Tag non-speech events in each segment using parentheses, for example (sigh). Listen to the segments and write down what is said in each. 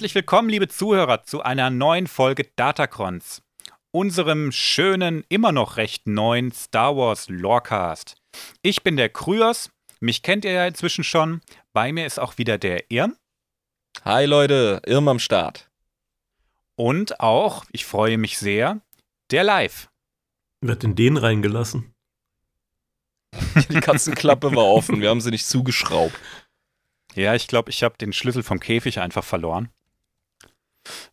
Herzlich willkommen, liebe Zuhörer, zu einer neuen Folge Datacrons, unserem schönen, immer noch recht neuen Star Wars Lorecast. Ich bin der Kryos, mich kennt ihr ja inzwischen schon. Bei mir ist auch wieder der Irm. Hi Leute, Irm am Start. Und auch, ich freue mich sehr, der Live. Hat denn den reingelassen? Die Katzenklappe war offen, wir haben sie nicht zugeschraubt. Ja, ich glaube, ich habe den Schlüssel vom Käfig einfach verloren.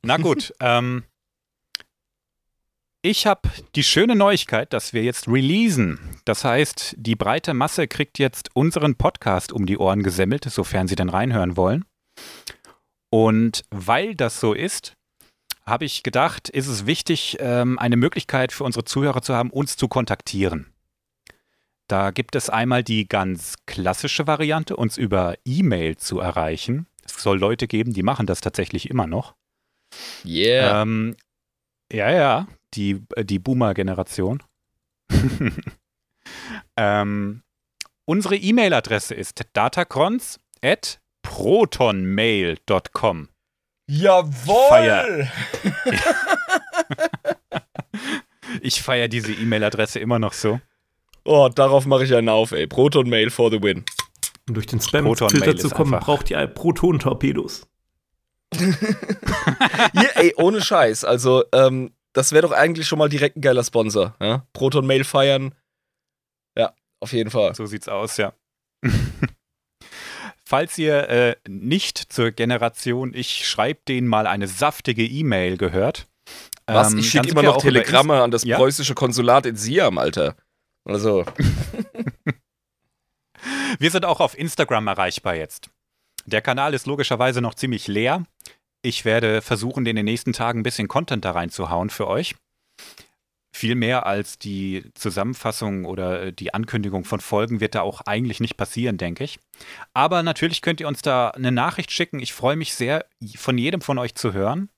Na gut, (laughs) ähm, ich habe die schöne Neuigkeit, dass wir jetzt releasen. Das heißt, die breite Masse kriegt jetzt unseren Podcast um die Ohren gesemmelt, sofern sie dann reinhören wollen. Und weil das so ist, habe ich gedacht, ist es wichtig, ähm, eine Möglichkeit für unsere Zuhörer zu haben, uns zu kontaktieren. Da gibt es einmal die ganz klassische Variante, uns über E-Mail zu erreichen. Es soll Leute geben, die machen das tatsächlich immer noch. Yeah. Ähm, ja, ja, die, die Boomer-Generation. (laughs) ähm, unsere E-Mail-Adresse ist datacrons.protonmail.com. Jawohl! Feier. (laughs) Ich feiere diese E-Mail-Adresse immer noch so. Oh, darauf mache ich einen auf, ey. Proton Mail for the win. Um durch den Proton-Mail Spam-Filter zu kommen, einfach- braucht ihr Proton-Torpedos. Hier, ey, ohne Scheiß. Also, ähm, das wäre doch eigentlich schon mal direkt ein geiler Sponsor. Ja? Proton Mail feiern. Ja, auf jeden Fall. So sieht's aus, ja. (laughs) Falls ihr äh, nicht zur Generation Ich schreibe denen mal eine saftige E-Mail gehört. Was? ähm, Ich schicke immer noch Telegramme an das Ja? preußische Konsulat in Siam, Alter. Also, (laughs) Wir sind auch auf Instagram erreichbar jetzt. Der Kanal ist logischerweise noch ziemlich leer. Ich werde versuchen, in den nächsten Tagen ein bisschen Content da reinzuhauen für euch. Viel mehr als die Zusammenfassung oder die Ankündigung von Folgen wird da auch eigentlich nicht passieren, denke ich. Aber natürlich könnt ihr uns da eine Nachricht schicken. Ich freue mich sehr, von jedem von euch zu hören.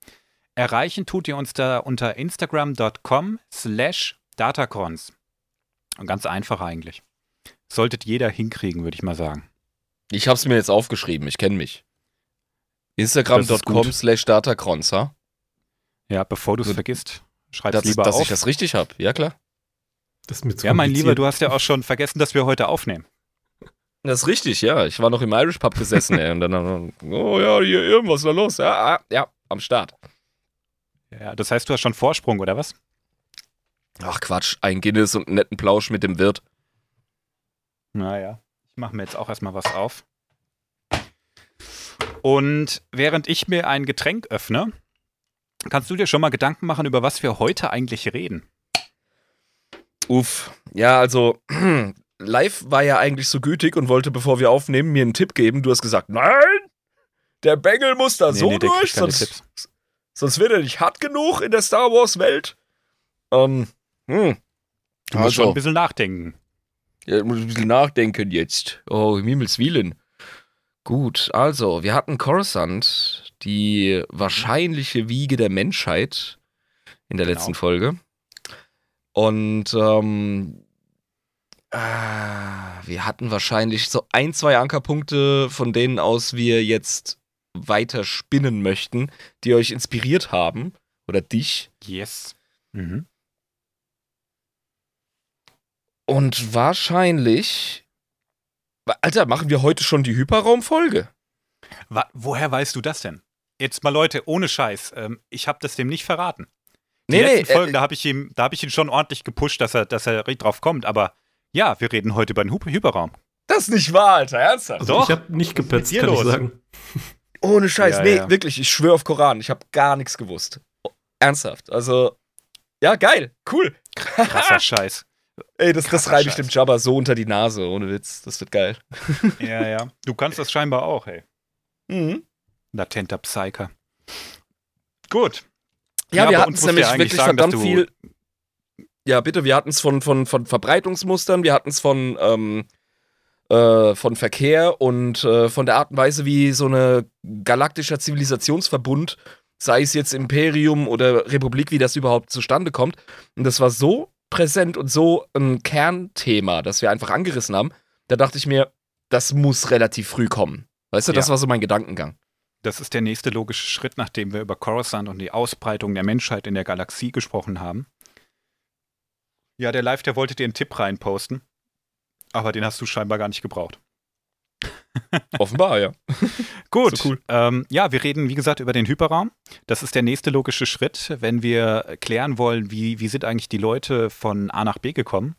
Erreichen tut ihr uns da unter instagram.com slash datacons. Ganz einfach eigentlich. Solltet jeder hinkriegen, würde ich mal sagen. Ich hab's mir jetzt aufgeschrieben, ich kenne mich. Das Instagram.com slash Datacrons, ha? Ja, bevor du es vergisst, schreib's Dass, lieber dass auf. ich das richtig hab, ja klar. Das ist mir zu ja, mein Lieber, du hast ja auch schon vergessen, dass wir heute aufnehmen. Das ist richtig, ja. Ich war noch im Irish Pub gesessen, ey. Und dann, oh ja, hier irgendwas da los. Ja, ah, ja, am Start. Ja, das heißt, du hast schon Vorsprung, oder was? Ach Quatsch, ein Guinness und einen netten Plausch mit dem Wirt. Naja, mache mir jetzt auch erstmal was auf. Und während ich mir ein Getränk öffne, kannst du dir schon mal Gedanken machen, über was wir heute eigentlich reden. Uff. Ja, also, (clears throat) live war ja eigentlich so gütig und wollte, bevor wir aufnehmen, mir einen Tipp geben. Du hast gesagt, nein, der Bengel muss da so der durch, sonst, sonst wird er nicht hart genug in der Star Wars-Welt. Ähm, hm. Du musst schon Also, ein bisschen nachdenken. Ja, muss ich ein bisschen nachdenken jetzt. Oh, im Himmels Willen. Gut, also, wir hatten Coruscant, die wahrscheinliche Wiege der Menschheit in der Genau. letzten Folge. Und ähm, ah, wir hatten wahrscheinlich so ein, zwei Ankerpunkte, von denen aus wir jetzt weiter spinnen möchten, die euch inspiriert haben. Oder dich. Yes. Mhm. Und wahrscheinlich. Alter, machen wir heute schon die Hyperraumfolge? Woher weißt du das denn? Jetzt mal Leute, ohne Scheiß. Ähm, ich habe das dem nicht verraten. Die Nee, letzten nee, Folgen, äh, da habe ich, ihm- da hab ich ihn schon ordentlich gepusht, dass er, dass er drauf kommt. Aber ja, wir reden heute über den Hyper Hyperraum. Das ist nicht wahr, Alter, ernsthaft. Also Doch. ich habe nicht gepetzt, kann ich los? sagen. Ohne Scheiß, Ja, nee, ja. wirklich, ich schwöre auf Koran, ich habe gar nichts gewusst. Ernsthaft, also, ja, geil, cool. Krasser (laughs) Scheiß. Ey, das, das reibe ich dem Jabba so unter die Nase, ohne Witz, das wird geil. (laughs) Ja, ja. Du kannst das scheinbar auch, hey. Mhm. Latenter Psyker. Gut. Ja, Ja, wir hatten es nämlich wirklich sagen, verdammt viel. Ja, bitte, wir hatten es von, von, von Verbreitungsmustern, wir hatten es von, ähm, äh, von Verkehr und äh, von der Art und Weise, wie so eine galaktischer Zivilisationsverbund, sei es jetzt Imperium oder Republik, wie das überhaupt zustande kommt. Und das war so präsent und so ein Kernthema, das wir einfach angerissen haben. Da dachte ich mir, das muss relativ früh kommen. Weißt du, das Ja. war so mein Gedankengang. Das ist der nächste logische Schritt, nachdem wir über Coruscant und die Ausbreitung der Menschheit in der Galaxie gesprochen haben. Ja, der Live, der wollte dir einen Tipp reinposten, aber den hast du scheinbar gar nicht gebraucht. (laughs) Offenbar, ja. Gut. So cool. Ähm, ja, wir reden, wie gesagt, über den Hyperraum. Das ist der nächste logische Schritt, wenn wir klären wollen, wie, wie sind eigentlich die Leute von A nach B gekommen.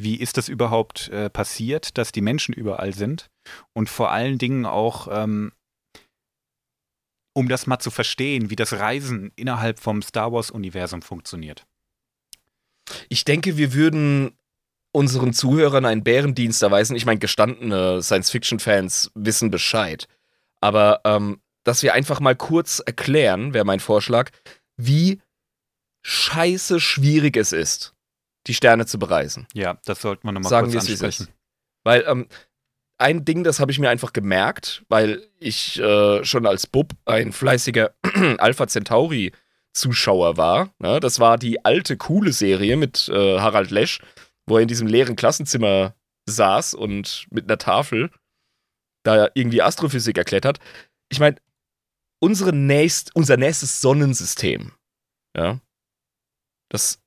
Wie ist das überhaupt äh, passiert, dass die Menschen überall sind? Und vor allen Dingen auch, ähm, um das mal zu verstehen, wie das Reisen innerhalb vom Star Wars-Universum funktioniert. Ich denke, wir würden unseren Zuhörern einen Bärendienst erweisen. Ich meine, gestandene Science-Fiction-Fans wissen Bescheid. Aber ähm, dass wir einfach mal kurz erklären, wäre mein Vorschlag, wie scheiße schwierig es ist, die Sterne zu bereisen. Ja, das sollten wir nochmal Sagen kurz ansprechen. ist. Weil ähm, ein Ding, das habe ich mir einfach gemerkt, weil ich äh, schon als Bub ein fleißiger (clears throat) Alpha Centauri Zuschauer war. Ne? Das war die alte, coole Serie mit äh, Harald Lesch, wo er in diesem leeren Klassenzimmer saß und mit einer Tafel da irgendwie Astrophysik erklärt hat. Ich meine, unsere nächst, unser nächstes Sonnensystem, ja, das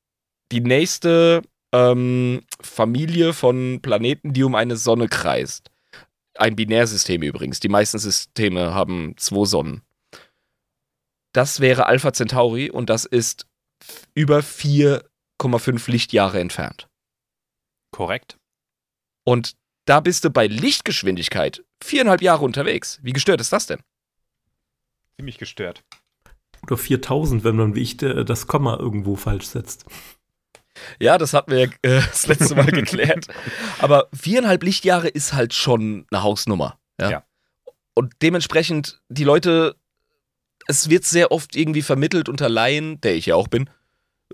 die nächste ähm, Familie von Planeten, die um eine Sonne kreist. Ein Binärsystem übrigens. Die meisten Systeme haben zwei Sonnen. Das wäre Alpha Centauri und das ist über 4,5 Lichtjahre entfernt. Korrekt. Und da bist du bei Lichtgeschwindigkeit viereinhalb Jahre unterwegs. Wie gestört ist das denn? Ziemlich gestört. Oder 4000, wenn man wie ich äh, das Komma irgendwo falsch setzt. Ja, das hatten wir ja äh, (laughs) das letzte Mal geklärt. Aber viereinhalb Lichtjahre ist halt schon eine Hausnummer. Ja? Ja. Und dementsprechend, die Leute, es wird sehr oft irgendwie vermittelt unter Laien, der ich ja auch bin.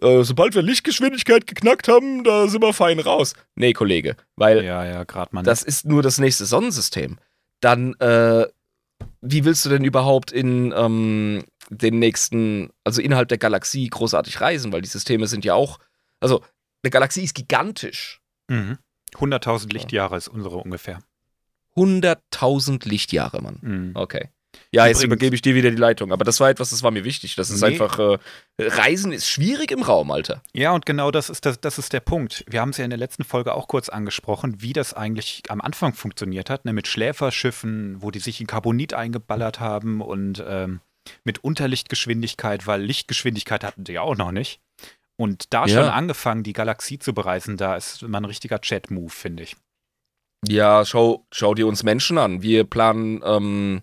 Äh, sobald wir Lichtgeschwindigkeit geknackt haben, da sind wir fein raus. Nee, Kollege, weil Ja, ja, gerade mal. das ist nur das nächste Sonnensystem. Dann, äh, wie willst du denn überhaupt in ähm, den nächsten, also innerhalb der Galaxie großartig reisen? Weil die Systeme sind ja auch, also eine Galaxie ist gigantisch. Mhm. 100.000 Lichtjahre ist unsere ungefähr. 100.000 Lichtjahre, Mann. Mhm. Okay. Ja, jetzt Übrigens- übergebe ich dir wieder die Leitung. Aber das war etwas, das war mir wichtig. Das ist Nee. einfach, äh, Reisen ist schwierig im Raum, Alter. Ja, und genau das ist, das, das ist der Punkt. Wir haben es ja in der letzten Folge auch kurz angesprochen, wie das eigentlich am Anfang funktioniert hat, ne, mit Schläferschiffen, wo die sich in Carbonit eingeballert haben und ähm, mit Unterlichtgeschwindigkeit, weil Lichtgeschwindigkeit hatten die ja auch noch nicht. Und da Ja. schon angefangen, die Galaxie zu bereisen, da ist mal ein richtiger Chat-Move, finde ich. Ja, schau, schau dir uns Menschen an. Wir planen, ähm,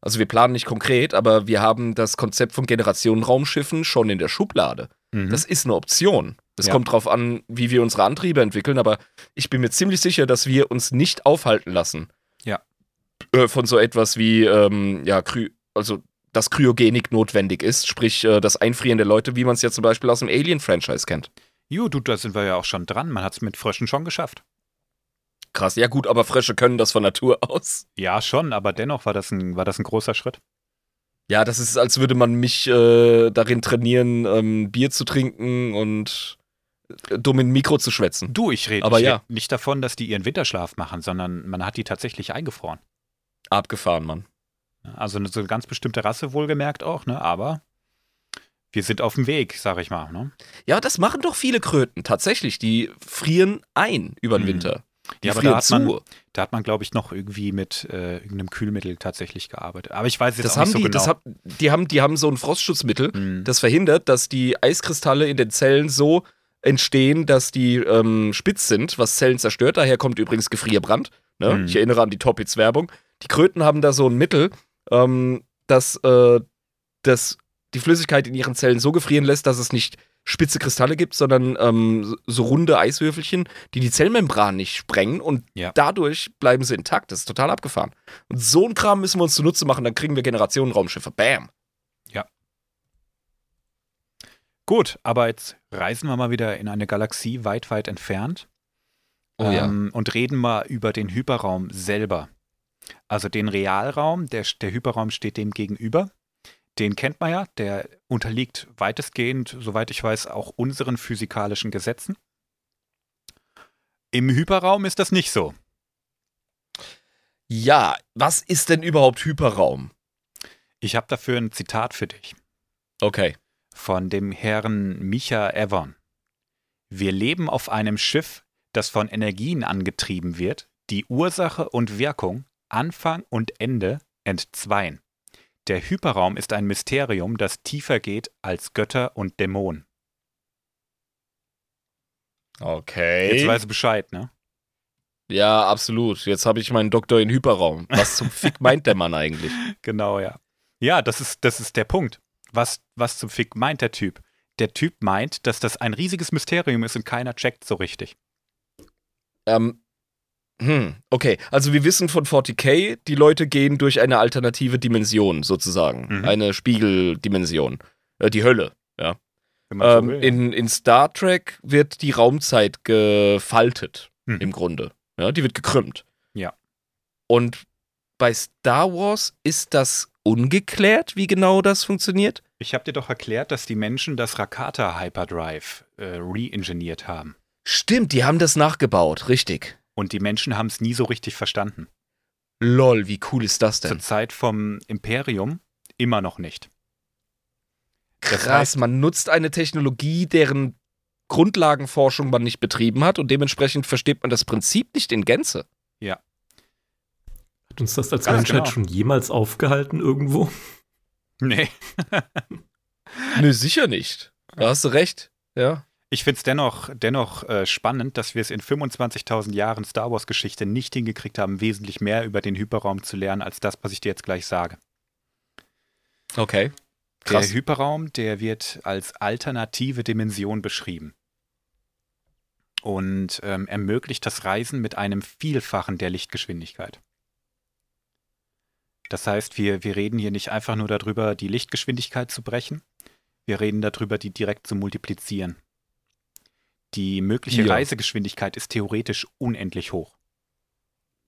also wir planen nicht konkret, aber wir haben das Konzept von Generationen-Raumschiffen schon in der Schublade. Mhm. Das ist eine Option. Es Ja. kommt drauf an, wie wir unsere Antriebe entwickeln, aber ich bin mir ziemlich sicher, dass wir uns nicht aufhalten lassen. Ja. Äh, von so etwas wie, ähm, ja, Kryo, also dass Kryogenik notwendig ist, sprich äh, das Einfrieren der Leute, wie man es ja zum Beispiel aus dem Alien-Franchise kennt. Jo, du, da sind wir ja auch schon dran. Man hat es mit Fröschen schon geschafft. Krass, ja gut, aber Frösche können das von Natur aus. Ja, schon, aber dennoch war das ein, war das ein großer Schritt. Ja, das ist, als würde man mich äh, darin trainieren, ähm, Bier zu trinken und äh, dumm in ein Mikro zu schwätzen. Du, ich rede ja. red nicht davon, dass die ihren Winterschlaf machen, sondern man hat die tatsächlich eingefroren. Abgefahren, Mann. Also eine so eine ganz bestimmte Rasse wohlgemerkt auch, ne? Aber wir sind auf dem Weg, sag ich mal. Ne? Ja, das machen doch viele Kröten. Tatsächlich, die frieren ein über den Mhm. Winter. Die Ja, aber da hat zu. man- Da hat man, glaube ich, noch irgendwie mit äh, irgendeinem Kühlmittel tatsächlich gearbeitet. Aber ich weiß jetzt das auch haben nicht so die, genau. das hab, die, haben, die haben so ein Frostschutzmittel, Mhm. das verhindert, dass die Eiskristalle in den Zellen so entstehen, dass die ähm, spitz sind, was Zellen zerstört. Daher kommt übrigens Gefrierbrand. Ne? Mhm. Ich erinnere an die Toppitz-Werbung. Die Kröten haben da so ein Mittel, ähm, das, äh, das die Flüssigkeit in ihren Zellen so gefrieren lässt, dass es nicht spitze Kristalle gibt, sondern ähm, so- runde Eiswürfelchen, die die Zellmembran nicht sprengen und Ja. dadurch bleiben sie intakt. Das ist total abgefahren. Und so ein Kram müssen wir uns zunutze machen, dann kriegen wir Generationen-Raumschiffe. Bam. Gut, aber jetzt reisen wir mal wieder in eine Galaxie weit, weit entfernt. Oh ja. ähm, und reden mal über den Hyperraum selber. Also den Realraum, der, der Hyperraum steht dem gegenüber. Den kennt man ja, der unterliegt weitestgehend, soweit ich weiß, auch unseren physikalischen Gesetzen. Im Hyperraum ist das nicht so. Ja, was ist denn überhaupt Hyperraum? Ich habe dafür ein Zitat für dich Okay. von dem Herrn Micha Evern. Wir leben auf einem Schiff, das von Energien angetrieben wird, die Ursache und Wirkung, Anfang und Ende entzweien. Der Hyperraum ist ein Mysterium, das tiefer geht als Götter und Dämonen. Okay. Jetzt weißt du Bescheid, ne? ja, absolut. Jetzt habe ich meinen Doktor in Hyperraum. Was zum Fick (laughs) meint der Mann eigentlich? Genau, ja. Ja, das ist, das ist der Punkt. Was, was zum Fick meint der Typ? Der Typ meint, dass das ein riesiges Mysterium ist und keiner checkt so richtig. Ähm, hm, okay. Also wir wissen von 40k, die Leute gehen durch eine alternative Dimension sozusagen. Mhm. Eine Spiegeldimension. Äh, die Hölle. So Ähm, will, ja. in, in Star Trek wird die Raumzeit gefaltet, Mhm. im Grunde. Ja, die wird gekrümmt. Ja. Und bei Star Wars ist das ungeklärt, wie genau das funktioniert? Ich habe dir doch erklärt, dass die Menschen das Rakata Hyperdrive äh, re-engineert haben. Stimmt, die haben das nachgebaut, richtig. Und die Menschen haben es nie so richtig verstanden. Lol, wie cool ist das Zur denn? Zeit vom Imperium immer noch nicht. das Krass, heißt- man nutzt eine Technologie, deren Grundlagenforschung man nicht betrieben hat und dementsprechend versteht man das Prinzip nicht in Gänze. Hat uns das als Ganz Menschheit genau. schon jemals aufgehalten irgendwo? Nee. (laughs) Nö, sicher nicht. Da hast du recht. Ja. Ich finde es dennoch, dennoch äh, spannend, dass wir es in 25.000 Jahren Star Wars-Geschichte nicht hingekriegt haben, wesentlich mehr über den Hyperraum zu lernen, als das, was ich dir jetzt gleich sage. Okay. Krass. Der Hyperraum, der wird als alternative Dimension beschrieben und ähm, ermöglicht das Reisen mit einem Vielfachen der Lichtgeschwindigkeit. Das heißt, wir, wir reden hier nicht einfach nur darüber, die Lichtgeschwindigkeit zu brechen, wir reden darüber, die direkt zu multiplizieren. Die mögliche Ja. Reisegeschwindigkeit ist theoretisch unendlich hoch.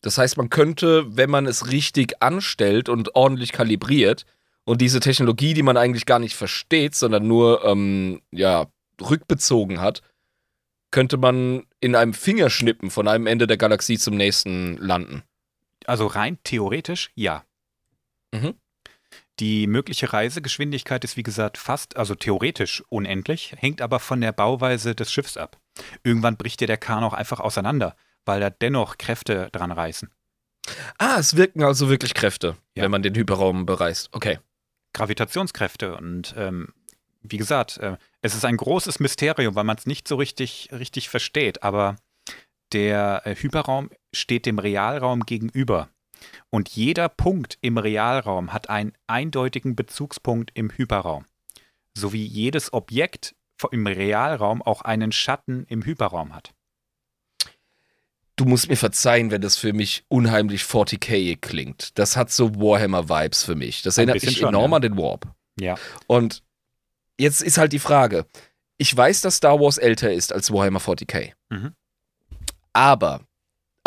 Das heißt, man könnte, wenn man es richtig anstellt und ordentlich kalibriert und diese Technologie, die man eigentlich gar nicht versteht, sondern nur ähm, ja, rückbezogen hat, könnte man in einem Fingerschnippen von einem Ende der Galaxie zum nächsten landen. Also rein theoretisch, ja. Mhm. Die mögliche Reisegeschwindigkeit ist wie gesagt fast, also theoretisch unendlich, hängt aber von der Bauweise des Schiffs ab. Irgendwann bricht dir der Kahn auch einfach auseinander, weil da dennoch Kräfte dran reißen. Ah, es wirken also wirklich Kräfte, Ja. wenn man den Hyperraum bereist. Okay. Gravitationskräfte und ähm, wie gesagt, äh, es ist ein großes Mysterium, weil man es nicht so richtig, richtig versteht, aber der äh, Hyperraum steht dem Realraum gegenüber. Und jeder Punkt im Realraum hat einen eindeutigen Bezugspunkt im Hyperraum. Sowie jedes Objekt im Realraum auch einen Schatten im Hyperraum hat. Du musst mir verzeihen, wenn das für mich unheimlich 40k klingt. Das hat so Warhammer-Vibes für mich. Das erinnert mich schon, enorm ja. an den Warp. Ja. Und jetzt ist halt die Frage. Ich weiß, dass Star Wars älter ist als Warhammer 40k. Mhm. Aber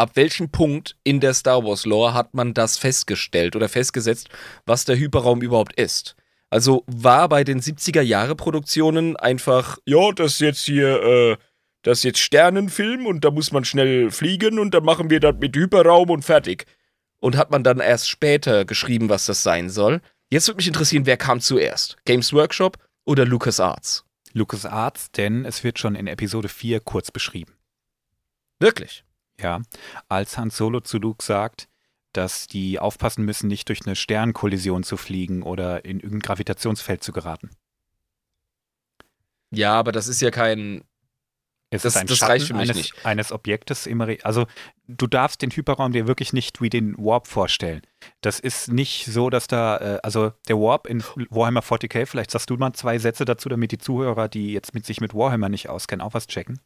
ab welchem Punkt in der Star Wars Lore hat man das festgestellt oder festgesetzt, was der Hyperraum überhaupt ist? Also war bei den 70er Jahre Produktionen einfach, ja, das ist jetzt hier, äh, das ist jetzt Sternenfilm und da muss man schnell fliegen und dann machen wir das mit Hyperraum und fertig. Und hat man dann erst später geschrieben, was das sein soll. Jetzt würde mich interessieren, wer kam zuerst? Games Workshop oder LucasArts? LucasArts, denn es wird schon in Episode 4 kurz beschrieben. Wirklich? Ja, als Han Solo zu Luke sagt, dass die aufpassen müssen, nicht durch eine Sternkollision zu fliegen oder in irgendein Gravitationsfeld zu geraten. Ja, aber das ist ja kein. Es Das- ist ein das Schatten reicht für mich eines, nicht. eines Objektes im Re Also du darfst den Hyperraum dir wirklich nicht wie den Warp vorstellen. Das ist nicht so, dass da, äh, also der Warp in Warhammer 40k, vielleicht sagst du mal zwei Sätze dazu, damit die Zuhörer, die jetzt mit sich mit Warhammer nicht auskennen, auch was checken.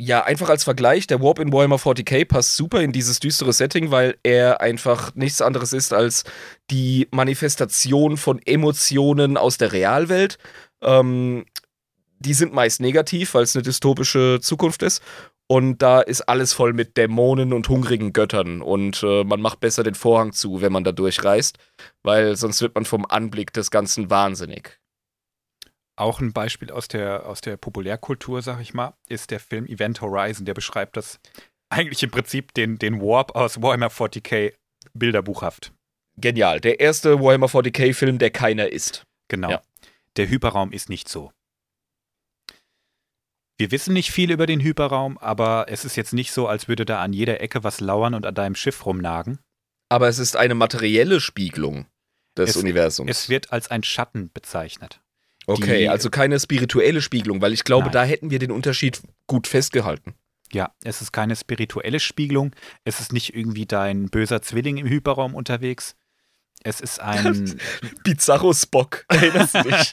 Ja, einfach als Vergleich, der Warp in Warhammer 40k passt super in dieses düstere Setting, weil er einfach nichts anderes ist als die Manifestation von Emotionen aus der Realwelt. Ähm, die sind meist negativ, weil es eine dystopische Zukunft ist. Und da ist alles voll mit Dämonen und hungrigen Göttern. Und äh, man macht besser den Vorhang zu, wenn man da durchreist, weil sonst wird man vom Anblick des Ganzen wahnsinnig. Auch ein Beispiel aus der, aus der Populärkultur, sag ich mal, ist der Film Event Horizon. Der beschreibt das eigentlich im Prinzip den, den Warp aus Warhammer 40k bilderbuchhaft. genial. Der erste Warhammer 40k-Film, der keiner ist. Genau. Ja. Der Hyperraum ist nicht so. Wir wissen nicht viel über den Hyperraum, aber es ist jetzt nicht so, als würde da an jeder Ecke was lauern und an deinem Schiff rumnagen. Aber es ist eine materielle Spiegelung des Es- Universums. Es wird als ein Schatten bezeichnet. Okay, also keine spirituelle Spiegelung, weil ich glaube, Nein. da hätten wir den Unterschied gut festgehalten. Ja, es ist keine spirituelle Spiegelung. Es ist nicht irgendwie dein böser Zwilling im Hyperraum unterwegs. Es ist ein. (laughs) Bizarro Spock, erinnerst du dich?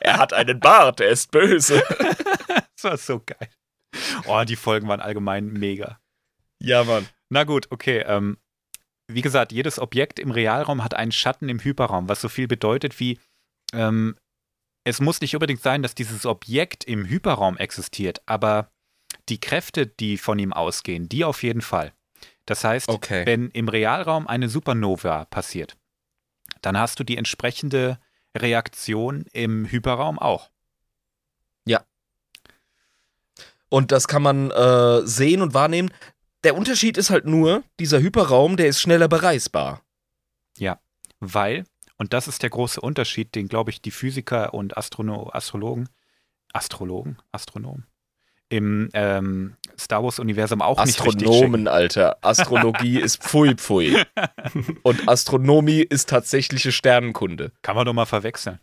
er hat einen Bart, er ist böse. (laughs) das war so geil. Oh, die Folgen waren allgemein mega. Ja, Mann. Na gut, okay. Ähm, wie gesagt, jedes Objekt im Realraum hat einen Schatten im Hyperraum, was so viel bedeutet wie, ähm, es muss nicht unbedingt sein, dass dieses Objekt im Hyperraum existiert, aber die Kräfte, die von ihm ausgehen, die auf jeden Fall. Das heißt, Okay. wenn im Realraum eine Supernova passiert, dann hast du die entsprechende Reaktion im Hyperraum auch. Und das kann man äh, sehen und wahrnehmen. Der Unterschied ist halt nur, dieser Hyperraum, der ist schneller bereisbar. Weil, und das ist der große Unterschied, den, glaube ich, die Physiker und Astrono Astrologen, Astrologen, Astronomen, im ähm, Star Wars-Universum auch nicht richtig Astronomen, Alter. Astrologie (laughs) ist pfui pfui. Und Astronomie ist tatsächliche Sternenkunde. Kann man doch mal verwechseln.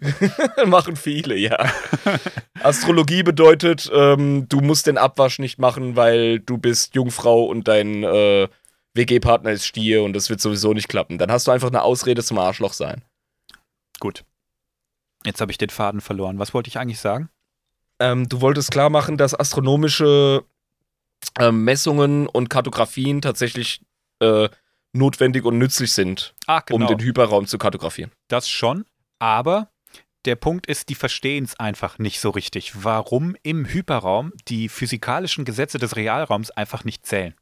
(laughs) machen viele, ja. Astrologie bedeutet, ähm, du musst den Abwasch nicht machen, weil du bist Jungfrau und dein äh, WG-Partner ist Stier und das wird sowieso nicht klappen. Dann hast du einfach eine Ausrede zum Arschloch sein. Gut. Jetzt habe ich den Faden verloren. Was wollte ich eigentlich sagen? Ähm, du wolltest klar machen, dass astronomische ähm, Messungen und Kartografien tatsächlich äh, notwendig und nützlich sind, Ah, genau. um den Hyperraum zu kartografieren. das schon, aber der Punkt ist, die verstehen es einfach nicht so richtig, warum im Hyperraum die physikalischen Gesetze des Realraums einfach nicht zählen.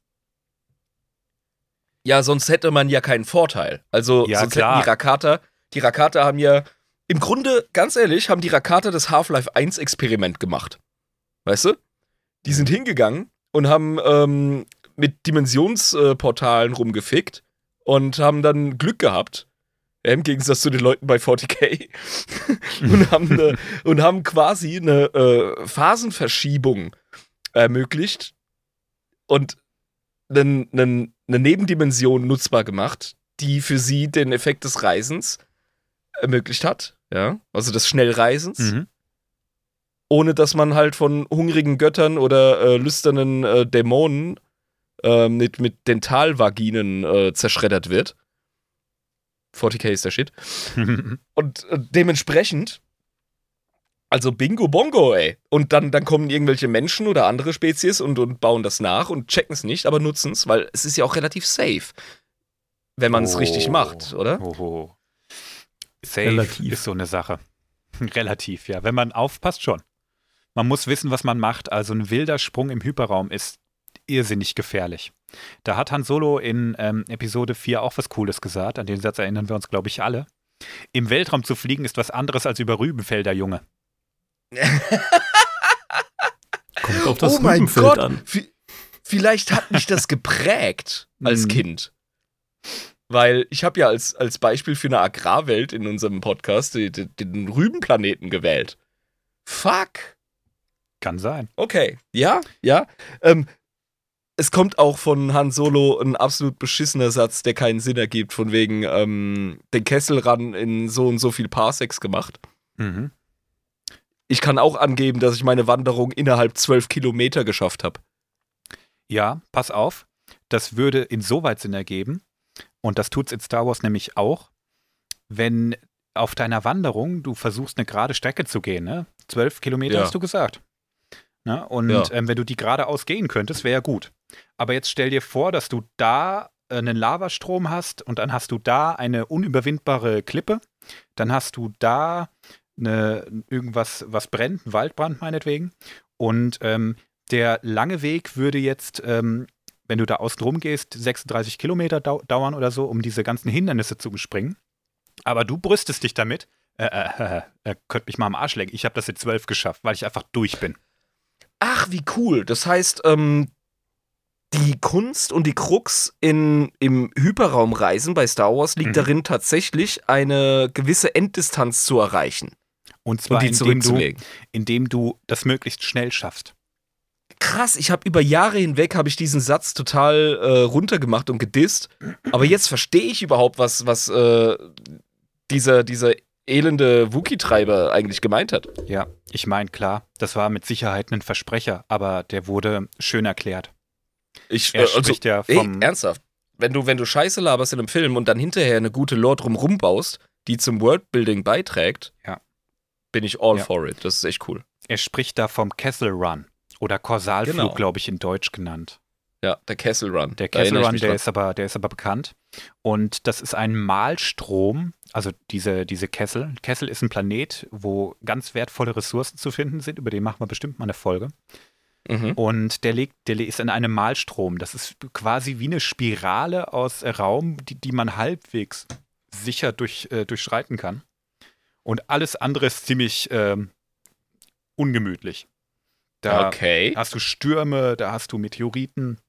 Ja, sonst hätte man ja keinen Vorteil. Also Ja, sonst klar. hätten die Rakata, die Rakata haben ja, im Grunde, ganz ehrlich, haben die Rakata das Half-Life 1 Experiment gemacht. Weißt du? Die sind hingegangen und haben ähm, mit Dimensionsportalen rumgefickt und haben dann Glück gehabt. Im Gegensatz zu den Leuten bei 40k. (laughs) und, haben eine, (laughs) und haben quasi eine äh, Phasenverschiebung ermöglicht und einen, einen, eine Nebendimension nutzbar gemacht, die für sie den Effekt des Reisens ermöglicht hat. Ja, also des Schnellreisens, Mhm. ohne dass man halt von hungrigen Göttern oder äh, lüsternen äh, Dämonen äh, mit, mit Dentalvaginen äh, zerschreddert wird. 40k ist der Shit. (laughs) Und äh, dementsprechend, also Bingo Bongo, ey. Und dann, dann kommen irgendwelche Menschen oder andere Spezies und, und bauen das nach und checken es nicht, aber nutzen es, weil es ist ja auch relativ safe, wenn man es Oh. richtig macht, oder? Oh. Safe Relativ. ist so eine Sache. (laughs) Relativ, ja. Wenn man aufpasst, schon. Man muss wissen, was man macht. Also ein wilder Sprung im Hyperraum ist irrsinnig gefährlich. Da hat Han Solo in ähm, Episode 4 auch was Cooles gesagt. An den Satz erinnern wir uns, glaube ich, alle. Im Weltraum zu fliegen ist was anderes als über Rübenfelder, Junge. Kommt auf das oh mein Rübenfeld Gott, an. vi- vielleicht hat mich das geprägt als Mhm. Kind. Weil ich habe ja als, als Beispiel für eine Agrarwelt in unserem Podcast die- den Rübenplaneten gewählt. Fuck. Kann sein. Okay, ja, ja. Ähm, es kommt auch von Han Solo ein absolut beschissener Satz, der keinen Sinn ergibt, von wegen ähm, den Kessel ran in so und so viel Parsecs gemacht. Mhm. Ich kann auch angeben, dass ich meine Wanderung innerhalb zwölf Kilometer geschafft habe. Ja, pass auf. Das würde insoweit Sinn ergeben. Und das tut's in Star Wars nämlich auch. Wenn auf deiner Wanderung du versuchst, eine gerade Strecke zu gehen, ne? Zwölf Kilometer Ja. hast du gesagt. Ne? Und Ja. ähm, wenn du die geradeaus gehen könntest, wäre ja gut. Aber jetzt stell dir vor, dass du da äh, einen Lavastrom hast und dann hast du da eine unüberwindbare Klippe. Dann hast du da eine, irgendwas, was brennt, ein Waldbrand meinetwegen. Und ähm, der lange Weg würde jetzt, ähm, wenn du da außen rum gehst, 36 Kilometer dau dauern oder so, um diese ganzen Hindernisse zu bespringen. Aber du brüstest dich damit. Äh, äh, äh, könnt mich mal am Arsch lecken. Ich habe das in 12 geschafft, weil ich einfach durch bin. Ach, wie cool. Das heißt, ähm, die Kunst und die Krux in, im Hyperraumreisen bei Star Wars liegt Mhm. darin, tatsächlich eine gewisse Enddistanz zu erreichen Und zwar und indem du, indem du das möglichst schnell schaffst. Krass, ich habe über Jahre hinweg habe ich diesen Satz total äh, runtergemacht und gedisst. Aber jetzt verstehe ich überhaupt, was, was äh, dieser, dieser elende Wookie-Treiber eigentlich gemeint hat. Ja, ich meine, klar, das war mit Sicherheit ein Versprecher, aber der wurde schön erklärt. Ich, Er äh, also, spricht ja ey, vom. ernsthaft. Wenn du, wenn du Scheiße laberst in einem Film und dann hinterher eine gute Lore drumrum baust, die zum Worldbuilding beiträgt, Ja. Bin ich all Ja. for it. Das ist echt cool. er spricht da vom Kessel Run oder Korsalflug, Genau. glaube ich, in Deutsch genannt. Ja, der Kessel Run. Der Kessel Run, der dran. ist, aber, der ist aber bekannt. Und das ist ein Malstrom, also diese, diese Kessel. Kessel ist ein Planet, wo ganz wertvolle Ressourcen zu finden sind. Über den machen wir bestimmt mal eine Folge. Mhm. Und der, liegt, der ist in einem Malstrom. Das ist quasi wie eine Spirale aus Raum, die, die man halbwegs sicher durch, äh, durchschreiten kann. Und alles andere ist ziemlich ähm, ungemütlich. Da okay. hast du Stürme, da hast du Meteoriten,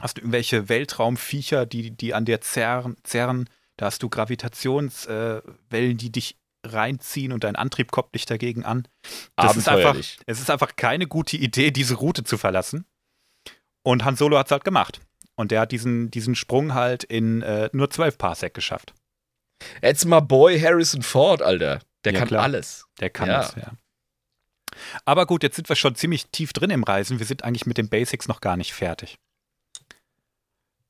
hast du irgendwelche Weltraumviecher, die, die an dir zerren, zerren. Da hast du Gravitationswellen, äh, die dich reinziehen und dein Antrieb kommt dich dagegen an. Das ist einfach, es ist einfach keine gute Idee, diese Route zu verlassen. Und Han Solo hat es halt gemacht. Und der hat diesen, diesen Sprung halt in äh, nur 12 Parsec geschafft. Jetzt mal Boy Harrison Ford, Alter. Der Ja, kann klar. alles. Der kann Ja. das, ja. Aber gut, jetzt sind wir schon ziemlich tief drin im Reisen. Wir sind eigentlich mit den Basics noch gar nicht fertig.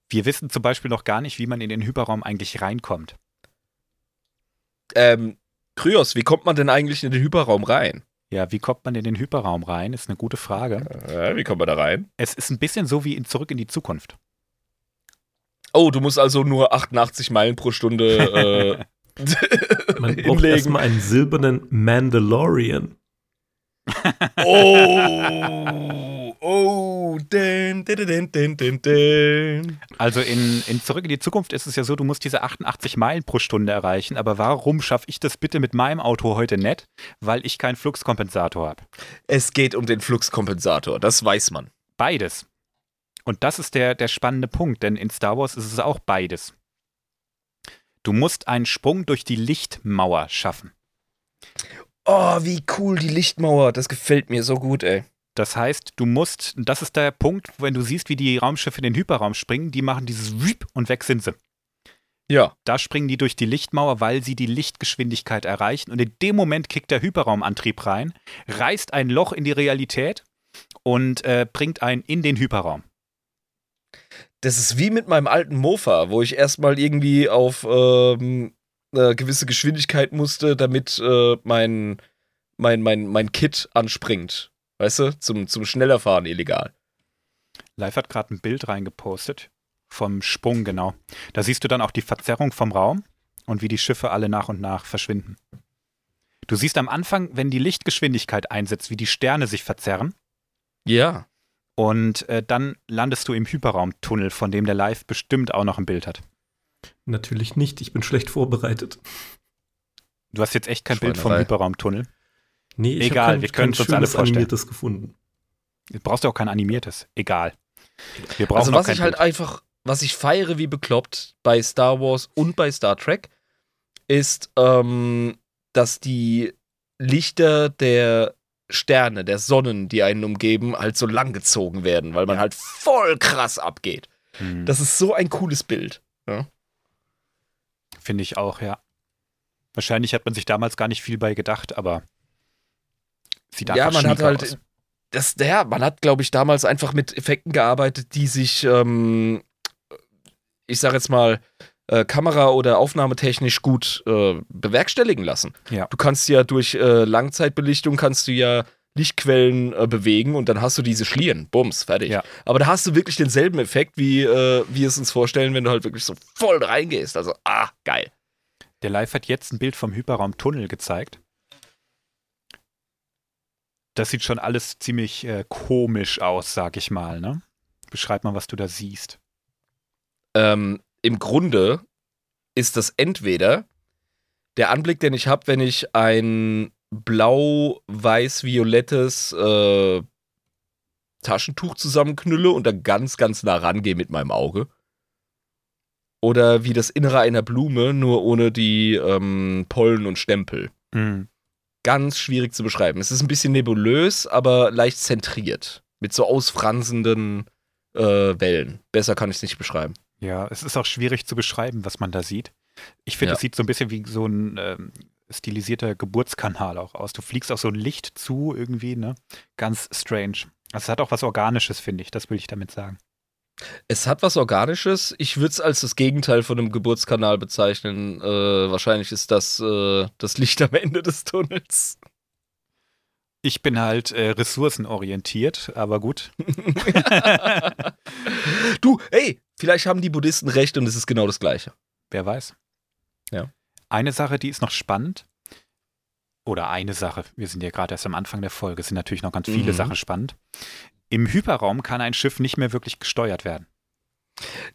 Wir wissen zum Beispiel noch gar nicht, wie man in den Hyperraum eigentlich reinkommt. Ähm, Kryos, wie kommt man denn eigentlich in den Hyperraum rein? Ja, wie kommt man in den Hyperraum rein? Ist eine gute Frage. Äh, wie kommt man da rein? Es ist ein bisschen so wie in Zurück in die Zukunft. Oh, du musst also nur 88 Meilen pro Stunde (laughs) (laughs) Man braucht hinlegen. erstmal einen silbernen Mandalorian. (laughs) Oh, oh, den, den, den, den, den, den. Also in, in Zurück in die Zukunft ist es ja so, du musst diese 88 Meilen pro Stunde erreichen. Aber warum schaffe ich das bitte mit meinem Auto heute nicht? Weil ich keinen Fluxkompensator habe. Es geht um den Fluxkompensator, das weiß man. Beides. Und das ist der, der spannende Punkt, denn in Star Wars ist es auch beides. Du musst einen Sprung durch die Lichtmauer schaffen. Oh, wie cool die Lichtmauer, das gefällt mir so gut, ey. Das heißt, du musst, und das ist der Punkt, wenn du siehst, wie die Raumschiffe in den Hyperraum springen, die machen dieses Wiep und weg sind sie. Ja. Da springen die durch die Lichtmauer, weil sie die Lichtgeschwindigkeit erreichen. Und in dem Moment kickt der Hyperraumantrieb rein, reißt ein Loch in die Realität und äh, bringt einen in den Hyperraum. Das ist wie mit meinem alten Mofa, wo ich erstmal irgendwie auf ähm, eine gewisse Geschwindigkeit musste, damit äh, mein, mein, mein, mein Kit anspringt. Weißt du? Zum, zum schneller fahren illegal. Live hat gerade ein Bild reingepostet vom Sprung, genau. Da siehst du dann auch die Verzerrung vom Raum und wie die Schiffe alle nach und nach verschwinden. Du siehst am Anfang, wenn die Lichtgeschwindigkeit einsetzt, wie die Sterne sich verzerren. Ja. Und äh, dann landest du im Hyperraumtunnel, von dem der Live bestimmt auch noch ein Bild hat. Natürlich nicht, ich bin schlecht vorbereitet. Du hast jetzt echt kein Bild vom. Hyperraumtunnel. Nee, ich Egal, kein, wir können's kein uns alle vorstellen. animiertes gefunden. Du brauchst ja auch kein animiertes. Egal. Wir brauchen Also was kein ich halt Bild. einfach, was ich feiere wie bekloppt bei Star Wars und bei Star Trek, ist, ähm, dass die Lichter der Sterne, der Sonnen, die einen umgeben, halt so lang gezogen werden, weil man halt voll krass abgeht. Hm, Das ist so ein cooles Bild. Finde ich auch, ja. Wahrscheinlich hat man sich damals gar nicht viel bei gedacht, aber sieht ja, einfach man hat halt, aus. das, ja, man hat, glaube ich, damals einfach mit Effekten gearbeitet, die sich, ähm, ich sag jetzt mal, äh, Kamera- oder Aufnahmetechnisch gut äh, bewerkstelligen lassen. Ja. Du kannst ja durch äh, Langzeitbelichtung kannst du ja Lichtquellen äh, bewegen und dann hast du diese Schlieren. Bums, fertig. Ja. Aber da hast du wirklich denselben Effekt, wie äh, wir es uns vorstellen, wenn du halt wirklich so voll reingehst. Also, ah, geil. Der Live hat jetzt ein Bild vom Hyperraumtunnel gezeigt. Das sieht schon alles ziemlich äh, komisch aus, sag ich mal, ne? Beschreib mal, was du da siehst. ähm, im Grunde ist das entweder der Anblick, den ich habe, wenn ich ein blau-weiß-violettes äh, Taschentuch zusammenknülle und dann ganz, ganz nah rangehe mit meinem Auge. Oder wie das Innere einer Blume, nur ohne die ähm, Pollen und Stempel. Mhm. Ganz schwierig zu beschreiben. Es ist ein bisschen nebulös, aber leicht zentriert. Mit so ausfransenden äh, Wellen. Besser kann ich es nicht beschreiben. Ja, es ist auch schwierig zu beschreiben, was man da sieht. Ich finde, Ja. es sieht so ein bisschen wie so ein ähm, stilisierter Geburtskanal auch aus. Du fliegst auch so ein Licht zu irgendwie, ne? Ganz strange. Also es hat auch was Organisches, finde ich. Das will ich damit sagen. Es hat was Organisches. Ich würde es als das Gegenteil von einem Geburtskanal bezeichnen. Äh, wahrscheinlich ist das äh, das Licht am Ende des Tunnels. Ich bin halt äh, ressourcenorientiert, aber gut. (laughs) du, hey, vielleicht haben die Buddhisten recht und es ist genau das Gleiche. Wer weiß. Ja. Eine Sache, die ist noch spannend. Oder eine Sache, wir sind ja gerade erst am Anfang der Folge, es sind natürlich noch ganz viele Mhm. Sachen spannend. Im Hyperraum kann ein Schiff nicht mehr wirklich gesteuert werden.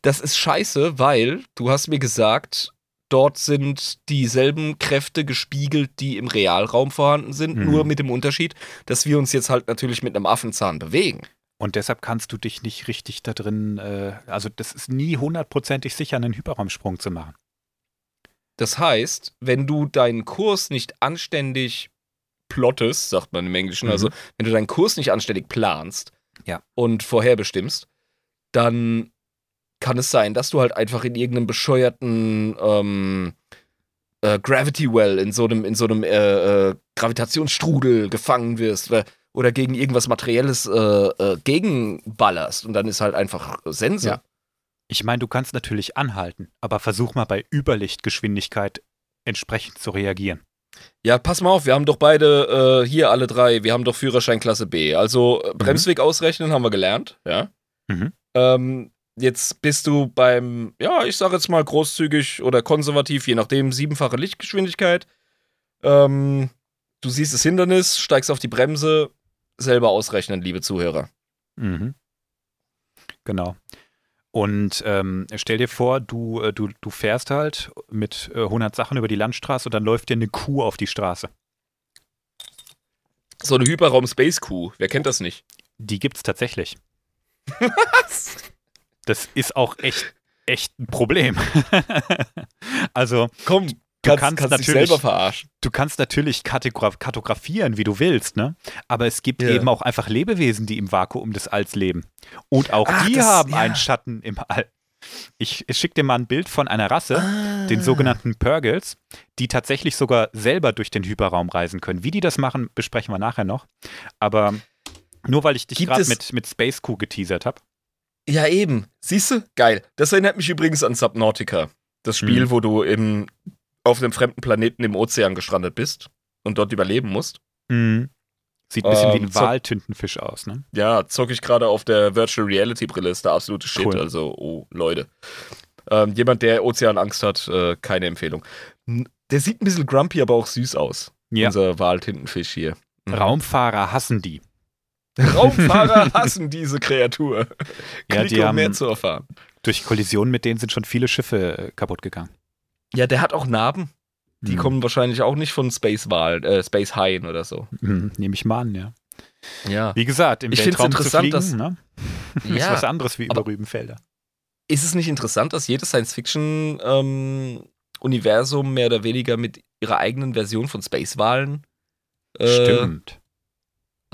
Das ist scheiße, weil du hast mir gesagt, dort sind dieselben Kräfte gespiegelt, die im Realraum vorhanden sind, Mhm. nur mit dem Unterschied, dass wir uns jetzt halt natürlich mit einem Affenzahn bewegen. Und deshalb kannst du dich nicht richtig da drin, äh, also das ist nie hundertprozentig sicher, einen Hyperraumsprung zu machen. Das heißt, wenn du deinen Kurs nicht anständig plottest, sagt man im Englischen, Mhm. also wenn du deinen Kurs nicht anständig planst Ja. und vorherbestimmst, dann kann es sein, dass du halt einfach in irgendeinem bescheuerten ähm, äh, Gravity Well, in so einem, in so einem äh, äh, Gravitationsstrudel gefangen wirst oder, gegen irgendwas Materielles äh, äh, gegenballerst und dann ist halt einfach Sense. Ja. Ich meine, du kannst natürlich anhalten, aber versuch mal bei Überlichtgeschwindigkeit entsprechend zu reagieren. Ja, pass mal auf, wir haben doch beide äh, hier alle drei, wir haben doch Führerschein Klasse B. Also äh, Bremsweg ausrechnen haben wir gelernt, ja. Mhm. Ähm, jetzt bist du beim, ja, ich sage jetzt mal großzügig oder konservativ, je nachdem, siebenfache Lichtgeschwindigkeit. Ähm, du siehst das Hindernis, steigst auf die Bremse, selber ausrechnen, liebe Zuhörer. Mhm. Genau. Und ähm, stell dir vor, du, äh, du, du fährst halt mit äh, 100 Sachen über die Landstraße und dann läuft dir eine Kuh auf die Straße. So eine Hyperraum-Space-Kuh, wer kennt das nicht? Die gibt's tatsächlich. (laughs) Das ist auch echt, echt ein Problem. (laughs) also, Komm, Du kannst, kannst kannst dich natürlich- selber verarschen. du kannst natürlich kartografieren, wie du willst, ne? Aber es gibt Ja. eben auch einfach Lebewesen, die im Vakuum des Alls leben. Und auch Ach, die das- haben ja. einen Schatten im All. Ich, ich schicke dir mal ein Bild von einer Rasse, Ah. den sogenannten Purgles, die tatsächlich sogar selber durch den Hyperraum reisen können. Wie die das machen, besprechen wir nachher noch. Aber nur weil ich dich gerade mit, mit Space Q geteasert habe. Ja, eben. Siehst du? Geil. Das erinnert mich übrigens an Subnautica. Das Spiel, Mhm. wo du im, auf einem fremden Planeten im Ozean gestrandet bist und dort überleben musst. Sieht ein bisschen wie Ähm, ein so- Waltintenfisch aus, ne? Ja, zocke ich gerade auf der Virtual Reality Brille. Ist der absolute Shit. Cool. Also, oh, Leute. Ähm, jemand, der Ozeanangst hat, äh, keine Empfehlung. Der sieht ein bisschen grumpy, aber auch süß aus. Ja. Unser Waltintenfisch hier. Mhm. Raumfahrer hassen die. Raumfahrer (laughs) hassen diese Kreatur. Ja, Klick, die um haben- mehr zu erfahren. Durch Kollisionen mit denen sind schon viele Schiffe äh, kaputt gegangen. Ja, der hat auch Narben. Die Hm. kommen wahrscheinlich auch nicht von Space Wal, äh, Space Haien oder so. Hm, Nehme ich mal an, ja. Ja. Wie gesagt, im Ich Weltraum zu interessant, fliegen, dass- ne? (laughs) ist was anderes wie über Rübenfelder. Ist es nicht interessant, dass jedes Science-Fiction-Universum mehr oder weniger mit ihrer eigenen Version von Space-Wahlen äh, Stimmt.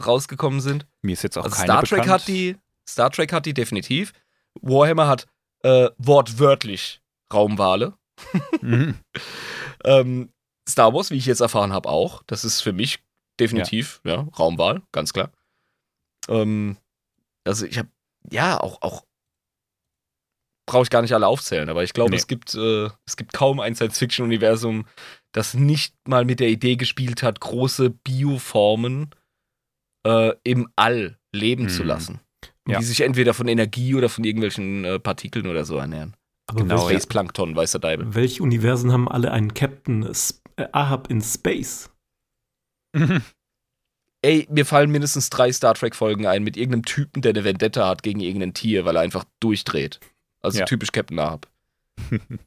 Rausgekommen sind? Mir ist jetzt auch Also keine Star Trek bekannt. hat die, Star Trek hat die definitiv. Warhammer hat äh, wortwörtlich Raumwale. Mhm. (laughs) Ähm, Star Wars, wie ich jetzt erfahren habe, auch. Das ist für mich definitiv, ja, Raumwahl, ganz klar. Ähm, also ich habe, ja, auch, auch brauche ich gar nicht alle aufzählen, aber ich glaube, Nee. es gibt, äh, es gibt kaum ein Science-Fiction-Universum, das nicht mal mit der Idee gespielt hat, große Bioformen äh, im All leben zu Hm. lassen. Und Ja. Die sich entweder von Energie oder von irgendwelchen äh, Partikeln oder so ernähren. Aber Genau. Space Plankton, weiß der Deibel. welche Universen haben alle einen Captain Sp äh, Ahab in Space? Ey, mir fallen mindestens drei Star Trek-Folgen ein mit irgendeinem Typen, der eine Vendetta hat gegen irgendein Tier, weil er einfach durchdreht. Also Ja. typisch Captain Ahab. (laughs)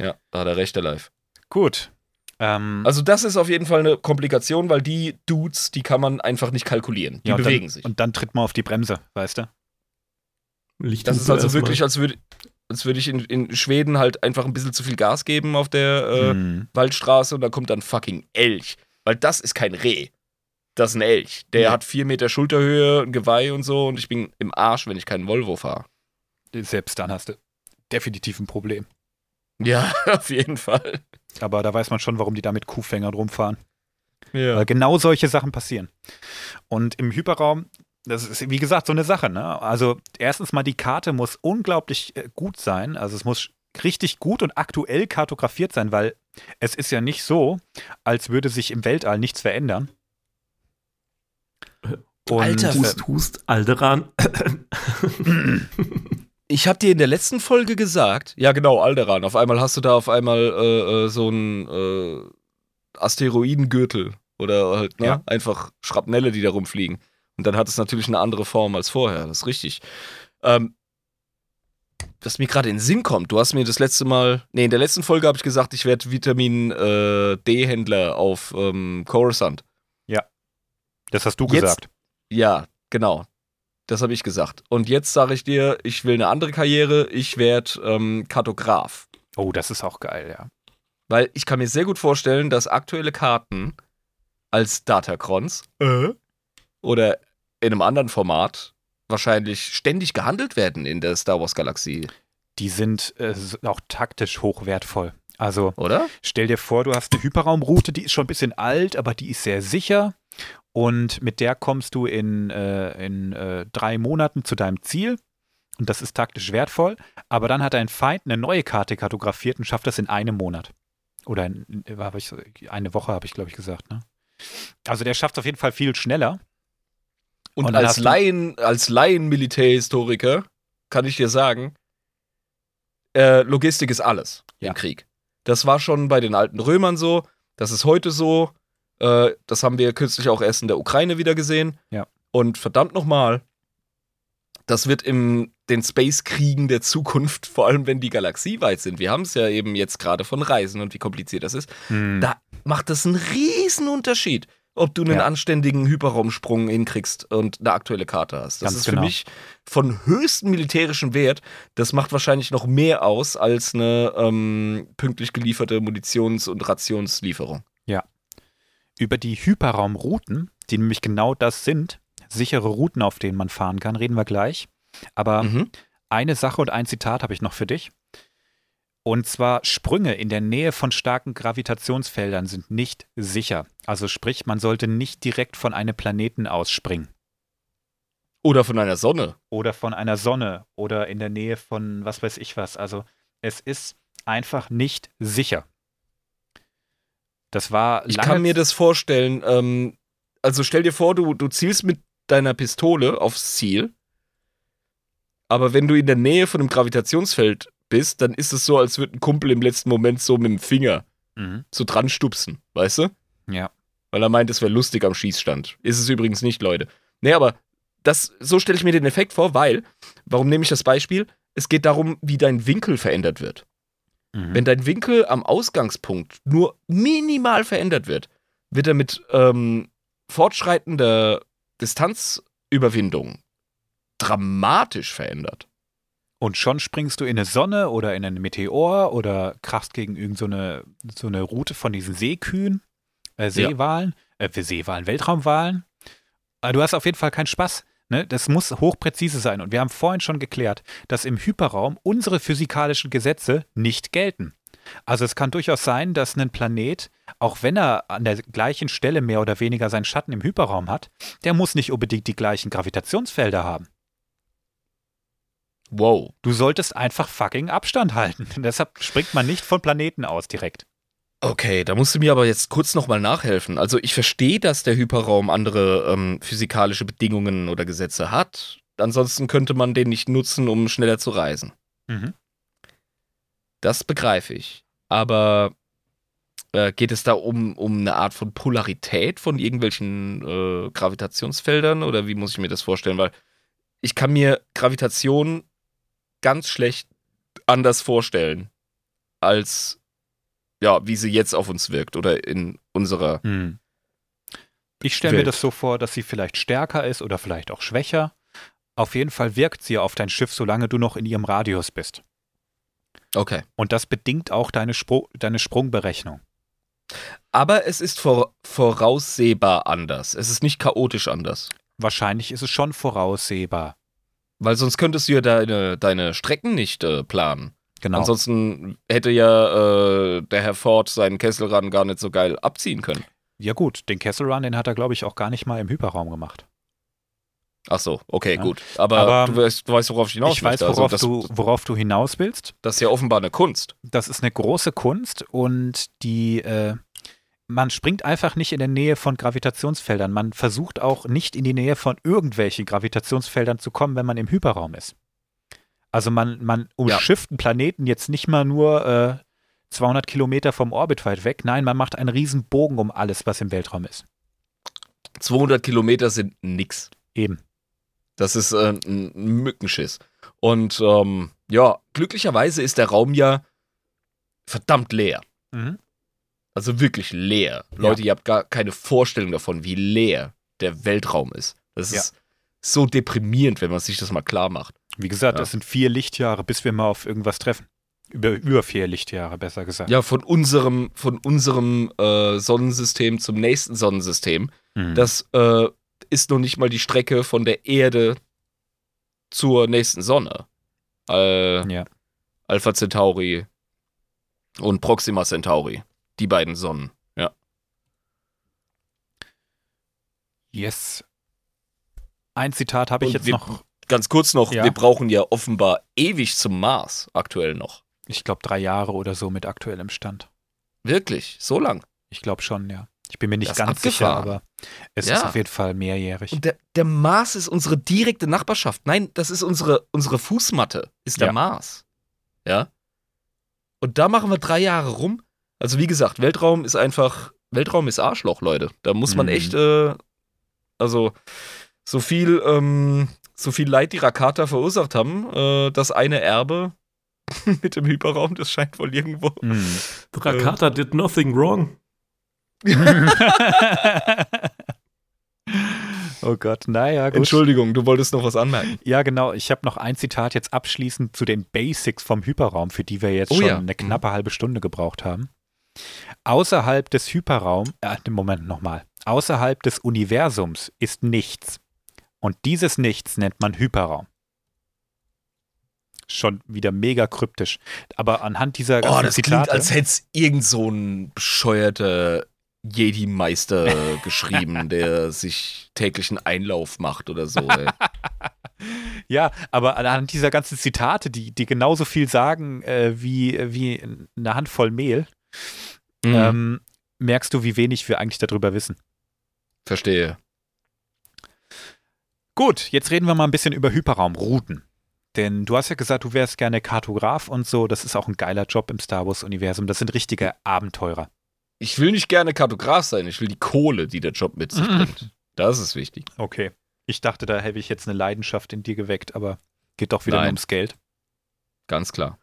ja, da hat er recht, der Live. Gut. Ähm, Also das ist auf jeden Fall eine Komplikation, weil die Dudes, die kann man einfach nicht kalkulieren. Die ja, und bewegen dann, sich. Und dann tritt man auf die Bremse, weißt du? Licht Das ist also erst mal. wirklich, als würde als würde ich in, in Schweden halt einfach ein bisschen zu viel Gas geben auf der äh, Hm. Waldstraße und da kommt dann fucking Elch. Weil das ist kein Reh. Das ist ein Elch. Der Ja. hat vier Meter Schulterhöhe, ein Geweih und so und ich bin im Arsch, wenn ich keinen Volvo fahre. Selbst dann hast du definitiv ein Problem. Ja, (laughs) auf jeden Fall. Aber da weiß man schon, warum die da mit Kuhfängern rumfahren. Ja. Weil genau solche Sachen passieren. Und im Hyperraum, das ist wie gesagt so eine Sache. Ne? Also erstens mal, die Karte muss unglaublich äh, gut sein. Also es muss richtig gut und aktuell kartografiert sein, weil es ist ja nicht so, als würde sich im Weltall nichts verändern. Und, Alter, Hust, Hust, Alderan. (clears throat) (clears throat) (clears throat) Ich habe dir in der letzten Folge gesagt, ja genau, Alderan, auf einmal hast du da auf einmal äh, äh, so einen äh, Asteroidengürtel oder halt, ne, Ja. einfach Schrapnelle, die da rumfliegen. Und dann hat es natürlich eine andere Form als vorher, das ist richtig. Ähm, was mir gerade in den Sinn kommt, du hast mir das letzte Mal, nee, in der letzten Folge habe ich gesagt, ich werde Vitamin äh, D-Händler auf ähm, Coruscant. das hast du Jetzt- gesagt. Ja, genau. Das habe ich gesagt. Und jetzt sage ich dir, ich will eine andere Karriere. Ich werde ähm, Kartograf. Oh, das ist auch geil, ja. Weil ich kann mir sehr gut vorstellen, dass aktuelle Karten als Datacrons oder in einem anderen Format wahrscheinlich ständig gehandelt werden in der Star Wars Galaxie, Die sind äh, auch taktisch hochwertvoll. Also oder? Stell dir vor, du hast eine Hyperraumroute, die ist schon ein bisschen alt, aber die ist sehr sicher. Und mit der kommst du in, äh, in äh, drei Monaten zu deinem Ziel. Und das ist taktisch wertvoll. Aber dann hat dein Feind eine neue Karte kartografiert und schafft das in einem Monat. Oder in, hab ich, eine Woche, habe ich, glaube ich, gesagt. Ne? Also der schafft es auf jeden Fall viel schneller. Und, Und als Laien, als Laien-Militärhistoriker kann ich dir sagen, äh, Logistik ist alles Ja. im Krieg. Das war schon bei den alten Römern so, das ist heute so, äh, das haben wir kürzlich auch erst in der Ukraine wieder gesehen. Ja. Und verdammt nochmal, das wird in den Space-Kriegen der Zukunft, vor allem wenn die galaxieweit sind, wir haben es ja eben jetzt gerade von Reisen und wie kompliziert das ist, Hm. da macht das einen riesen Unterschied, ob du einen Ja. anständigen Hyperraumsprung hinkriegst und eine aktuelle Karte hast. Das Ganz ist genau. für mich von höchstem militärischen Wert. Das macht wahrscheinlich noch mehr aus als eine ähm, pünktlich gelieferte Munitions- und Rationslieferung. Über die Hyperraumrouten, die nämlich genau das sind, sichere Routen, auf denen man fahren kann, reden wir gleich. Aber Mhm. eine Sache und ein Zitat habe ich noch für dich. Und zwar Sprünge in der Nähe von starken Gravitationsfeldern sind nicht sicher. Also sprich, man sollte nicht direkt von einem Planeten aus springen. Oder von einer Sonne. Oder von einer Sonne oder in der Nähe von was weiß ich was. Also es ist einfach nicht sicher. Das war Ich kann mir das vorstellen. Ähm, also stell dir vor, du, du zielst mit deiner Pistole aufs Ziel. Aber wenn du in der Nähe von einem Gravitationsfeld bist, dann ist es so, als würde ein Kumpel im letzten Moment so mit dem Finger Mhm. so dran stupsen, weißt du? Ja. Weil er meint, es wäre lustig am Schießstand. Ist es übrigens nicht, Leute. Nee, aber das, so stelle ich mir den Effekt vor, weil, warum nehme ich das Beispiel? Es geht darum, wie dein Winkel verändert wird. Mhm. Wenn dein Winkel am Ausgangspunkt nur minimal verändert wird, wird er mit ähm, fortschreitender Distanzüberwindung dramatisch verändert. Und schon springst du in eine Sonne oder in einen Meteor oder krachst gegen irgendeine so, eine Route von diesen Seekühen, äh, Seewalen, äh, für Seewalen, Weltraumwalen. Aber du hast auf jeden Fall keinen Spaß. Ne? Das muss hochpräzise sein. Und wir haben vorhin schon geklärt, dass im Hyperraum unsere physikalischen Gesetze nicht gelten. Also es kann durchaus sein, dass ein Planet, auch wenn er an der gleichen Stelle mehr oder weniger seinen Schatten im Hyperraum hat, der muss nicht unbedingt die gleichen Gravitationsfelder haben. Wow. Du solltest einfach fucking Abstand halten. (laughs) Deshalb springt man nicht von Planeten aus direkt. Okay, da musst du mir aber jetzt kurz nochmal nachhelfen. Also ich verstehe, dass der Hyperraum andere ähm, physikalische Bedingungen oder Gesetze hat. Ansonsten könnte man den nicht nutzen, um schneller zu reisen. Mhm. Das begreife ich. Aber äh, geht es da um, um eine Art von Polarität von irgendwelchen äh, Gravitationsfeldern oder wie muss ich mir das vorstellen? Weil ich kann mir Gravitation ganz schlecht anders vorstellen als ja, wie sie jetzt auf uns wirkt oder in unserer. Hm. Ich stelle mir das so vor, dass sie vielleicht stärker ist oder vielleicht auch schwächer. Auf jeden Fall wirkt sie auf dein Schiff, solange du noch in ihrem Radius bist. Okay. Und das bedingt auch deine, Spro deine Sprungberechnung. Aber es ist vor, voraussehbar anders. Es ist nicht chaotisch anders. Wahrscheinlich ist es schon voraussehbar. Weil sonst könntest du ja deine, deine Strecken nicht äh, planen. Genau. Ansonsten hätte ja äh, der Herr Ford seinen Kesselrun gar nicht so geil abziehen können. ja gut, den Castle Run, den hat er, glaube ich, auch gar nicht mal im Hyperraum gemacht. Ach so, okay, Ja. gut. Aber, Aber du, weißt, du weißt, worauf ich hinaus ich weiß. Also worauf, das, du, worauf du hinaus willst. das ist ja offenbar eine Kunst. Das ist eine große Kunst und die, äh, man springt einfach nicht in der Nähe von Gravitationsfeldern. Man versucht auch nicht in die Nähe von irgendwelchen Gravitationsfeldern zu kommen, wenn man im Hyperraum ist. Also man, man umschifft einen Planeten jetzt nicht mal nur äh, 200 Kilometer vom Orbit weit weg. Nein, man macht einen riesen Bogen um alles, was im Weltraum ist. 200 Kilometer sind nix. Eben. Das ist äh, ein Mückenschiss. Und ähm, ja, glücklicherweise ist der Raum ja verdammt leer. Mhm. Also wirklich leer. Leute, ihr habt gar keine Vorstellung davon, wie leer der Weltraum ist. Das Ja. ist so deprimierend, wenn man sich das mal klar macht. Wie gesagt, Ja. das sind vier Lichtjahre, bis wir mal auf irgendwas treffen. Über, über vier Lichtjahre, besser gesagt. Ja, von unserem, von unserem äh, Sonnensystem zum nächsten Sonnensystem. Mhm. Das äh, ist noch nicht mal die Strecke von der Erde zur nächsten Sonne. Äh, ja. Alpha Centauri und Proxima Centauri. Die beiden Sonnen. Ja. Yes. Ein Zitat habe ich jetzt wir- noch. Ganz kurz noch, Ja. wir brauchen ja offenbar ewig zum Mars aktuell noch. Ich glaube, drei Jahre oder so mit aktuellem Stand. Wirklich, so lang. Ich glaube schon, ja. Ich bin mir nicht Das ganz sicher, aber es Ja. ist auf jeden Fall mehrjährig. Und der, der Mars ist unsere direkte Nachbarschaft. Nein, das ist unsere, unsere Fußmatte, ist der Ja. Mars. Ja. Und da machen wir drei Jahre rum. Also wie gesagt, Weltraum ist einfach, Weltraum ist Arschloch, Leute. Da muss man Mhm. echt, äh, also so viel, ähm, so viel Leid die Rakata verursacht haben, äh, das eine Erbe (laughs) mit dem Hyperraum, das scheint wohl irgendwo. Hm. Rakata did nothing wrong. (laughs) oh Gott, naja, gut. Entschuldigung, du wolltest noch was anmerken. Ja, genau. Ich habe noch ein Zitat jetzt abschließend zu den Basics vom Hyperraum, für die wir jetzt Oh schon ja. eine knappe halbe Stunde gebraucht haben. Außerhalb des Hyperraums, äh, Moment nochmal. Außerhalb des Universums ist nichts. Und dieses Nichts nennt man Hyperraum. Schon wieder mega kryptisch. Aber anhand dieser ganzen Oh, das Zitate. klingt, als hätte es irgend so ein bescheuerter Jedi-Meister (laughs) geschrieben, der sich täglichen Einlauf macht oder so. (laughs) Ja, aber anhand dieser ganzen Zitate, die, die genauso viel sagen äh, wie, wie eine Handvoll Mehl, Mhm. ähm, merkst du, wie wenig wir eigentlich darüber wissen. Verstehe. Gut, jetzt reden wir mal ein bisschen über Hyperraumrouten. Denn du hast ja gesagt, du wärst gerne Kartograf und so. Das ist auch ein geiler Job im Star Wars-Universum. Das sind richtige Abenteurer. Ich will nicht gerne Kartograf sein, ich will die Kohle, die der Job mit sich Mhm. bringt. Das ist wichtig. Okay. Ich dachte, da hätte ich jetzt eine Leidenschaft in dir geweckt, aber geht doch wieder nur Nein. ums Geld. Ganz klar.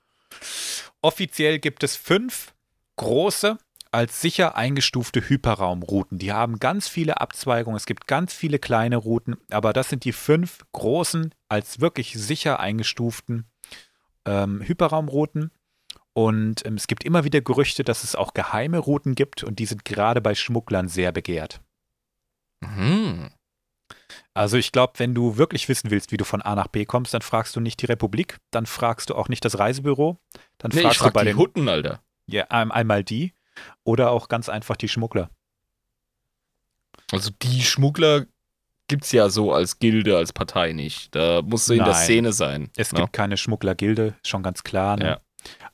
Offiziell gibt es fünf große als sicher eingestufte Hyperraumrouten. Die haben ganz viele Abzweigungen. Es gibt ganz viele kleine Routen, aber das sind die fünf großen als wirklich sicher eingestuften ähm, Hyperraumrouten. Und ähm, es gibt immer wieder Gerüchte, dass es auch geheime Routen gibt und die sind gerade bei Schmugglern sehr begehrt. Mhm. Also ich glaube, wenn du wirklich wissen willst, wie du von A nach B kommst, dann fragst du nicht die Republik, dann fragst du auch nicht das Reisebüro, dann Nee, fragst frag du bei den Hutten, Alter. Ja, ein- einmal die oder auch ganz einfach die Schmuggler. Also die Schmuggler gibt's ja so als Gilde, als Partei nicht. Da musst du in der. Szene sein. Es ne? gibt keine Schmugglergilde, schon ganz klar. Ne? Ja.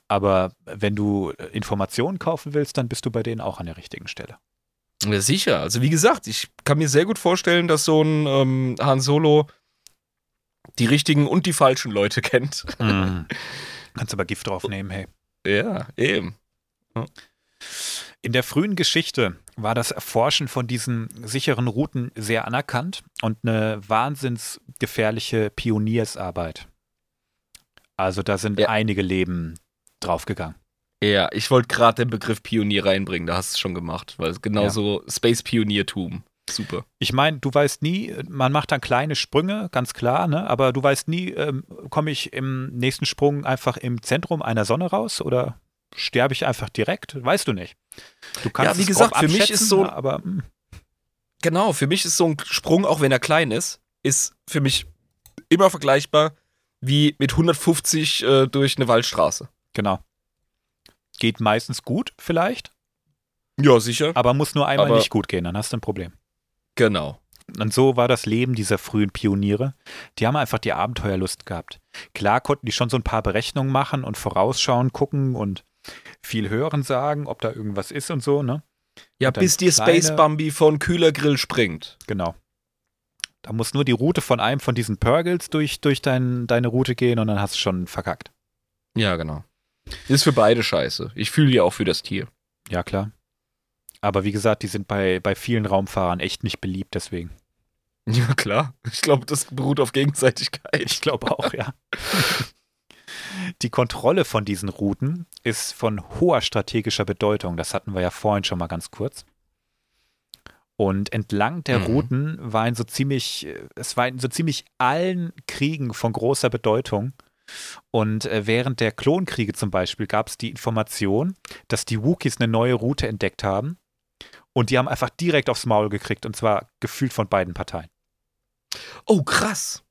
Aber wenn du äh, Informationen kaufen willst, dann bist du bei denen auch an der richtigen Stelle. Ja, sicher. Also wie gesagt, ich kann mir sehr gut vorstellen, dass so ein ähm, Han Solo die richtigen und die falschen Leute kennt. (laughs) Kannst aber Gift draufnehmen, hey. Ja, eben. In der frühen Geschichte war das Erforschen von diesen sicheren Routen sehr anerkannt und eine wahnsinnsgefährliche Pioniersarbeit. Also da sind Ja. einige Leben draufgegangen. Ja, ich wollte gerade den Begriff Pionier reinbringen, da hast du es schon gemacht, weil es genauso Space Pioniertum. Super. Ich meine, du weißt nie, man macht dann kleine Sprünge, ganz klar, ne? aber du weißt nie, ähm, komme ich im nächsten Sprung einfach im Zentrum einer Sonne raus oder sterbe ich einfach direkt? Weißt du nicht. Du kannst Ja, wie es gesagt, für mich ist so- Aber hm, Genau, für mich ist so ein Sprung, auch wenn er klein ist, ist für mich immer vergleichbar wie mit 150 äh, durch eine Waldstraße. genau. Geht meistens gut, vielleicht, Ja, sicher. aber muss nur einmal Aber- nicht gut gehen, dann hast du ein Problem. Genau. Und so war das Leben dieser frühen Pioniere. Die haben einfach die Abenteuerlust gehabt. Klar konnten die schon so ein paar Berechnungen machen und vorausschauen, gucken und viel hören sagen, ob da irgendwas ist und so, ne? Ja, bis dir Space kleine- Bambi von Kühlergrill springt. Genau. Da muss nur die Route von einem von diesen Purgles durch, durch dein, deine Route gehen und dann hast du schon verkackt. Ja, genau. Ist für beide scheiße. Ich fühle ja auch für das Tier. Ja, klar. Aber wie gesagt, die sind bei, bei vielen Raumfahrern echt nicht beliebt, deswegen. Ja, klar. Ich glaube, das beruht auf Gegenseitigkeit. Ich glaube auch, ja. (laughs) Die Kontrolle von diesen Routen ist von hoher strategischer Bedeutung. Das hatten wir ja vorhin schon mal ganz kurz. Und entlang der Mhm. Routen war in so ziemlich, es war in so ziemlich allen Kriegen von großer Bedeutung. Und äh, während der Klonkriege zum Beispiel gab es die Information, dass die Wookiees eine neue Route entdeckt haben. Und die haben einfach direkt aufs Maul gekriegt, und zwar gefühlt von beiden Parteien. Oh, krass.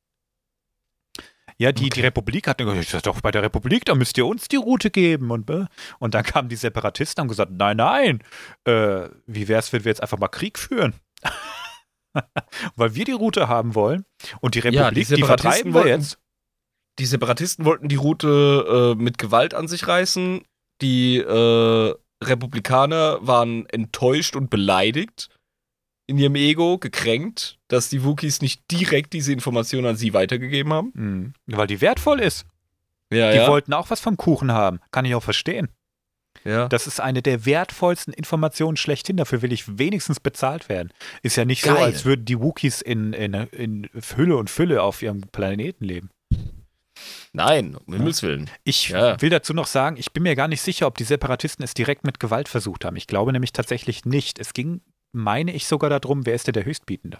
Ja, die, Okay. die Republik hat gesagt, ich sag doch bei der Republik, da müsst ihr uns die Route geben. Und, äh, und dann kamen die Separatisten und haben gesagt, nein, nein, äh, wie wär's, wenn wir jetzt einfach mal Krieg führen? (laughs) Weil wir die Route haben wollen. Und die Ja, die Republik, die, vertreiben wir wollten- jetzt. Die Separatisten wollten die Route äh, mit Gewalt an sich reißen. Die äh, Republikaner waren enttäuscht und beleidigt in ihrem Ego, gekränkt, dass die Wookies nicht direkt diese Information an sie weitergegeben haben. Mhm. Weil die wertvoll ist. Ja, Die ja. wollten auch was vom Kuchen haben. Kann ich auch verstehen. ja. Das ist eine der wertvollsten Informationen schlechthin. Dafür will ich wenigstens bezahlt werden. Ist ja nicht so, Geil. als würden die Wookies in, in, in Hülle und Fülle auf ihrem Planeten leben. Nein, um Himmels Willen. Ich Ja. will dazu noch sagen, ich bin mir gar nicht sicher, ob die Separatisten es direkt mit Gewalt versucht haben. Ich glaube nämlich tatsächlich nicht. Es ging, meine ich, sogar darum, wer ist denn der Höchstbietende.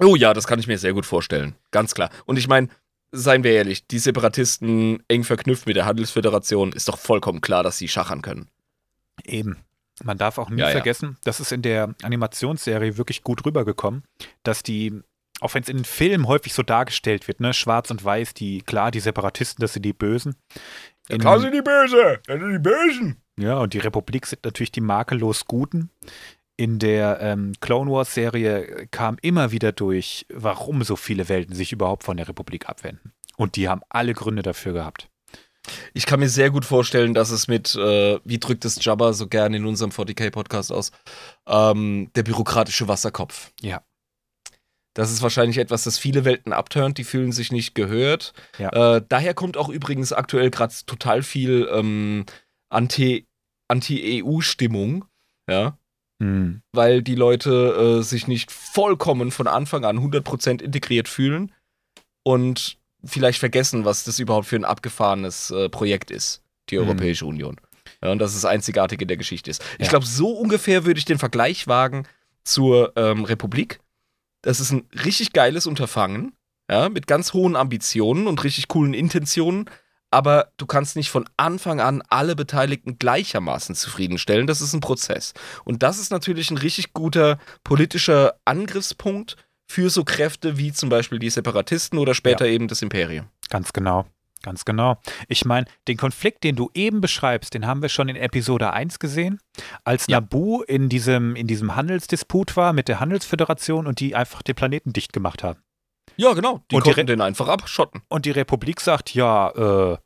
Oh ja, das kann ich mir sehr gut vorstellen. Ganz klar. Und ich meine, seien wir ehrlich, die Separatisten eng verknüpft mit der Handelsföderation, ist doch vollkommen klar, dass sie schachern können. Eben. Man darf auch nie Ja, ja. vergessen, das ist in der Animationsserie wirklich gut rübergekommen, dass die, auch wenn es in den Filmen häufig so dargestellt wird, ne, schwarz und weiß, die, klar, die Separatisten, das sind die Bösen. In- die Böse, das sind die Bösen. Ja, und die Republik sind natürlich die makellos Guten. In der ähm, Clone Wars Serie kam immer wieder durch, warum so viele Welten sich überhaupt von der Republik abwenden. Und die haben alle Gründe dafür gehabt. Ich kann mir sehr gut vorstellen, dass es mit, äh, wie drückt es Jabba so gerne in unserem 40k-Podcast aus, ähm, der bürokratische Wasserkopf. Ja. Das ist wahrscheinlich etwas, das viele Welten abturnt, die fühlen sich nicht gehört. Ja. Äh, daher kommt auch übrigens aktuell gerade total viel ähm, Anti- Anti-EU-Stimmung, ja, Hm. weil die Leute äh, sich nicht vollkommen von Anfang an 100% integriert fühlen und vielleicht vergessen, was das überhaupt für ein abgefahrenes äh, Projekt ist, die Mhm. Europäische Union. Ja, und dass es einzigartig in der Geschichte ist. Ich Ja. glaube, so ungefähr würde ich den Vergleich wagen zur ähm, Republik. Das ist ein richtig geiles Unterfangen, ja, mit ganz hohen Ambitionen und richtig coolen Intentionen, aber du kannst nicht von Anfang an alle Beteiligten gleichermaßen zufriedenstellen. Das ist ein Prozess. Und das ist natürlich ein richtig guter politischer Angriffspunkt für so Kräfte wie zum Beispiel die Separatisten oder später eben das Imperium. Ganz genau. Ganz genau. Ich meine, den Konflikt, den du eben beschreibst, den haben wir schon in Episode 1 gesehen, als Ja. Naboo in diesem, in diesem Handelsdisput war mit der Handelsföderation und die einfach den Planeten dicht gemacht haben. Ja, genau. Die Und die konnten Re- den einfach abschotten. Und die Republik sagt, ja, äh,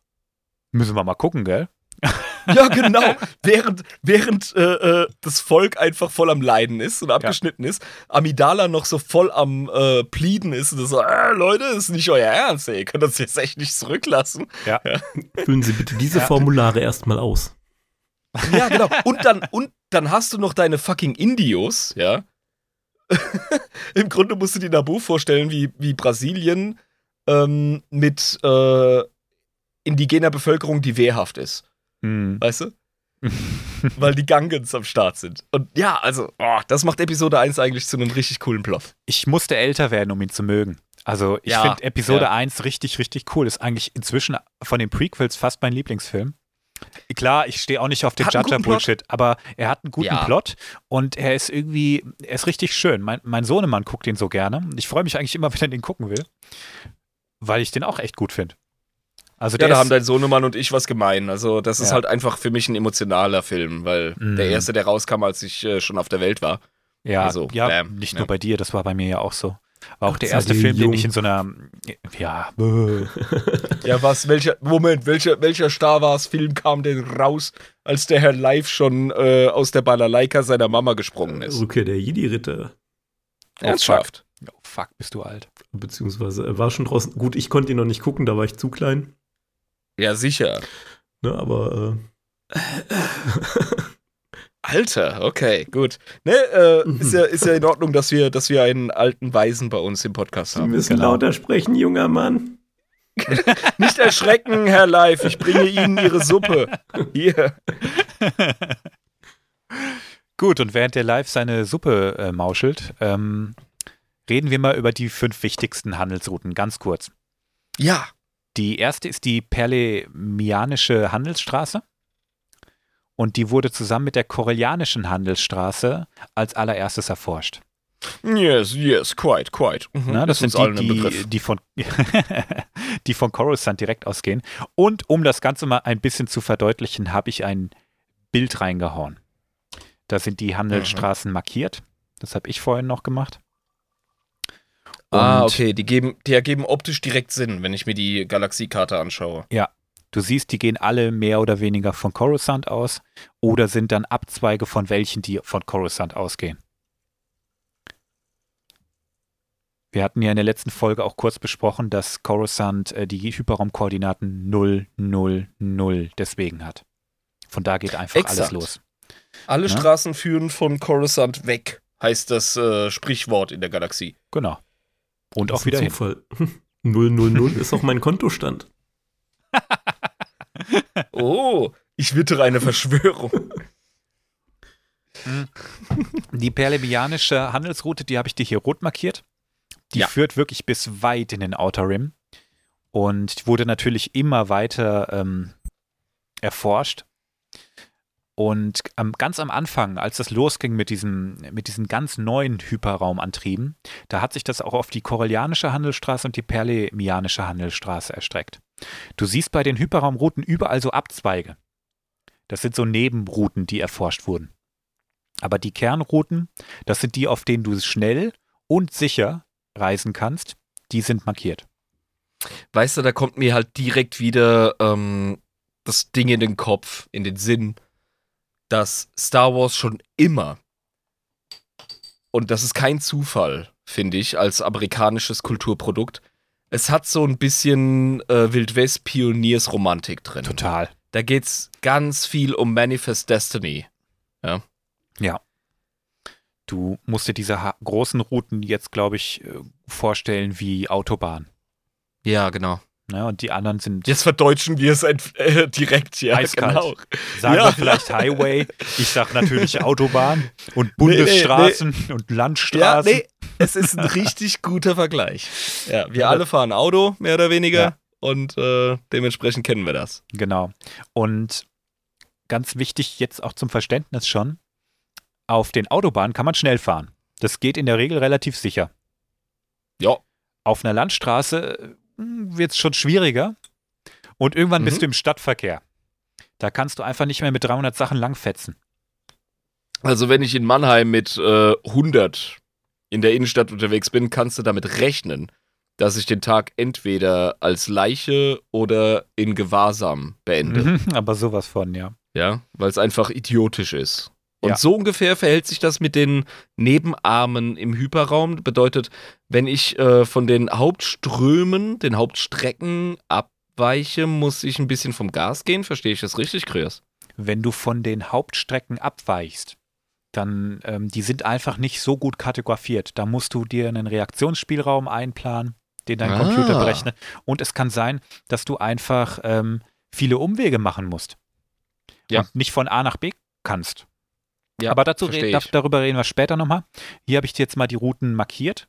müssen wir mal gucken, gell? (laughs) Ja, genau. während während äh, äh, das Volk einfach voll am Leiden ist und abgeschnitten ist, Amidala noch so voll am äh, Pleaden ist und so, äh, Leute, ist nicht euer Ernst, ey. Ihr könnt das jetzt echt nicht zurücklassen. Füllen Sie bitte diese Formulare erstmal aus. Ja, genau. Und dann, und dann hast du noch deine fucking Indios, ja. (laughs) Im Grunde musst du dir Nabu vorstellen, wie, wie Brasilien ähm, mit äh, indigener Bevölkerung, die wehrhaft ist. Mhm. weißt du? (laughs) Weil die Gungans am Start sind. Und ja, also, oh, das macht Episode 1 eigentlich zu einem richtig coolen Plot. Ich musste älter werden, um ihn zu mögen. Also ich Ja, finde Episode ja. 1 richtig, richtig cool. Ist eigentlich inzwischen von den Prequels fast mein Lieblingsfilm. Klar, ich stehe auch nicht auf den Jaja-Bullshit, aber er hat einen guten Ja. Plot und er ist irgendwie, er ist richtig schön. Mein, mein Sohnemann guckt den so gerne ich freue mich eigentlich immer, (laughs) wenn er den gucken will, weil ich den auch echt gut finde. Also Ja, da ist, haben dein Sohnemann und ich was gemein. Also, das ist Ja. halt einfach für mich ein emotionaler Film, weil Mhm. der erste, der rauskam, als ich äh, schon auf der Welt war. ja, also, ja bam, nicht ja. nur bei dir, das war bei mir ja auch so. War auch Gott der erste Film, den jung. ich in so einer, ja, (laughs) Ja, was, welcher, Moment, welcher, welcher Star Wars-Film kam denn raus, als der Herr Live schon äh, aus der Balalaika seiner Mama gesprungen ist? Rückkehr der Jedi-Ritter. Ernsthaft? oh fuck, bist du alt. Beziehungsweise er war schon draußen. Gut, ich konnte ihn noch nicht gucken, da war ich zu klein. Ja, sicher. Ne, aber äh, (laughs) Alter, okay, gut. Ne, äh, ist, ja, ist ja in Ordnung, dass wir, dass wir einen alten Weisen bei uns im Podcast Sie haben. müssen genau. lauter sprechen, junger Mann. (laughs) Nicht erschrecken, Herr Live, ich bringe Ihnen Ihre Suppe. Hier. (laughs) Gut, und während der Live seine Suppe äh, mauschelt, ähm, reden wir mal über die fünf wichtigsten Handelsrouten, ganz kurz. Ja. Die erste ist die Perlemianische Handelsstraße. Und die wurde zusammen mit der Korellianischen Handelsstraße als allererstes erforscht. Yes, yes, quite, quite. Mhm, Na, das ist sind die, die, die, von, (laughs) die von Coruscant direkt ausgehen. Und um das Ganze mal ein bisschen zu verdeutlichen, habe ich ein Bild reingehauen. Da sind die Handelsstraßen markiert. Das habe ich vorhin noch gemacht. Ah, okay, die, geben, die ergeben optisch direkt Sinn, wenn ich mir die Galaxiekarte anschaue. Du siehst, die gehen alle mehr oder weniger von Coruscant aus oder sind dann Abzweige von welchen, die von Coruscant ausgehen. Wir hatten ja in der letzten Folge auch kurz besprochen, dass Coruscant äh, die Hyperraumkoordinaten 0, 0, 0 deswegen hat. Von da geht einfach alles Exakt. los. Alle Ja. Straßen führen von Coruscant weg, heißt das äh, Sprichwort in der Galaxie. Genau. Und Das auch ist wieder ein hin. Zufall. (laughs) 000 ist auch mein Kontostand. (laughs) Oh, ich wittere eine Verschwörung. Die perlemianische Handelsroute, die habe ich dir hier rot markiert. Die Ja. führt wirklich bis weit in den Outer Rim und wurde natürlich immer weiter ähm, erforscht. Und am, ganz am Anfang, als das losging mit, diesem, mit diesen ganz neuen Hyperraumantrieben, da hat sich das auch auf die Korellianische Handelsstraße und die Perlemianische Handelsstraße erstreckt. Du siehst bei den Hyperraumrouten überall so Abzweige. Das sind so Nebenrouten, die erforscht wurden. Aber die Kernrouten, das sind die, auf denen du schnell und sicher reisen kannst, die sind markiert. Weißt du, da kommt mir halt direkt wieder ähm, das Ding in den Kopf, in den Sinn, dass Star Wars schon immer, und das ist kein Zufall, finde ich, als amerikanisches Kulturprodukt, es hat so ein bisschen äh, Wildwest-Pioniers-Romantik drin. Total. Da geht's ganz viel um Manifest Destiny. Ja. Du musst dir diese großen Routen jetzt, glaube ich, äh, vorstellen wie Autobahn. Ja, genau. Ne? Und die anderen sind, Jetzt verdeutschen wir es äh, direkt, ja, Eiskalt. genau. sagen ja. wir vielleicht Highway. Ich sag natürlich (laughs) Autobahn und Nee, nee, Bundesstraßen und Ja, Landstraßen. nee, es ist ein richtig guter Vergleich. Ja, wir Ja, alle fahren Auto, mehr oder weniger, Ja. und äh, dementsprechend kennen wir das. Genau. Und ganz wichtig jetzt auch zum Verständnis schon, auf den Autobahnen kann man schnell fahren. Das geht in der Regel relativ sicher. Ja. Auf einer Landstraße wird es schon schwieriger. Und irgendwann Mhm. bist du im Stadtverkehr. Da kannst du einfach nicht mehr mit 300 Sachen langfetzen. Also wenn ich in Mannheim mit äh, 100 in der Innenstadt unterwegs bin, kannst du damit rechnen, dass ich den Tag entweder als Leiche oder in Gewahrsam beende. Mhm, aber sowas von, ja. Ja, weil es einfach idiotisch ist. Und Ja. so ungefähr verhält sich das mit den Nebenarmen im Hyperraum. Bedeutet, wenn ich äh, von den Hauptströmen, den Hauptstrecken abweiche, muss ich ein bisschen vom Gas gehen. Verstehe ich das richtig, Krios? Wenn du von den Hauptstrecken abweichst, dann, ähm, die sind einfach nicht so gut kartografiert. Da musst du dir einen Reaktionsspielraum einplanen, den dein Ah. Computer berechnet. Und es kann sein, dass du einfach ähm, viele Umwege machen musst. Ja. und nicht von A nach B kannst. Ja, Aber dazu versteh re da, darüber reden wir später nochmal. Hier habe ich jetzt mal die Routen markiert.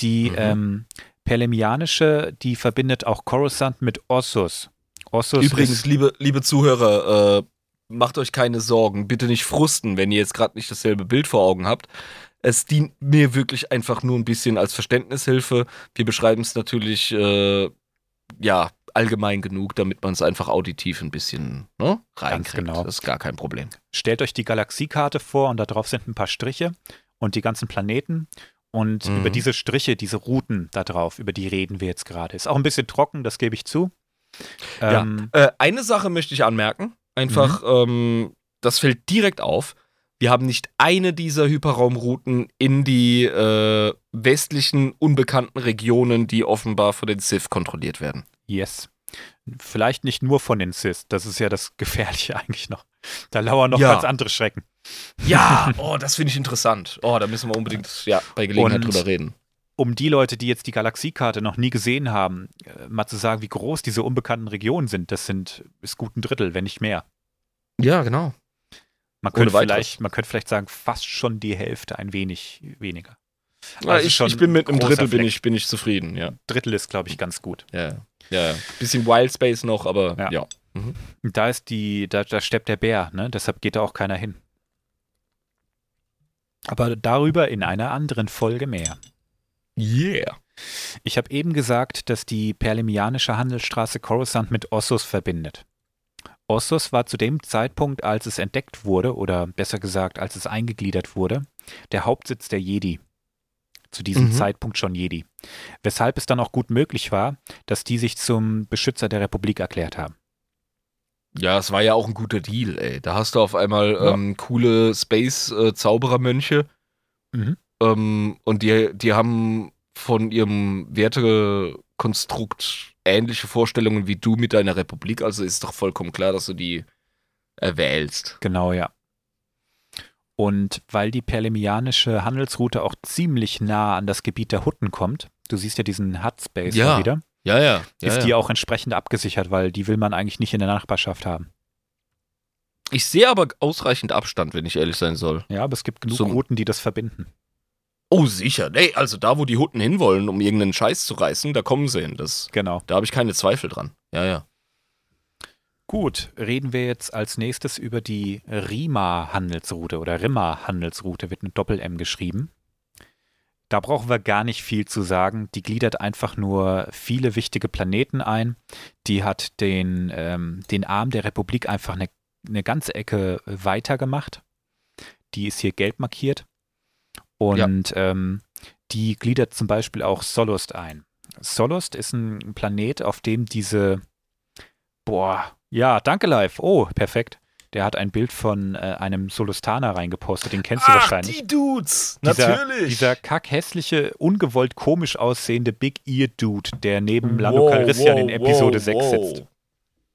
Die Mhm. ähm, Pelemianische, die verbindet auch Coruscant mit Ossus. Ossus Übrigens, liebe, liebe Zuhörer, äh, macht euch keine Sorgen. Bitte nicht frusten, wenn ihr jetzt gerade nicht dasselbe Bild vor Augen habt. Es dient mir wirklich einfach nur ein bisschen als Verständnishilfe. Wir beschreiben es natürlich, äh, ja, allgemein genug, damit man es einfach auditiv ein bisschen ne, reinkriegt. genau. Das ist gar kein Problem. stellt euch die Galaxiekarte vor und da drauf sind ein paar Striche und die ganzen Planeten. Und Mhm. über diese Striche, diese Routen da drauf, über die reden wir jetzt gerade. Ist auch ein bisschen trocken, das gebe ich zu. Ja. Ähm, Äh, eine Sache möchte ich anmerken. Einfach, ähm, das fällt direkt auf. Wir haben nicht eine dieser Hyperraumrouten in die äh, westlichen, unbekannten Regionen, die offenbar von den Sith kontrolliert werden. Yes. Vielleicht nicht nur von den Cis, das ist ja das Gefährliche (laughs) eigentlich noch. Da lauern noch Ja. ganz andere Schrecken. Ja, (laughs) oh, das finde ich interessant. Oh, da müssen wir unbedingt ja, bei Gelegenheit Und- drüber reden. Um die Leute, die jetzt die Galaxiekarte noch nie gesehen haben, äh, mal zu sagen, wie groß diese unbekannten Regionen sind, das sind ist gut ein Drittel, wenn nicht mehr. Ja, genau. Man könnte, vielleicht, man könnte vielleicht sagen, fast schon die Hälfte, ein wenig weniger. Also ich, ich bin mit einem Drittel bin ich, bin ich zufrieden, ja. Drittel ist, glaube ich, ganz gut. Ja, ja. Bisschen Wild Space noch, aber Ja. ja. Und da ist die, da, da steppt der Bär, ne? Deshalb geht da auch keiner hin. Aber darüber in einer anderen Folge mehr. Yeah. Ich habe eben gesagt, dass die perlemianische Handelsstraße Coruscant mit Ossus verbindet. Ossus war zu dem Zeitpunkt, als es entdeckt wurde, oder besser gesagt, als es eingegliedert wurde, der Hauptsitz der Jedi. Zu diesem Mhm. Zeitpunkt schon Jedi. Weshalb es dann auch gut möglich war, dass die sich zum Beschützer der Republik erklärt haben. Ja, es war ja auch ein guter Deal, ey. Da hast du auf einmal Ja. ähm, coole Space-Zauberermönche Mhm. ähm, und die, die haben von ihrem Wertekonstrukt ähnliche Vorstellungen wie du mit deiner Republik. Also ist doch vollkommen klar, dass du die erwählst. Genau, ja. Und weil die perlemianische Handelsroute auch ziemlich nah an das Gebiet der Hutten kommt, du siehst ja diesen Hut-Space Ja, wieder, Ja, ja. ja, ist ja. die auch entsprechend abgesichert, weil die will man eigentlich nicht in der Nachbarschaft haben. Ich sehe aber ausreichend Abstand, wenn ich ehrlich sein soll. Ja, aber es gibt genug Zum- Routen, die das verbinden. Oh, sicher. Nee, also da, wo die Hutten hinwollen, um irgendeinen Scheiß zu reißen, da kommen sie hin. Das, Genau. da habe ich keine Zweifel dran. Ja, ja. Gut, reden wir jetzt als nächstes über die Rima-Handelsroute oder Rimma-Handelsroute, wird mit Doppel-M geschrieben. Da brauchen wir gar nicht viel zu sagen. Die gliedert einfach nur viele wichtige Planeten ein. Die hat den, ähm, den Arm der Republik einfach eine, eine ganze Ecke weiter gemacht. Die ist hier gelb markiert. Und ähm, die gliedert zum Beispiel auch Solust ein. Solust ist ein Planet, auf dem diese Boah, ja, danke live. Oh, perfekt. Der hat ein Bild von äh, einem Solustaner reingepostet, den kennst du wahrscheinlich. die Dudes. Dieser, dieser kackhässliche, ungewollt komisch aussehende Big Ear Dude, der neben Lando Wow, Calrissian wow, in Episode wow, 6 wow. sitzt.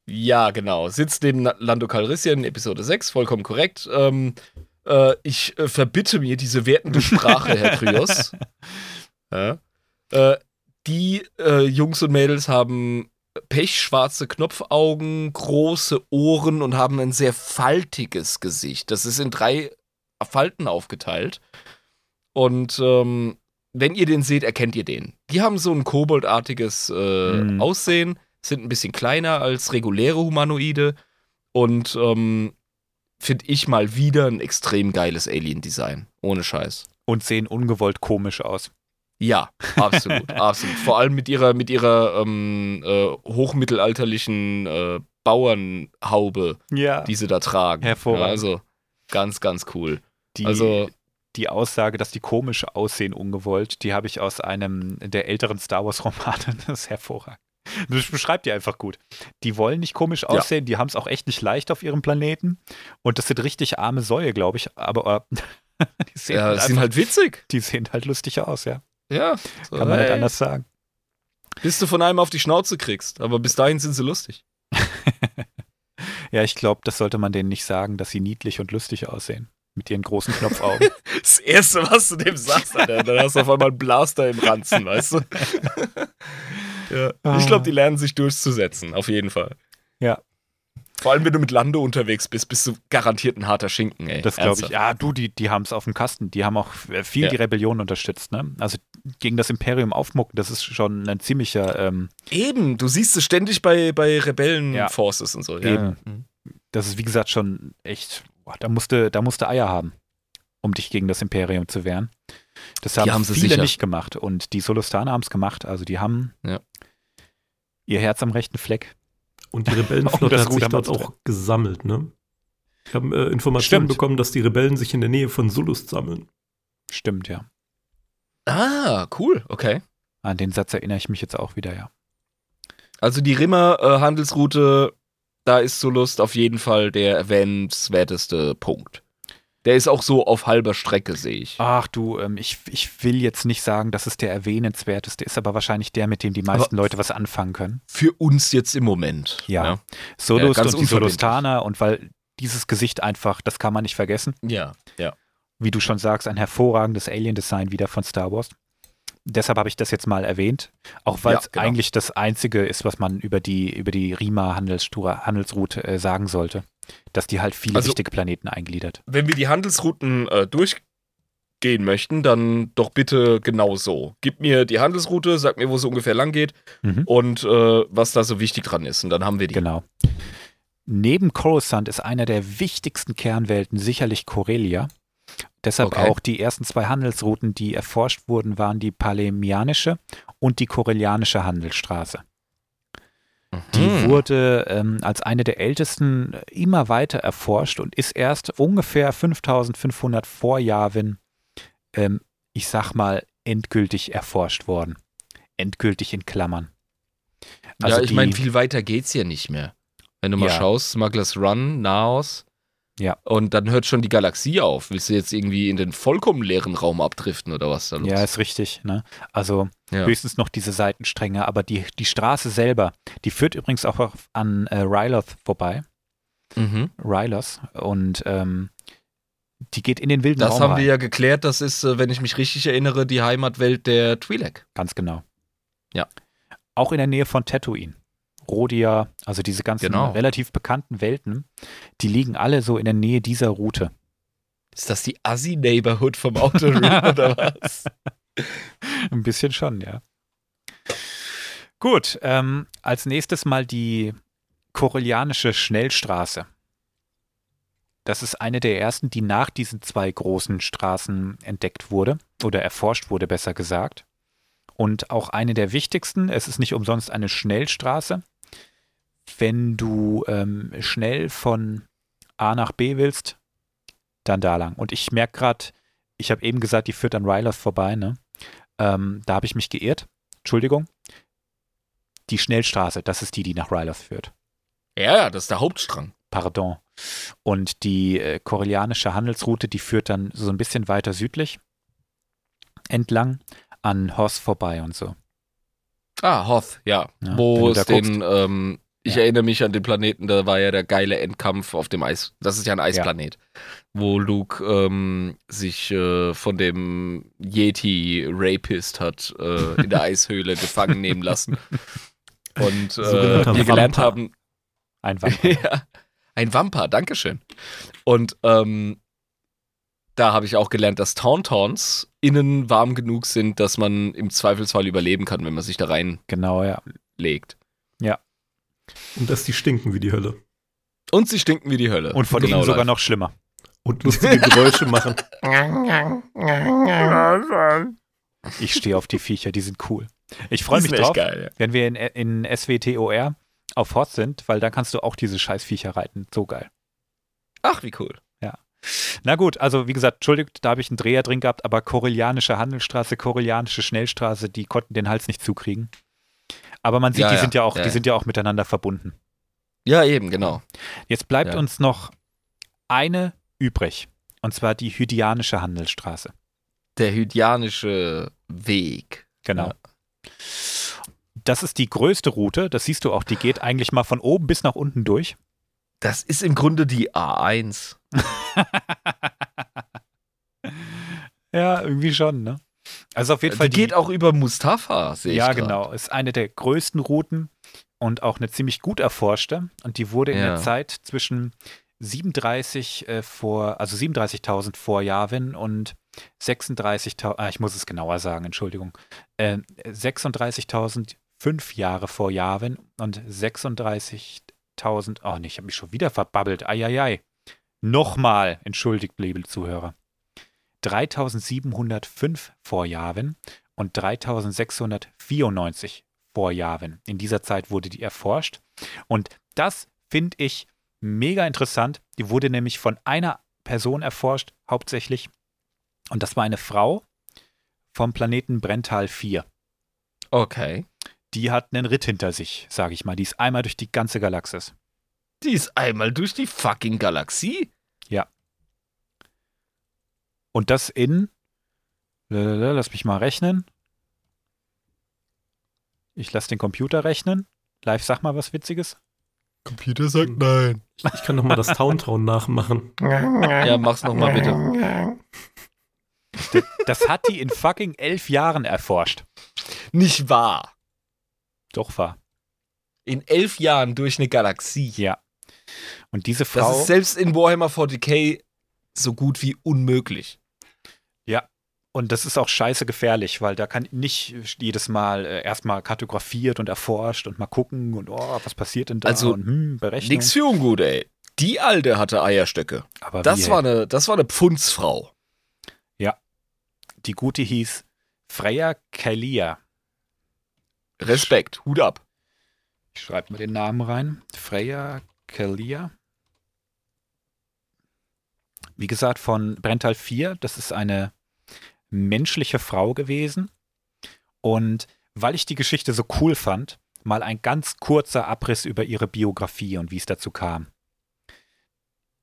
Ja, genau. Sitzt neben Lando Calrissian in Episode 6, vollkommen korrekt. Ähm, äh, ich äh, verbitte mir diese wertende Sprache, Herr Kryos. (laughs) Ja. Äh, die äh, Jungs und Mädels haben pechschwarze Knopfaugen, große Ohren und haben ein sehr faltiges Gesicht. Das ist in drei Falten aufgeteilt. Und ähm, wenn ihr den seht, erkennt ihr den. Die haben so ein koboldartiges äh, Mhm. Aussehen, sind ein bisschen kleiner als reguläre Humanoide und ähm, finde ich mal wieder ein extrem geiles Alien-Design. Ohne Scheiß. Und sehen ungewollt komisch aus. Ja, absolut, (laughs) absolut. Vor allem mit ihrer, mit ihrer ähm, äh, hochmittelalterlichen äh, Bauernhaube, Ja. die sie da tragen. Hervorragend. Ja, also ganz, ganz cool. Die, also- die Aussage, dass die komisch aussehen, ungewollt, die habe ich aus einem der älteren Star Wars-Romane. (laughs) Das ist hervorragend. Das beschreibt die einfach gut. Die wollen nicht komisch aussehen, die haben es auch echt nicht leicht auf ihrem Planeten. Und das sind richtig arme Säue, glaube ich. Aber äh, (laughs) die, sehen Ja, halt sind einfach, halt witzig. die sehen halt lustig aus, ja. Ja. So, (laughs) Kann man nicht hey, anders sagen. Bis du von einem auf die Schnauze kriegst. Aber bis dahin sind sie lustig. (laughs) Ja, ich glaube, das sollte man denen nicht sagen, dass sie niedlich und lustig aussehen. Mit ihren großen Knopfaugen. (laughs) Das Erste, was du dem sagst, Alter, dann hast du auf einmal einen Blaster im Ranzen, weißt du? ja. Ich glaube, die lernen sich durchzusetzen, auf jeden Fall. Vor allem, wenn du mit Lande unterwegs bist, bist du garantiert ein harter Schinken, ey. Das glaube ich. Ja, du, die, die haben es auf dem Kasten. Die haben auch viel Ja. die Rebellion unterstützt. Ne? Also gegen das Imperium aufmucken, das ist schon ein ziemlicher. Ähm, Eben, du siehst es ständig bei, bei Ja. Rebellen-Forces und so. Ja. Eben. Mhm. das ist wie gesagt schon echt. Boah, da musste, da musste Eier haben, um dich gegen das Imperium zu wehren. Das haben, haben sie viele sicher. nicht gemacht. Und die Solustaner haben es gemacht. Also die haben Ja. ihr Herz am rechten Fleck. Und die Rebellenflotte (laughs) das hat sich dort auch gesammelt, ne? Ich habe äh, Informationen Stimmt. bekommen, dass die Rebellen sich in der Nähe von Sulust sammeln. Stimmt, ja. Ah, cool, okay. An den Satz erinnere ich mich jetzt auch wieder, ja. Also die Rimmer-Handelsroute, da ist Solust auf jeden Fall der erwähnenswerteste Punkt. Der ist auch so auf halber Strecke, sehe ich. Ach du, ähm, ich, ich will jetzt nicht sagen, dass es der erwähnenswerteste ist, aber wahrscheinlich der, mit dem die meisten Leute was anfangen können. Für uns jetzt im Moment. Ja. Solus Ja, ganz und die. Solustaner und weil dieses Gesicht einfach, das kann man nicht vergessen. Ja, ja. Wie du schon sagst, ein hervorragendes Alien-Design wieder von Star Wars. Deshalb habe ich das jetzt mal erwähnt, auch weil es Ja, genau. eigentlich das Einzige ist, was man über die, über die Rima-Handelsroute äh, sagen sollte. Dass die halt viele Also- wichtige Planeten eingliedert. Wenn wir die Handelsrouten äh, durchgehen möchten, dann doch bitte genau so. Gib mir die Handelsroute, sag mir, wo sie ungefähr lang geht Mhm. und äh, was da so wichtig dran ist. Und dann haben wir die. Genau. Neben Coruscant ist einer der wichtigsten Kernwelten sicherlich Corellia. Deshalb Okay. auch die ersten zwei Handelsrouten, die erforscht wurden, waren die palemianische und die corellianische Handelsstraße. Die Hm. wurde ähm, als eine der ältesten immer weiter erforscht und ist erst ungefähr 5500 vor Yavin, ähm, ich sag mal, endgültig erforscht worden. Endgültig in Klammern. Also ja, ich die- meine, viel weiter geht's ja nicht mehr. Wenn du mal Ja. schaust, Smugglers Run, Naos. Ja. Und dann hört schon die Galaxie auf. Willst du jetzt irgendwie in den vollkommen leeren Raum abdriften oder was da los? Ja, ist richtig. Ne? Also Ja. höchstens noch diese Seitenstränge, aber die, die Straße selber, die führt übrigens auch auf- an äh, Ryloth vorbei. Mhm. Rylos. Und ähm, die geht in den wilden Das Raum haben rein. wir ja geklärt. Das ist, äh, wenn ich mich richtig erinnere, die Heimatwelt der Twi'lek. Ganz genau. Ja. Auch in der Nähe von Tatooine. Rodia, also diese ganzen Genau. relativ bekannten Welten, die liegen alle so in der Nähe dieser Route. Ist das die Assi-Neighborhood vom Outer Rim oder (laughs) was? Ein bisschen schon, ja. Gut, ähm, als nächstes mal die Corellianische Schnellstraße. Das ist eine der ersten, die nach diesen zwei großen Straßen entdeckt wurde oder erforscht wurde, besser gesagt. Und auch eine der wichtigsten. Es ist nicht umsonst eine Schnellstraße. Wenn du ähm, schnell von A nach B willst, dann da lang. Und ich merke gerade, ich habe eben gesagt, die führt an Ryloth vorbei, ne? Ähm, da habe ich mich geirrt. Entschuldigung. Die Schnellstraße, das ist die, die nach Ryloth führt. ja, das ist der Hauptstrang. Pardon. Und die äh, korellianische Handelsroute, die führt dann so ein bisschen weiter südlich entlang an Hoth vorbei und so. Ah, Hoth, ja. Ja, Wo es den, ähm, ich Ja. erinnere mich an den Planeten, da war ja der geile Endkampf auf dem Eis. Das ist ja ein Eisplanet. Wo Luke ähm, sich äh, von dem Yeti-Rapist hat äh, in der (laughs) Eishöhle gefangen nehmen lassen. Und äh, wir gelernt Vampir. haben, Ein Vampir. (laughs) ja, ein Wampa, Dankeschön. Und ähm, da habe ich auch gelernt, dass Tauntauns innen warm genug sind, dass man im Zweifelsfall überleben kann, wenn man sich da reinlegt. genau, ja. Und dass die stinken wie die Hölle. Und sie stinken wie die Hölle. Und von Genau, ihnen sogar noch schlimmer. Und lustige Geräusche machen. Ich stehe auf die Viecher, die sind cool. Ich freue mich drauf, geil, ja. wenn wir in, in SWTOR auf Hoth sind, weil dann kannst du auch diese scheiß Viecher reiten. So geil. Ach, wie cool. Na gut, also wie gesagt, entschuldigt, da habe ich einen Dreher drin gehabt, aber korellianische Handelsstraße, korellianische Schnellstraße, die konnten den Hals nicht zukriegen. Aber man sieht, Ja, die ja, sind ja auch, ja, die sind ja auch miteinander verbunden. Ja, eben, genau. Jetzt bleibt uns noch eine übrig, und zwar die Hydianische Handelsstraße. Der hydianische Weg. Genau. Das ist die größte Route, das siehst du auch, die geht eigentlich mal von oben bis nach unten durch. Das ist im Grunde die A1. (laughs) Ja, irgendwie schon, ne? Also auf jeden Fall Die geht auch über Mustafa, sehe ich Ja, genau. Ist eine der größten Routen und auch eine ziemlich gut erforschte. Und die wurde in Ja. der Zeit zwischen 37 äh, vor, also 37.000 vor Yavin und 36.000, ah, ich muss es genauer sagen, Entschuldigung, äh, 36.000 fünf Jahre vor Yavin und 36.000, oh nee, ich habe mich schon wieder verbabbelt, eieiei. Nochmal, entschuldigt, liebe Zuhörer. 3705 vor Yavin und 3694 vor Yavin. In dieser Zeit wurde die erforscht. Und das finde ich mega interessant. Die wurde nämlich von einer Person erforscht, hauptsächlich. Und das war eine Frau vom Planeten Brental 4. Okay. Die hat einen Ritt hinter sich, sage ich mal. Die ist einmal durch die ganze Galaxis. Die ist einmal durch die fucking Galaxie. Und das in, lalalala, lass mich mal rechnen. Ich lasse den Computer rechnen. Live, sag mal was Witziges. Computer sagt nein. Ich, ich kann noch mal das Towntown nachmachen. (laughs) Ja, mach's nochmal bitte. Das hat die in fucking elf Jahren erforscht. Nicht wahr. Doch war. In elf Jahren durch eine Galaxie. Ja. Und diese Das Frau. ist selbst in Warhammer 40k so gut wie unmöglich. Und das ist auch scheiße gefährlich, weil da kann nicht jedes Mal äh, erstmal kartografiert und erforscht und mal gucken und oh, was passiert denn da Also, und hm, Berechnung. Nix für ungut, ey. Die Alte hatte Eierstöcke. Aber Das wie, war eine, das war eine Pfundsfrau. die gute hieß Freya Kalia. Respekt, Hut ab. Ich schreibe mal den Namen rein. Freya Kalia. Wie gesagt, von Brental 4. Das ist eine menschliche Frau gewesen. Und weil ich die Geschichte so cool fand, mal ein ganz kurzer Abriss über ihre Biografie und wie es dazu kam.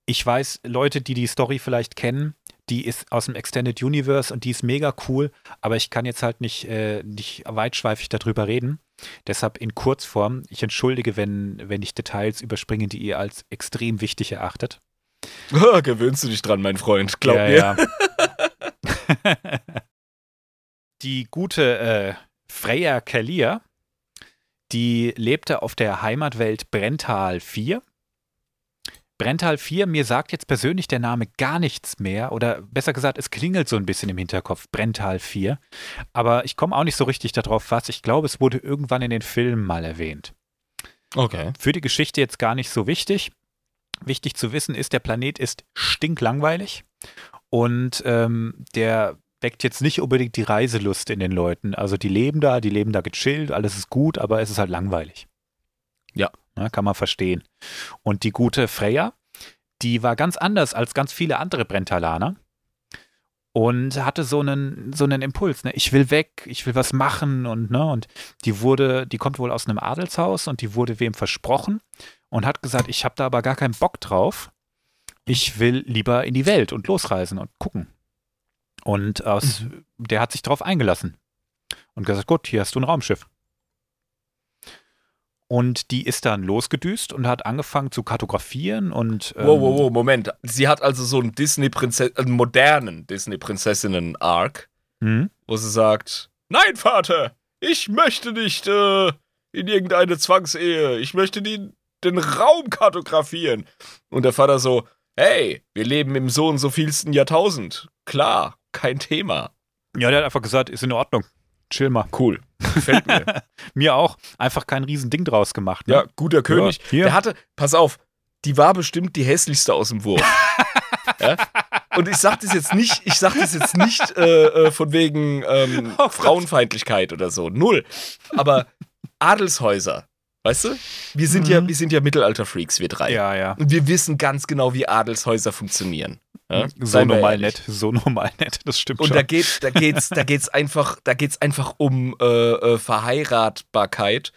Ich weiß, Leute, die die Story vielleicht kennen, die ist aus dem Extended Universe und die ist mega cool, aber ich kann jetzt halt nicht, äh, nicht weitschweifig darüber reden. Deshalb in Kurzform, ich entschuldige, wenn, wenn ich Details überspringe, die ihr als extrem wichtig erachtet. (laughs) Gewöhnst du dich dran, mein Freund. Glaub ja, mir. Ja. (laughs) (laughs) die gute äh, Freya Kalia, die lebte auf der Heimatwelt Brental 4. Brental 4, mir sagt jetzt persönlich der Name gar nichts mehr oder besser gesagt, es klingelt so ein bisschen im Hinterkopf, Brental 4. Aber ich komme auch nicht so richtig darauf, was. Ich glaube, es wurde irgendwann in den Filmen mal erwähnt. Okay. Für die Geschichte jetzt gar nicht so wichtig. Wichtig zu wissen ist, der Planet ist stinklangweilig und ähm, der weckt jetzt nicht unbedingt die Reiselust in den Leuten. Also die leben da, die leben da gechillt, alles ist gut, aber es ist halt langweilig. Ja. Na, kann man verstehen. Und die gute Freya, die war ganz anders als ganz viele andere Brentalaner und hatte so einen, so einen Impuls, ne? Ich will weg, ich will was machen und, ne, und die wurde, die kommt wohl aus einem Adelshaus und die wurde wem versprochen und hat gesagt, ich habe da aber gar keinen Bock drauf. Ich will lieber in die Welt und losreisen und gucken. Und aus, der hat sich darauf eingelassen und gesagt, gut, hier hast du ein Raumschiff. Und die ist dann losgedüst und hat angefangen zu kartografieren und ähm, Wow, wow, wow, Moment. Sie hat also so einen Disney-Prinzess, einen modernen Disney-Prinzessinnen-Arc, hm? wo sie sagt: Nein, Vater, ich möchte nicht äh, in irgendeine Zwangsehe. Ich möchte die, den Raum kartografieren. Und der Vater so: Hey, wir leben im so und so vielsten Jahrtausend. Klar, kein Thema. Ja, der hat einfach gesagt, ist in Ordnung. Chill mal. Cool. Gefällt mir. (laughs) Mir auch. Einfach kein Riesending draus gemacht. Ne? ja, guter König. hier. Der hatte, pass auf, die war bestimmt die hässlichste aus dem Wurf. (laughs) ja? Und ich sag das jetzt nicht, ich sag das jetzt nicht äh, äh, von wegen ähm, Oh. Frauenfeindlichkeit oder so. Null. Aber Adelshäuser, weißt du? Wir sind ja, Mhm. wir sind ja Mittelalter-Freaks, wir drei. Ja, ja. Und wir wissen ganz genau, wie Adelshäuser funktionieren. Ja? So Seien wir normal nett. So normal nett. Das stimmt Und schon. da geht, da geht's, da geht's einfach, da geht's einfach um äh, äh, Verheiratbarkeit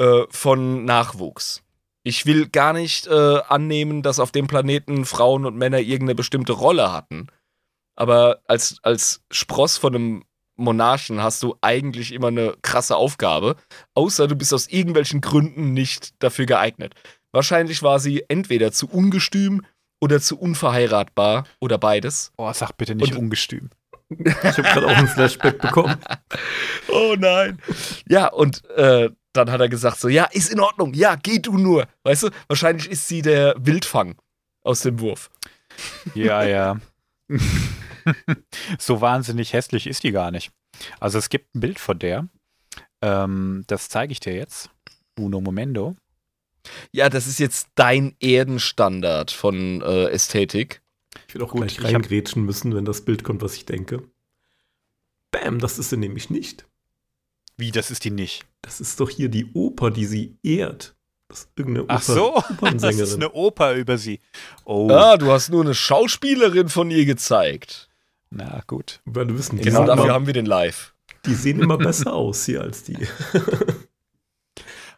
äh, von Nachwuchs. Ich will gar nicht äh, annehmen, dass auf dem Planeten Frauen und Männer irgendeine bestimmte Rolle hatten. Aber als, als Spross von einem Monarchen hast du eigentlich immer eine krasse Aufgabe, außer du bist aus irgendwelchen Gründen nicht dafür geeignet. Wahrscheinlich war sie entweder zu ungestüm oder zu unverheiratbar oder beides. oh, sag bitte nicht Und- ungestüm. Ich habe gerade auch ein Flashback bekommen. (laughs) Oh nein. Ja, und äh, dann hat er gesagt so, ja, ist in Ordnung, ja, geh du nur. Weißt du, wahrscheinlich ist sie der Wildfang aus dem Wurf. Ja, ja. (laughs) (laughs) so wahnsinnig hässlich ist die gar nicht. Also es gibt ein Bild von der. Ähm, das zeige ich dir jetzt. Uno Momento. Ja, das ist jetzt dein Erdenstandard von äh, Ästhetik. Ich will auch Gut, gleich reingrätschen müssen, wenn das Bild kommt, was ich denke. Bam, das ist sie nämlich nicht. Wie, das ist die nicht? Das ist doch hier die Oper, die sie ehrt. Das ist irgendeine Oper Ach so, (laughs) das ist eine Oper über sie. Oh, Ah, du hast nur eine Schauspielerin von ihr gezeigt. Na gut. Weil du wissen, die, Genau dafür immer, haben wir den live. die sehen immer besser aus hier als die.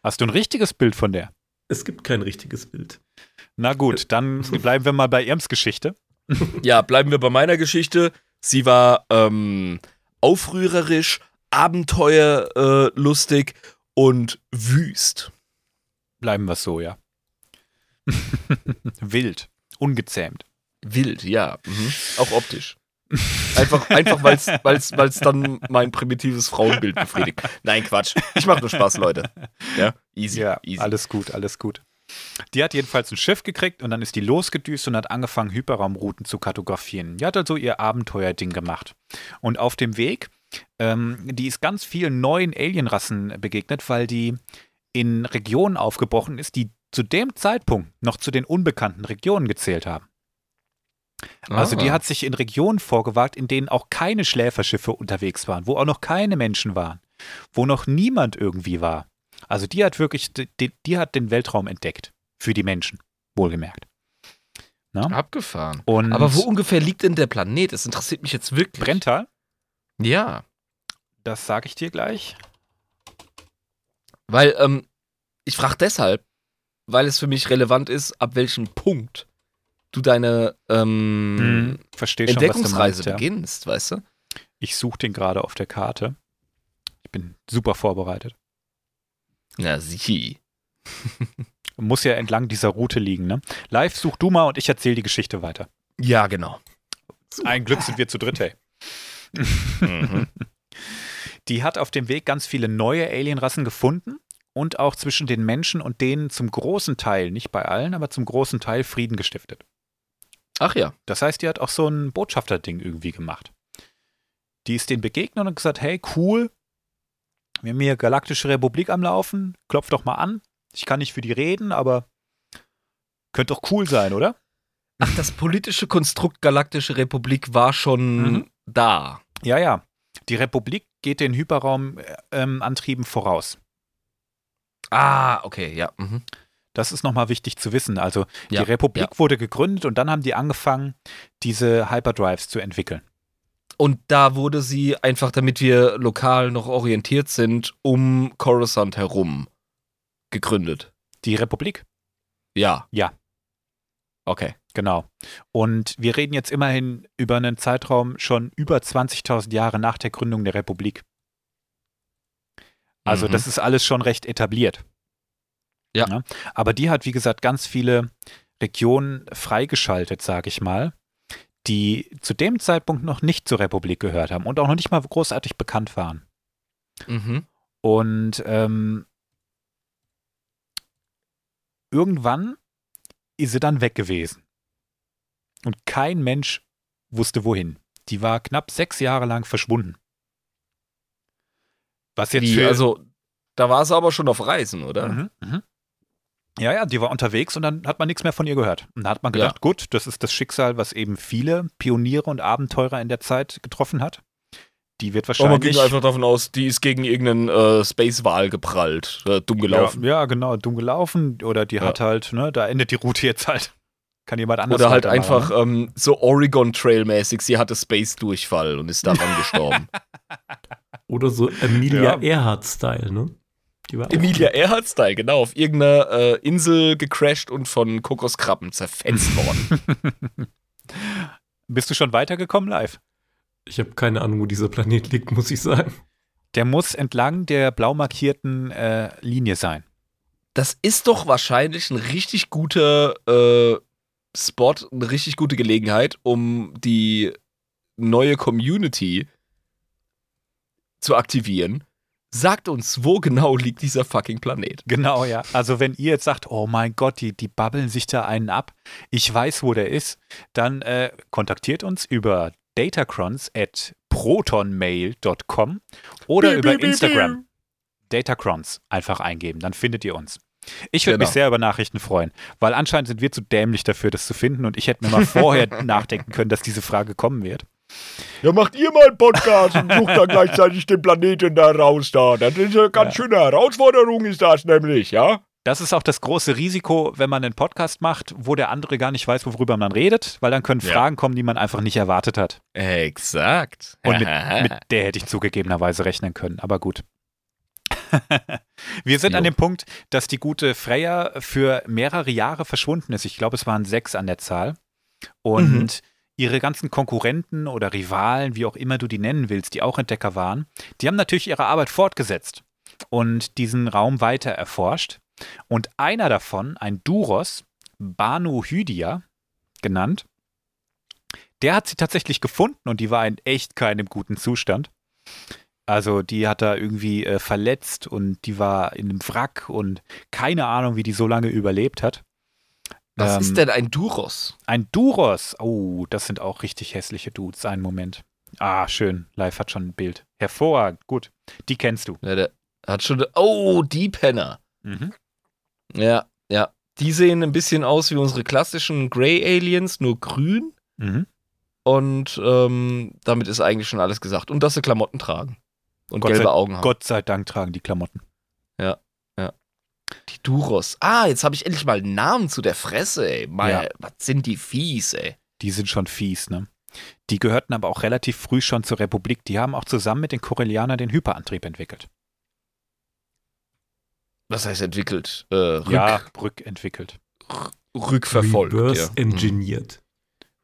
Hast du ein richtiges Bild von der? Es gibt kein richtiges Bild. Na gut, dann (laughs) bleiben wir mal bei Irms Geschichte. Ja, bleiben wir bei meiner Geschichte. Sie war ähm, aufrührerisch, abenteuerlustig und wüst. Bleiben wir so, ja. (laughs) Wild, ungezähmt. Wild, ja. Mhm. Auch optisch. Einfach, einfach weil es dann mein primitives Frauenbild befriedigt. Nein, Quatsch. Ich mache nur Spaß, Leute. Ja, easy, Ja, easy. alles gut, alles gut. Die hat jedenfalls ein Schiff gekriegt und dann ist die losgedüst und hat angefangen, Hyperraumrouten zu kartografieren. Die hat also ihr Abenteuerding gemacht. Und auf dem Weg, ähm, die ist ganz vielen neuen Alienrassen begegnet, weil die in Regionen aufgebrochen ist, die zu dem Zeitpunkt noch zu den unbekannten Regionen gezählt haben. Also die Ah. hat sich in Regionen vorgewagt, in denen auch keine Schläferschiffe unterwegs waren, wo auch noch keine Menschen waren, wo noch niemand irgendwie war. Also die hat wirklich, die, die hat den Weltraum entdeckt. Für die Menschen, wohlgemerkt. Na? Abgefahren. Und Aber wo ungefähr liegt denn der Planet? Das interessiert mich jetzt wirklich. Brenntal, Ja. das sage ich dir gleich. Weil, ähm, ich frage deshalb, weil es für mich relevant ist, ab welchem Punkt du deine ähm, Hm, verstehe schon, Entdeckungsreise meinst. Ja. beginnst, weißt du? Ich suche den gerade auf der Karte. Ich bin super vorbereitet. Ja, sie. (laughs) Muss ja entlang dieser Route liegen, ne? Live, such du mal und ich erzähle die Geschichte weiter. Ja, genau. Ein Glück sind wir zu dritt, hey. Mhm. (laughs) Die hat auf dem Weg ganz viele neue Alienrassen gefunden und auch zwischen den Menschen und denen zum großen Teil, nicht bei allen, aber zum großen Teil Frieden gestiftet. Ach ja. Das heißt, die hat auch so ein Botschafterding irgendwie gemacht. Die ist denen begegnet und gesagt, hey, cool, wir haben hier Galaktische Republik am Laufen, klopf doch mal an. Ich kann nicht für die reden, aber könnte doch cool sein, oder? Ach, das politische Konstrukt Galaktische Republik war schon Mhm. da. Ja, ja. Die Republik geht den Hyperraumantrieben voraus. Ah, okay, ja. Mhm. Das ist nochmal wichtig zu wissen. Also Ja, die Republik wurde gegründet und dann haben die angefangen, diese Hyperdrives zu entwickeln. Und da wurde sie einfach, damit wir lokal noch orientiert sind, um Coruscant herum gegründet. Die Republik? Ja. Ja. Okay. Genau. Und wir reden jetzt immerhin über einen Zeitraum schon über 20.000 Jahre nach der Gründung der Republik. Also Mhm. das ist alles schon recht etabliert. Ja. Aber die hat, wie gesagt, ganz viele Regionen freigeschaltet, sage ich mal, die zu dem Zeitpunkt noch nicht zur Republik gehört haben und auch noch nicht mal großartig bekannt waren. Mhm. Und ähm, irgendwann ist sie dann weg gewesen. Und kein Mensch wusste wohin. Die war knapp sechs Jahre lang verschwunden. Was jetzt Wie, für, also, da war sie aber schon auf Reisen, oder? Mhm, mhm. Ja, ja, die war unterwegs und dann hat man nichts mehr von ihr gehört. Und da hat man Ja. gedacht, gut, das ist das Schicksal, was eben viele Pioniere und Abenteurer in der Zeit getroffen hat. Die wird Aber man ging wahrscheinlich. einfach davon aus, die ist gegen irgendeinen äh, Space-Wal geprallt. Äh, dumm gelaufen. Ja, ja, genau, dumm gelaufen. Oder die Ja. hat halt, ne, da endet die Route jetzt halt. Kann jemand anders Oder halt einfach ne? ähm, so Oregon Trail-mäßig, sie hatte Space-Durchfall und ist daran (laughs) gestorben. Oder so Emilia Ja. Earhart-Style, ne? Emilia Earhart-Style, genau, auf irgendeiner äh, Insel gecrashed und von Kokoskrabben zerfetzt worden. (laughs) Bist du schon weitergekommen live? Ich habe keine Ahnung, wo dieser Planet liegt, muss ich sagen. Der muss entlang der blau markierten äh, Linie sein. Das ist doch wahrscheinlich ein richtig guter äh, Spot, eine richtig gute Gelegenheit, um die neue Community zu aktivieren. Sagt uns, wo genau liegt dieser fucking Planet? Genau, ja. Also wenn ihr jetzt sagt, oh mein Gott, die, die babbeln sich da einen ab, ich weiß, wo der ist, dann äh, kontaktiert uns über datacrons at protonmail.com oder über Instagram. Datacrons einfach eingeben, dann findet ihr uns. Ich würde Genau. mich sehr über Nachrichten freuen, weil anscheinend sind wir zu dämlich dafür, das zu finden und ich hätte mir mal (laughs) vorher nachdenken können, dass diese Frage kommen wird. Ja, macht ihr mal einen Podcast und sucht dann gleichzeitig den Planeten da raus da. Das ist eine ganz schöne Herausforderung, ist das nämlich, ja? Das ist auch das große Risiko, wenn man einen Podcast macht, wo der andere gar nicht weiß, worüber man redet, weil dann können Ja. Fragen kommen, die man einfach nicht erwartet hat. Exakt. Und mit, (laughs) mit der hätte ich zugegebenerweise rechnen können, aber gut. (laughs) Wir sind an Jo. dem Punkt, dass die gute Freya für mehrere Jahre verschwunden ist. Ich glaube, es waren sechs an der Zahl. Und Mhm. Ihre ganzen Konkurrenten oder Rivalen, wie auch immer du die nennen willst, die auch Entdecker waren, die haben natürlich ihre Arbeit fortgesetzt und diesen Raum weiter erforscht. Und einer davon, ein Duros, Banu Hydia genannt, der hat sie tatsächlich gefunden und die war in echt keinem guten Zustand. Also die hat er irgendwie äh, verletzt und die war in einem Wrack und keine Ahnung, wie die so lange überlebt hat. Was Ähm, ist denn ein Duros? Ein Duros. Oh, das sind auch richtig hässliche Dudes. Einen Moment. Ah, schön. Live hat schon ein Bild. Hervorragend. Gut. Die kennst du. Ja, der hat schon. Oh, die Penner. Mhm. Ja, ja. Die sehen ein bisschen aus wie unsere klassischen Grey Aliens, nur grün. Mhm. Und ähm, damit ist eigentlich schon alles gesagt. Und dass sie Klamotten tragen. Und Gott gelbe sei- Augen haben. Gott sei Dank tragen die Klamotten. Die Duros. Ah, jetzt habe ich endlich mal einen Namen zu der Fresse, ey. Mal, Ja. Was sind die fies, ey. Die sind schon fies, ne? Die gehörten aber auch relativ früh schon zur Republik. Die haben auch zusammen mit den Corellianern den Hyperantrieb entwickelt. Was heißt entwickelt? Äh, rück, Ja, rückentwickelt. Rückverfolgt. Reverse ja. Mhm. engineert.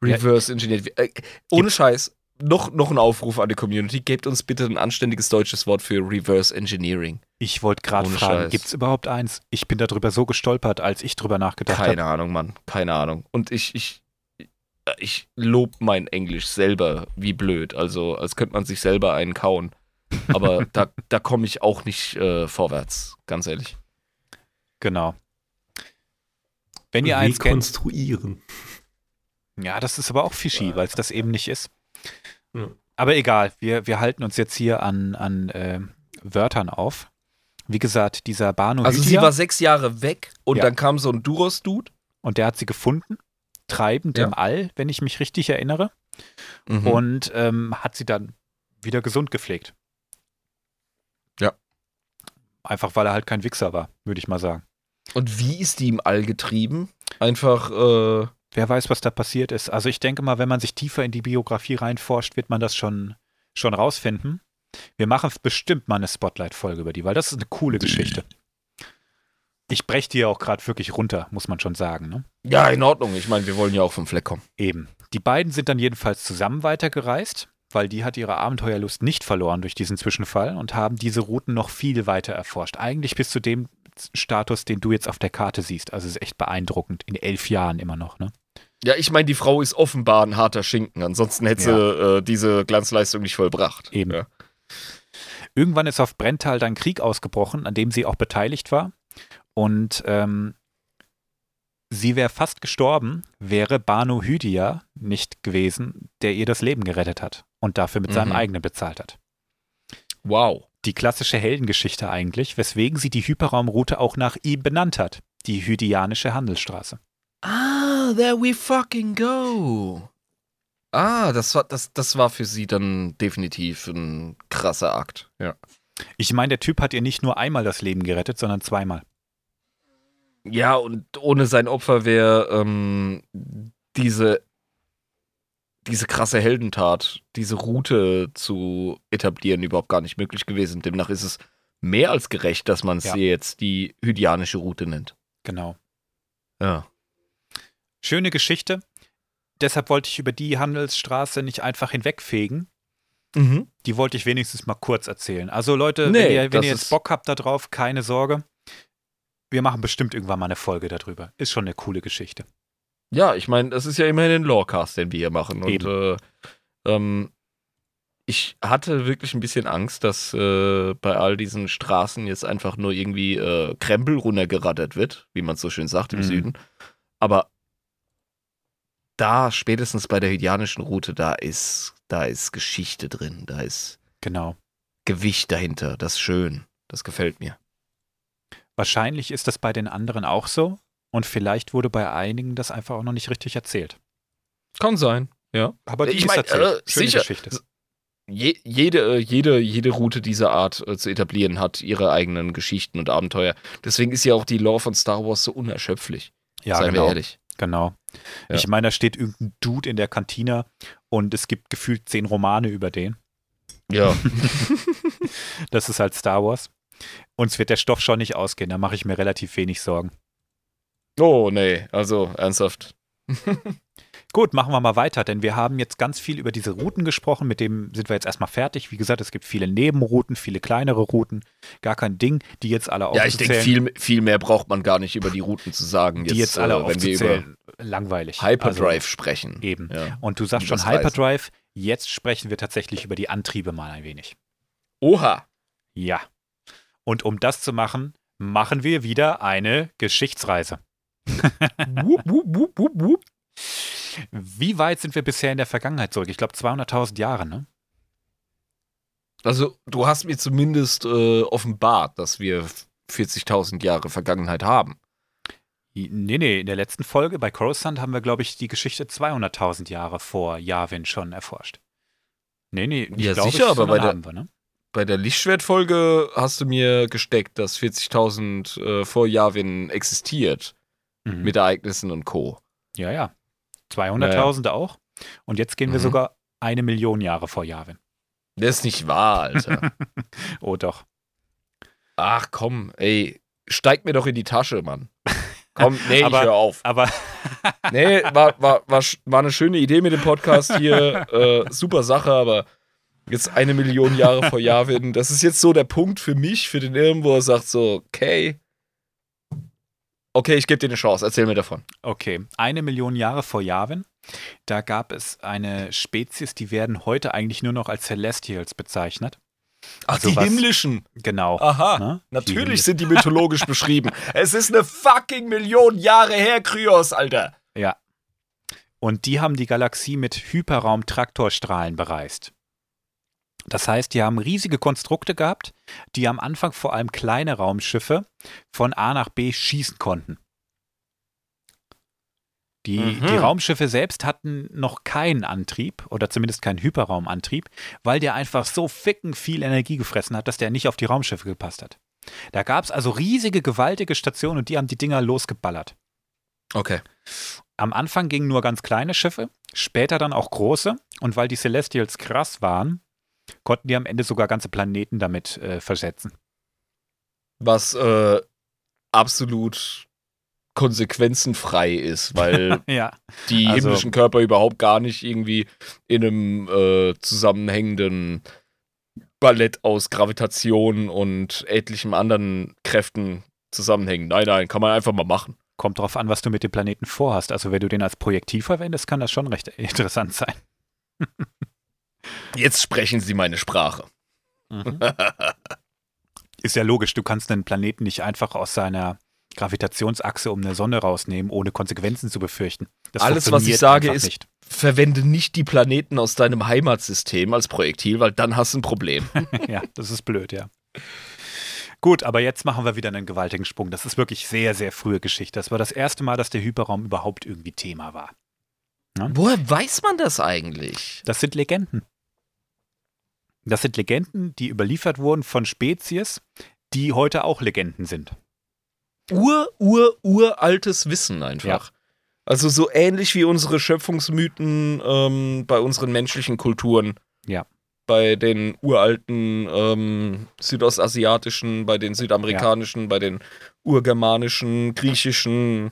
Reverse Engineered. Äh, ohne Scheiß. Noch, noch ein Aufruf an die Community. Gebt uns bitte ein anständiges deutsches Wort für Reverse Engineering. Ich wollte gerade fragen, gibt es überhaupt eins? Ich bin darüber so gestolpert, als ich drüber nachgedacht habe. Keine Ahnung, Mann. Keine Ahnung. Und ich, ich, ich lob mein Englisch selber wie blöd. Also, als könnte man sich selber einen kauen. Aber (laughs) da, da komme ich auch nicht äh, vorwärts, ganz ehrlich. Genau. Wenn ihr eins kennt, Rekonstruieren. ja, das ist aber auch fishy, weil es das eben nicht ist. Ja. Aber egal, wir, wir halten uns jetzt hier an, an äh, Wörtern auf. Wie gesagt, dieser Banu Also, sie war sechs Jahre weg und Ja. dann kam so ein Duros-Dude. und der hat sie gefunden, treibend Ja. im All, wenn ich mich richtig erinnere, Mhm. und ähm, hat sie dann wieder gesund gepflegt. Ja. Einfach weil er halt kein Wichser war, würde ich mal sagen. Und wie ist die im All getrieben? Einfach, äh, Wer weiß, was da passiert ist. Also ich denke mal, wenn man sich tiefer in die Biografie reinforscht, wird man das schon, schon rausfinden. Wir machen bestimmt mal eine Spotlight-Folge über die, weil das ist eine coole Geschichte. Ich breche die ja auch gerade wirklich runter, muss man schon sagen. Ne? ja, in Ordnung. Ich meine, wir wollen ja auch vom Fleck kommen. Eben. Die beiden sind dann jedenfalls zusammen weitergereist, weil die hat ihre Abenteuerlust nicht verloren durch diesen Zwischenfall und haben diese Routen noch viel weiter erforscht. Eigentlich bis zu dem Status, den du jetzt auf der Karte siehst. Also es ist echt beeindruckend. In elf Jahren immer noch, ne? Ja, ich meine, die Frau ist offenbar ein harter Schinken. Ansonsten hätte sie äh, diese Glanzleistung nicht vollbracht. Eben. Ja. Irgendwann ist auf Brenntal dann Krieg ausgebrochen, an dem sie auch beteiligt war. Und ähm, sie wäre fast gestorben, wäre Banu Hydia nicht gewesen, der ihr das Leben gerettet hat und dafür mit seinem Mhm. eigenen bezahlt hat. Wow. Die klassische Heldengeschichte eigentlich, weswegen sie die Hyperraumroute auch nach ihm benannt hat, die Hydianische Handelsstraße. Ah, there we fucking go. Ah, das war, das, das war für sie dann definitiv ein krasser Akt. Ja. Ich meine, der Typ hat ihr nicht nur einmal das Leben gerettet, sondern zweimal. Ja, und ohne sein Opfer wäre ähm, diese, diese krasse Heldentat, diese Route zu etablieren, überhaupt gar nicht möglich gewesen. Demnach ist es mehr als gerecht, dass man es Ja. jetzt die hydianische Route nennt. Genau. Ja. Schöne Geschichte. Deshalb wollte ich über die Handelsstraße nicht einfach hinwegfegen. Mhm. Die wollte ich wenigstens mal kurz erzählen. Also Leute, Nee, wenn ihr, wenn ihr jetzt Bock habt darauf, keine Sorge. Wir machen bestimmt irgendwann mal eine Folge darüber. Ist schon eine coole Geschichte. Ja, ich meine, das ist ja immerhin ein Lorecast, den wir hier machen. Und äh, ähm, ich hatte wirklich ein bisschen Angst, dass äh, bei all diesen Straßen jetzt einfach nur irgendwie äh, Krempel runtergerattert wird, wie man so schön sagt im Mhm. Süden. Aber da, spätestens bei der hydianischen Route, da ist, da ist Geschichte drin, da ist Genau. Gewicht dahinter. Das ist schön. Das gefällt mir. Wahrscheinlich ist das bei den anderen auch so. Und vielleicht wurde bei einigen das einfach auch noch nicht richtig erzählt. Kann sein, ja. Aber die Ich ist mein, erzählt. äh, Schöne sicher. Geschichte. Je, jede, äh, jede, jede Route dieser Art äh, zu etablieren hat ihre eigenen Geschichten und Abenteuer. Deswegen ist ja auch die Lore von Star Wars so unerschöpflich. Ja, seien genau. wir ehrlich. Genau. Ja. Ich meine, da steht irgendein Dude in der Kantine und es gibt gefühlt zehn Romane über den. Ja. (laughs) Das ist halt Star Wars. Uns wird der Stoff schon nicht ausgehen, da mache ich mir relativ wenig Sorgen. oh, nee. Also, ernsthaft. (laughs) Gut, machen wir mal weiter, denn wir haben jetzt ganz viel über diese Routen gesprochen, mit dem sind wir jetzt erstmal fertig. Wie gesagt, es gibt viele Nebenrouten, viele kleinere Routen, gar kein Ding, die jetzt alle Ja, ich denke, aufzuzählen. viel, viel mehr braucht man gar nicht über die Routen zu sagen. die jetzt alle äh, aufzuzählen, langweilig. Hyperdrive Also, sprechen. eben. Ja. Und du sagst schon. Hyperdrive, jetzt sprechen wir tatsächlich über die Antriebe mal ein wenig. Oha. Ja. Und um das zu machen, machen wir wieder eine Geschichtsreise. wup, wup, wup, wup, wup. Wie weit sind wir bisher in der Vergangenheit zurück? Ich glaube 200.000 Jahre, ne? Also, du hast mir zumindest äh, offenbart, dass wir 40.000 Jahre Vergangenheit haben. Nee, nee, in der letzten Folge bei Coruscant haben wir, glaube ich, die Geschichte 200.000 Jahre vor Yavin schon erforscht. Nee, nee, Ja, glaube, sicher, aber bei der- wir, ne? Bei der Lichtschwertfolge hast du mir gesteckt, dass 40.000 äh, vor Yavin existiert. Mhm. Mit Ereignissen und Co. ja, ja. 200.000 auch. Und jetzt gehen wir Mhm. sogar eine Million Jahre vor Yavin. Das ist nicht wahr, Alter. (laughs) Oh doch. Ach komm, ey, steig mir doch in die Tasche, Mann. Komm, (laughs) nee, Aber- ich hör auf. Aber (laughs) Nee, war, war, war, war eine schöne Idee mit dem Podcast hier. Äh, super Sache, aber jetzt eine Million Jahre vor Yavin, das ist jetzt so der Punkt für mich, für den Irm, wo er sagt so, okay, okay, ich gebe dir eine Chance, erzähl mir davon. Okay, eine Million Jahre vor Yavin, da gab es eine Spezies, die werden heute eigentlich nur noch als Celestials bezeichnet. Ach, Also die was- himmlischen. Genau. Aha, Ne? Die natürlich himmlischen. sind die mythologisch (laughs) beschrieben. Es ist eine fucking Million Jahre her, Kryos, Alter. Ja. Und die haben die Galaxie mit Hyperraum-Traktorstrahlen bereist. Das heißt, die haben riesige Konstrukte gehabt, die am Anfang vor allem kleine Raumschiffe von A nach B schießen konnten. Die, Mhm. die Raumschiffe selbst hatten noch keinen Antrieb oder zumindest keinen Hyperraumantrieb, weil der einfach so ficken viel Energie gefressen hat, dass der nicht auf die Raumschiffe gepasst hat. Da gab es also riesige, gewaltige Stationen und die haben die Dinger losgeballert. Okay. Am Anfang gingen nur ganz kleine Schiffe, später dann auch große. Und weil die Celestials krass waren, konnten die am Ende sogar ganze Planeten damit äh, versetzen. Was äh, absolut konsequenzenfrei ist, weil (laughs) Ja. die Also- himmlischen Körper überhaupt gar nicht irgendwie in einem äh, zusammenhängenden Ballett aus Gravitation und etlichen anderen Kräften zusammenhängen. Nein, nein, kann man einfach mal machen. Kommt drauf an, was du mit dem Planeten vorhast. Also, wenn du den als Projektil verwendest, kann das schon recht (laughs) interessant sein. Jetzt sprechen Sie meine Sprache. (laughs) Ist ja logisch, du kannst einen Planeten nicht einfach aus seiner Gravitationsachse um eine Sonne rausnehmen, ohne Konsequenzen zu befürchten. Das Alles, was ich sage, ist- Nicht. Verwende nicht die Planeten aus deinem Heimatsystem als Projektil, weil dann hast du ein Problem. (laughs) ja, das ist blöd, ja. Gut, aber jetzt machen wir wieder einen gewaltigen Sprung. Das ist wirklich sehr, sehr frühe Geschichte. Das war das erste Mal, dass der Hyperraum überhaupt irgendwie Thema war. Woher weiß man das eigentlich? Das sind Legenden. Das sind Legenden, die überliefert wurden von Spezies, die heute auch Legenden sind. ur, ur, uraltes Wissen einfach. Also so ähnlich wie unsere Schöpfungsmythen ähm, bei unseren menschlichen Kulturen. Ja. Bei den uralten ähm, südostasiatischen, bei den südamerikanischen, bei den urgermanischen, griechischen.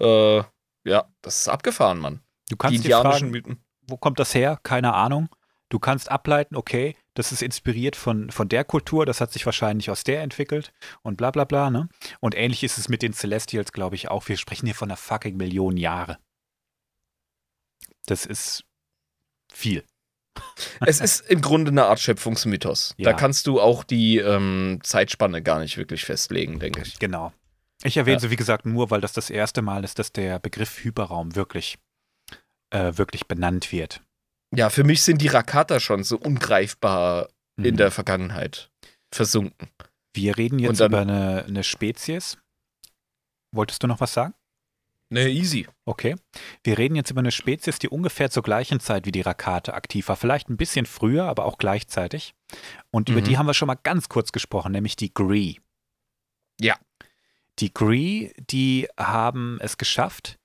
Äh, ja, das ist abgefahren, Mann. Du Die kannst dir indianischen fragen, Mythen. wo kommt das her? Keine Ahnung. Du kannst ableiten, okay, das ist inspiriert von, von der Kultur, das hat sich wahrscheinlich aus der entwickelt und bla bla bla, ne? Und ähnlich ist es mit den Celestials, glaube ich, auch. Wir sprechen hier von einer fucking Million Jahre. Das ist viel. (laughs) Es ist im Grunde eine Art Schöpfungsmythos. Da Ja. kannst du auch die ähm, Zeitspanne gar nicht wirklich festlegen, denke ich. Genau. Ich erwähne Ja. sie, wie gesagt, nur, weil das das erste Mal ist, dass der Begriff Hyperraum wirklich, äh, wirklich benannt wird. Ja, für mich sind die Rakata schon so ungreifbar in Mhm. der Vergangenheit versunken. Wir reden jetzt dann- über eine, eine Spezies. Wolltest du noch was sagen? Ne, easy. Okay. Wir reden jetzt über eine Spezies, die ungefähr zur gleichen Zeit wie die Rakate aktiv war. Vielleicht ein bisschen früher, aber auch gleichzeitig. Und über Mhm. die haben wir schon mal ganz kurz gesprochen, nämlich die Gree. Ja. Die Gree, die haben es geschafft,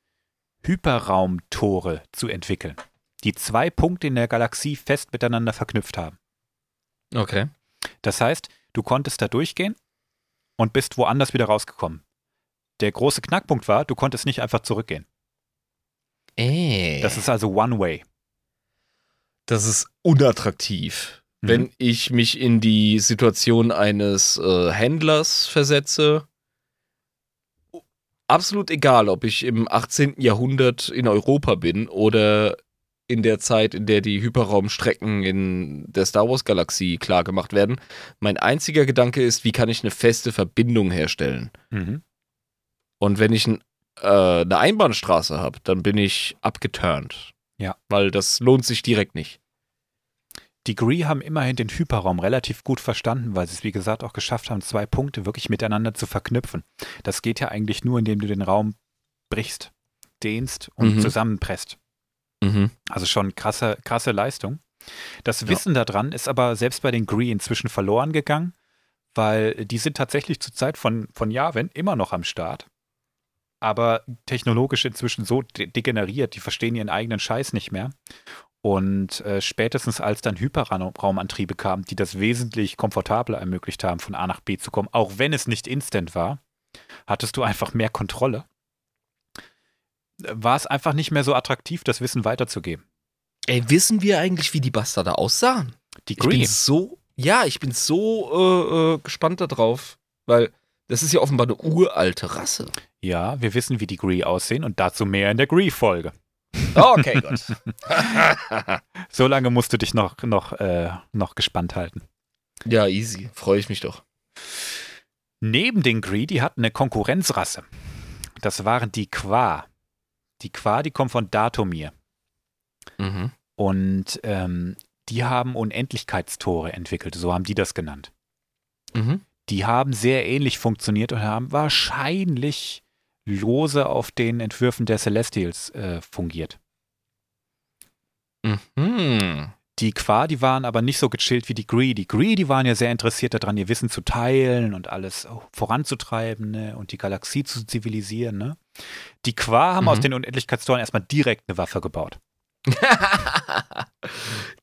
Hyperraumtore zu entwickeln, die zwei Punkte in der Galaxie fest miteinander verknüpft haben. Okay. Das heißt, du konntest da durchgehen und bist woanders wieder rausgekommen. Der große Knackpunkt war, du konntest nicht einfach zurückgehen. Äh. Das ist also One-Way. das ist unattraktiv. Mhm. Wenn ich mich in die Situation eines äh, Händlers versetze, absolut egal, ob ich im 18. Jahrhundert in Europa bin oder in der Zeit, in der die Hyperraumstrecken in der Star Wars Galaxie klargemacht werden. Mein einziger Gedanke ist, wie kann ich eine feste Verbindung herstellen? Mhm. Und wenn ich ein, äh, eine Einbahnstraße habe, dann bin ich abgeturnt. Ja. Weil das lohnt sich direkt nicht. Die Gree haben immerhin den Hyperraum relativ gut verstanden, weil sie es, wie gesagt, auch geschafft haben, zwei Punkte wirklich miteinander zu verknüpfen. Das geht ja eigentlich nur, indem du den Raum brichst, dehnst und Mhm. zusammenpresst. Mhm. Also schon krasse, krasse Leistung. Das Wissen daran ist aber selbst bei den Gree inzwischen verloren gegangen, weil die sind tatsächlich zur Zeit von, von Yavin immer noch am Start. Aber technologisch inzwischen so de degeneriert, die verstehen ihren eigenen Scheiß nicht mehr. Und äh, spätestens als dann Hyperraumantriebe kamen, die das wesentlich komfortabler ermöglicht haben, von A nach B zu kommen, auch wenn es nicht instant war, hattest du einfach mehr Kontrolle. War es einfach nicht mehr so attraktiv, das Wissen weiterzugeben. Ey, wissen wir eigentlich, wie die Bastarde aussahen? Die Ich bin Green. so, ja, ich bin so äh, äh, gespannt darauf, weil das ist ja offenbar eine uralte Rasse. Ja, wir wissen, wie die Gree aussehen und dazu mehr in der Gree-Folge. Okay, gut. (laughs) So lange musst du dich noch, noch, äh, noch gespannt halten. ja, easy. Freue ich mich doch. Neben den Gree, die hatten eine Konkurrenzrasse. Das waren die Qua. Die Qua, die kommen von Datomir. Mhm. Und ähm, die haben Unendlichkeitstore entwickelt, so haben die das genannt. Mhm. Die haben sehr ähnlich funktioniert und haben wahrscheinlich lose auf den Entwürfen der Celestials äh, fungiert. Mhm. Die Qua, die waren aber nicht so gechillt wie die Gree. Die Gree, die waren ja sehr interessiert daran, ihr Wissen zu teilen und alles voranzutreiben ne? und die Galaxie zu zivilisieren. Ne? Die Qua haben Mhm. aus den Unendlichkeitstoren erstmal direkt eine Waffe gebaut. (laughs)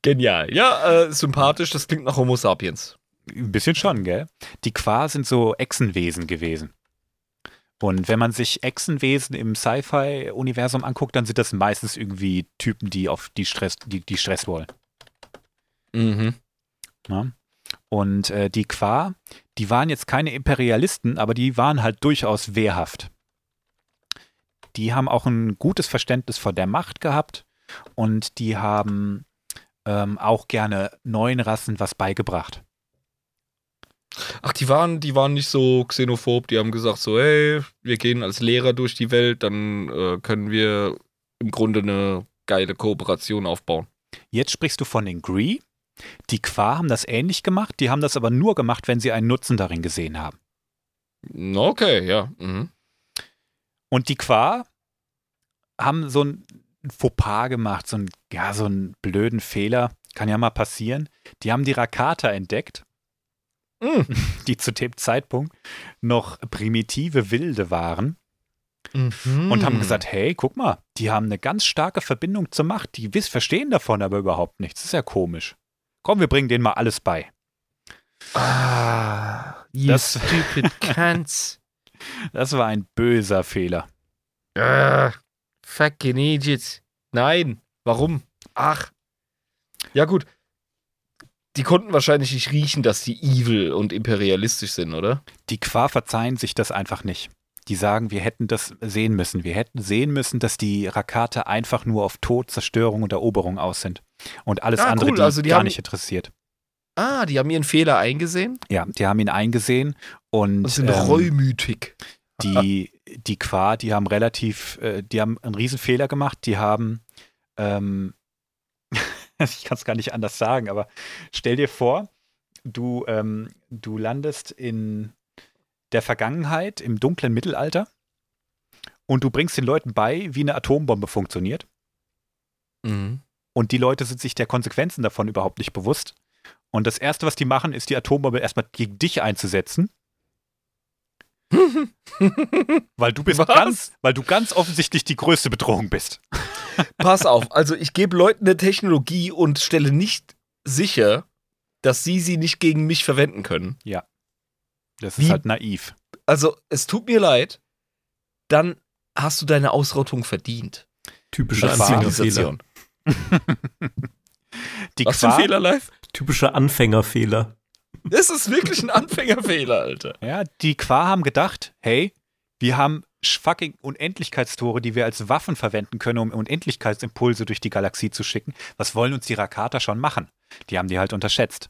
Genial. Ja, äh, sympathisch. Das klingt nach Homo sapiens. Ein bisschen schon, gell? Die Qua sind so Echsenwesen gewesen. Und wenn man sich Echsenwesen im Sci-Fi-Universum anguckt, dann sind das meistens irgendwie Typen, die auf die Stress, die, die Stress wollen. Mhm. Ne? Und äh, die Qua, die waren jetzt keine Imperialisten, aber die waren halt durchaus wehrhaft. Die haben auch ein gutes Verständnis von der Macht gehabt und die haben ähm, auch gerne neuen Rassen was beigebracht. Ach, die waren, die waren nicht so xenophob. Die haben gesagt so, hey, wir gehen als Lehrer durch die Welt, dann äh, können wir im Grunde eine geile Kooperation aufbauen. Jetzt sprichst du von den Gree. Die Qua haben das ähnlich gemacht, die haben das aber nur gemacht, wenn sie einen Nutzen darin gesehen haben. Okay, ja. Mhm. Und die Qua haben so ein Fauxpas gemacht, so, ein, ja, so einen blöden Fehler. Kann ja mal passieren. Die haben die Rakata entdeckt, Mhm. (laughs) die zu dem Zeitpunkt noch primitive Wilde waren Mhm. und haben gesagt, hey, guck mal, die haben eine ganz starke Verbindung zur Macht. Die verstehen davon aber überhaupt nichts. Das ist ja komisch. Komm, wir bringen denen mal alles bei. Ah, you Das- stupid (laughs) cunts. Das war ein böser Fehler. Ah, fucking idiots. Nein, warum? Ach. Ja, gut. Die konnten wahrscheinlich nicht riechen, dass die evil und imperialistisch sind, oder? Die Qua verzeihen sich das einfach nicht. Die sagen, wir hätten das sehen müssen. Wir hätten sehen müssen, dass die Rakate einfach nur auf Tod, Zerstörung und Eroberung aus sind. Und alles Ah, andere, cool, die, also die gar haben- nicht interessiert. Ah, die haben ihren Fehler eingesehen Ja, die haben ihn eingesehen und und sind ähm, reumütig. die, die Qua, die haben relativ, äh, die haben einen riesen Fehler gemacht. Die haben, ähm, (laughs) ich kann es gar nicht anders sagen, aber stell dir vor, du, ähm, du landest in der Vergangenheit, im dunklen Mittelalter und du bringst den Leuten bei, wie eine Atombombe funktioniert. Mhm. Und die Leute sind sich der Konsequenzen davon überhaupt nicht bewusst. Und das Erste, was die machen, ist die Atombombe erstmal gegen dich einzusetzen. (laughs) Weil du bist Was? ganz, weil du ganz offensichtlich die größte Bedrohung bist. (laughs) Pass auf, also ich gebe Leuten eine Technologie und stelle nicht sicher, dass sie sie nicht gegen mich verwenden können. Das Wie- ist halt naiv. Also, es tut mir leid, dann hast du deine Ausrottung verdient. Typischer Das war- Anfängerfehler. (laughs) Die Was für ein Qua, Fehler live? Typischer Anfängerfehler. Das ist wirklich ein Anfängerfehler, Alter. ja, die Qua haben gedacht, hey, wir haben fucking Unendlichkeitstore, die wir als Waffen verwenden können, um Unendlichkeitsimpulse durch die Galaxie zu schicken. Was wollen uns die Rakata schon machen? Die haben die halt unterschätzt.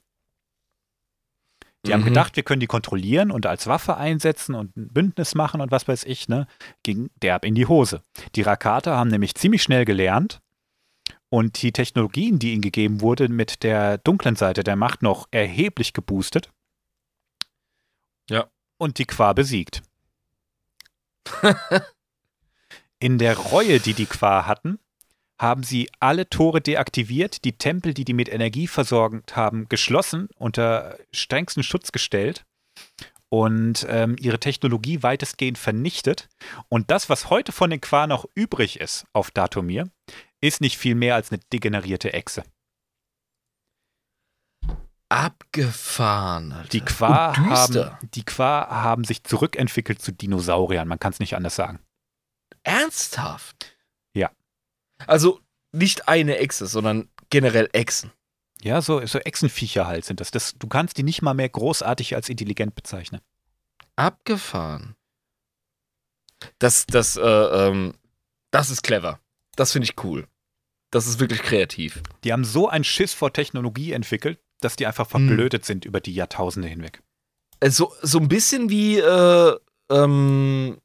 Die haben Mhm. gedacht, wir können die kontrollieren und als Waffe einsetzen und ein Bündnis machen und was weiß ich, ne? Ging derb in die Hose. Die Rakata haben nämlich ziemlich schnell gelernt und die Technologien, die ihnen gegeben wurde, mit der dunklen Seite der Macht noch erheblich geboostet. Ja. Und die Qua besiegt. (laughs) in der Reue, die die Qua hatten, haben sie alle Tore deaktiviert, die Tempel, die die mit Energie versorgt haben, geschlossen, unter strengsten Schutz gestellt und ähm, ihre Technologie weitestgehend vernichtet. Und das, was heute von den Qua noch übrig ist auf Datomir, ist nicht viel mehr als eine degenerierte Echse. Abgefahren, Alter. Die Qua, düster. haben, die Qua haben sich zurückentwickelt zu Dinosauriern, man kann es nicht anders sagen. Ernsthaft? Ja. Also nicht eine Echse, sondern generell Echsen. Ja, so, so Echsenviecher halt sind das. das. Du kannst die nicht mal mehr großartig als intelligent bezeichnen. Abgefahren. Das, das, äh, ähm, das ist clever. Das finde ich cool. Das ist wirklich kreativ. Die haben so einen Schiss vor Technologie entwickelt, dass die einfach Hm. verblödet sind über die Jahrtausende hinweg. Äh, So, so ein bisschen wie, äh, ähm,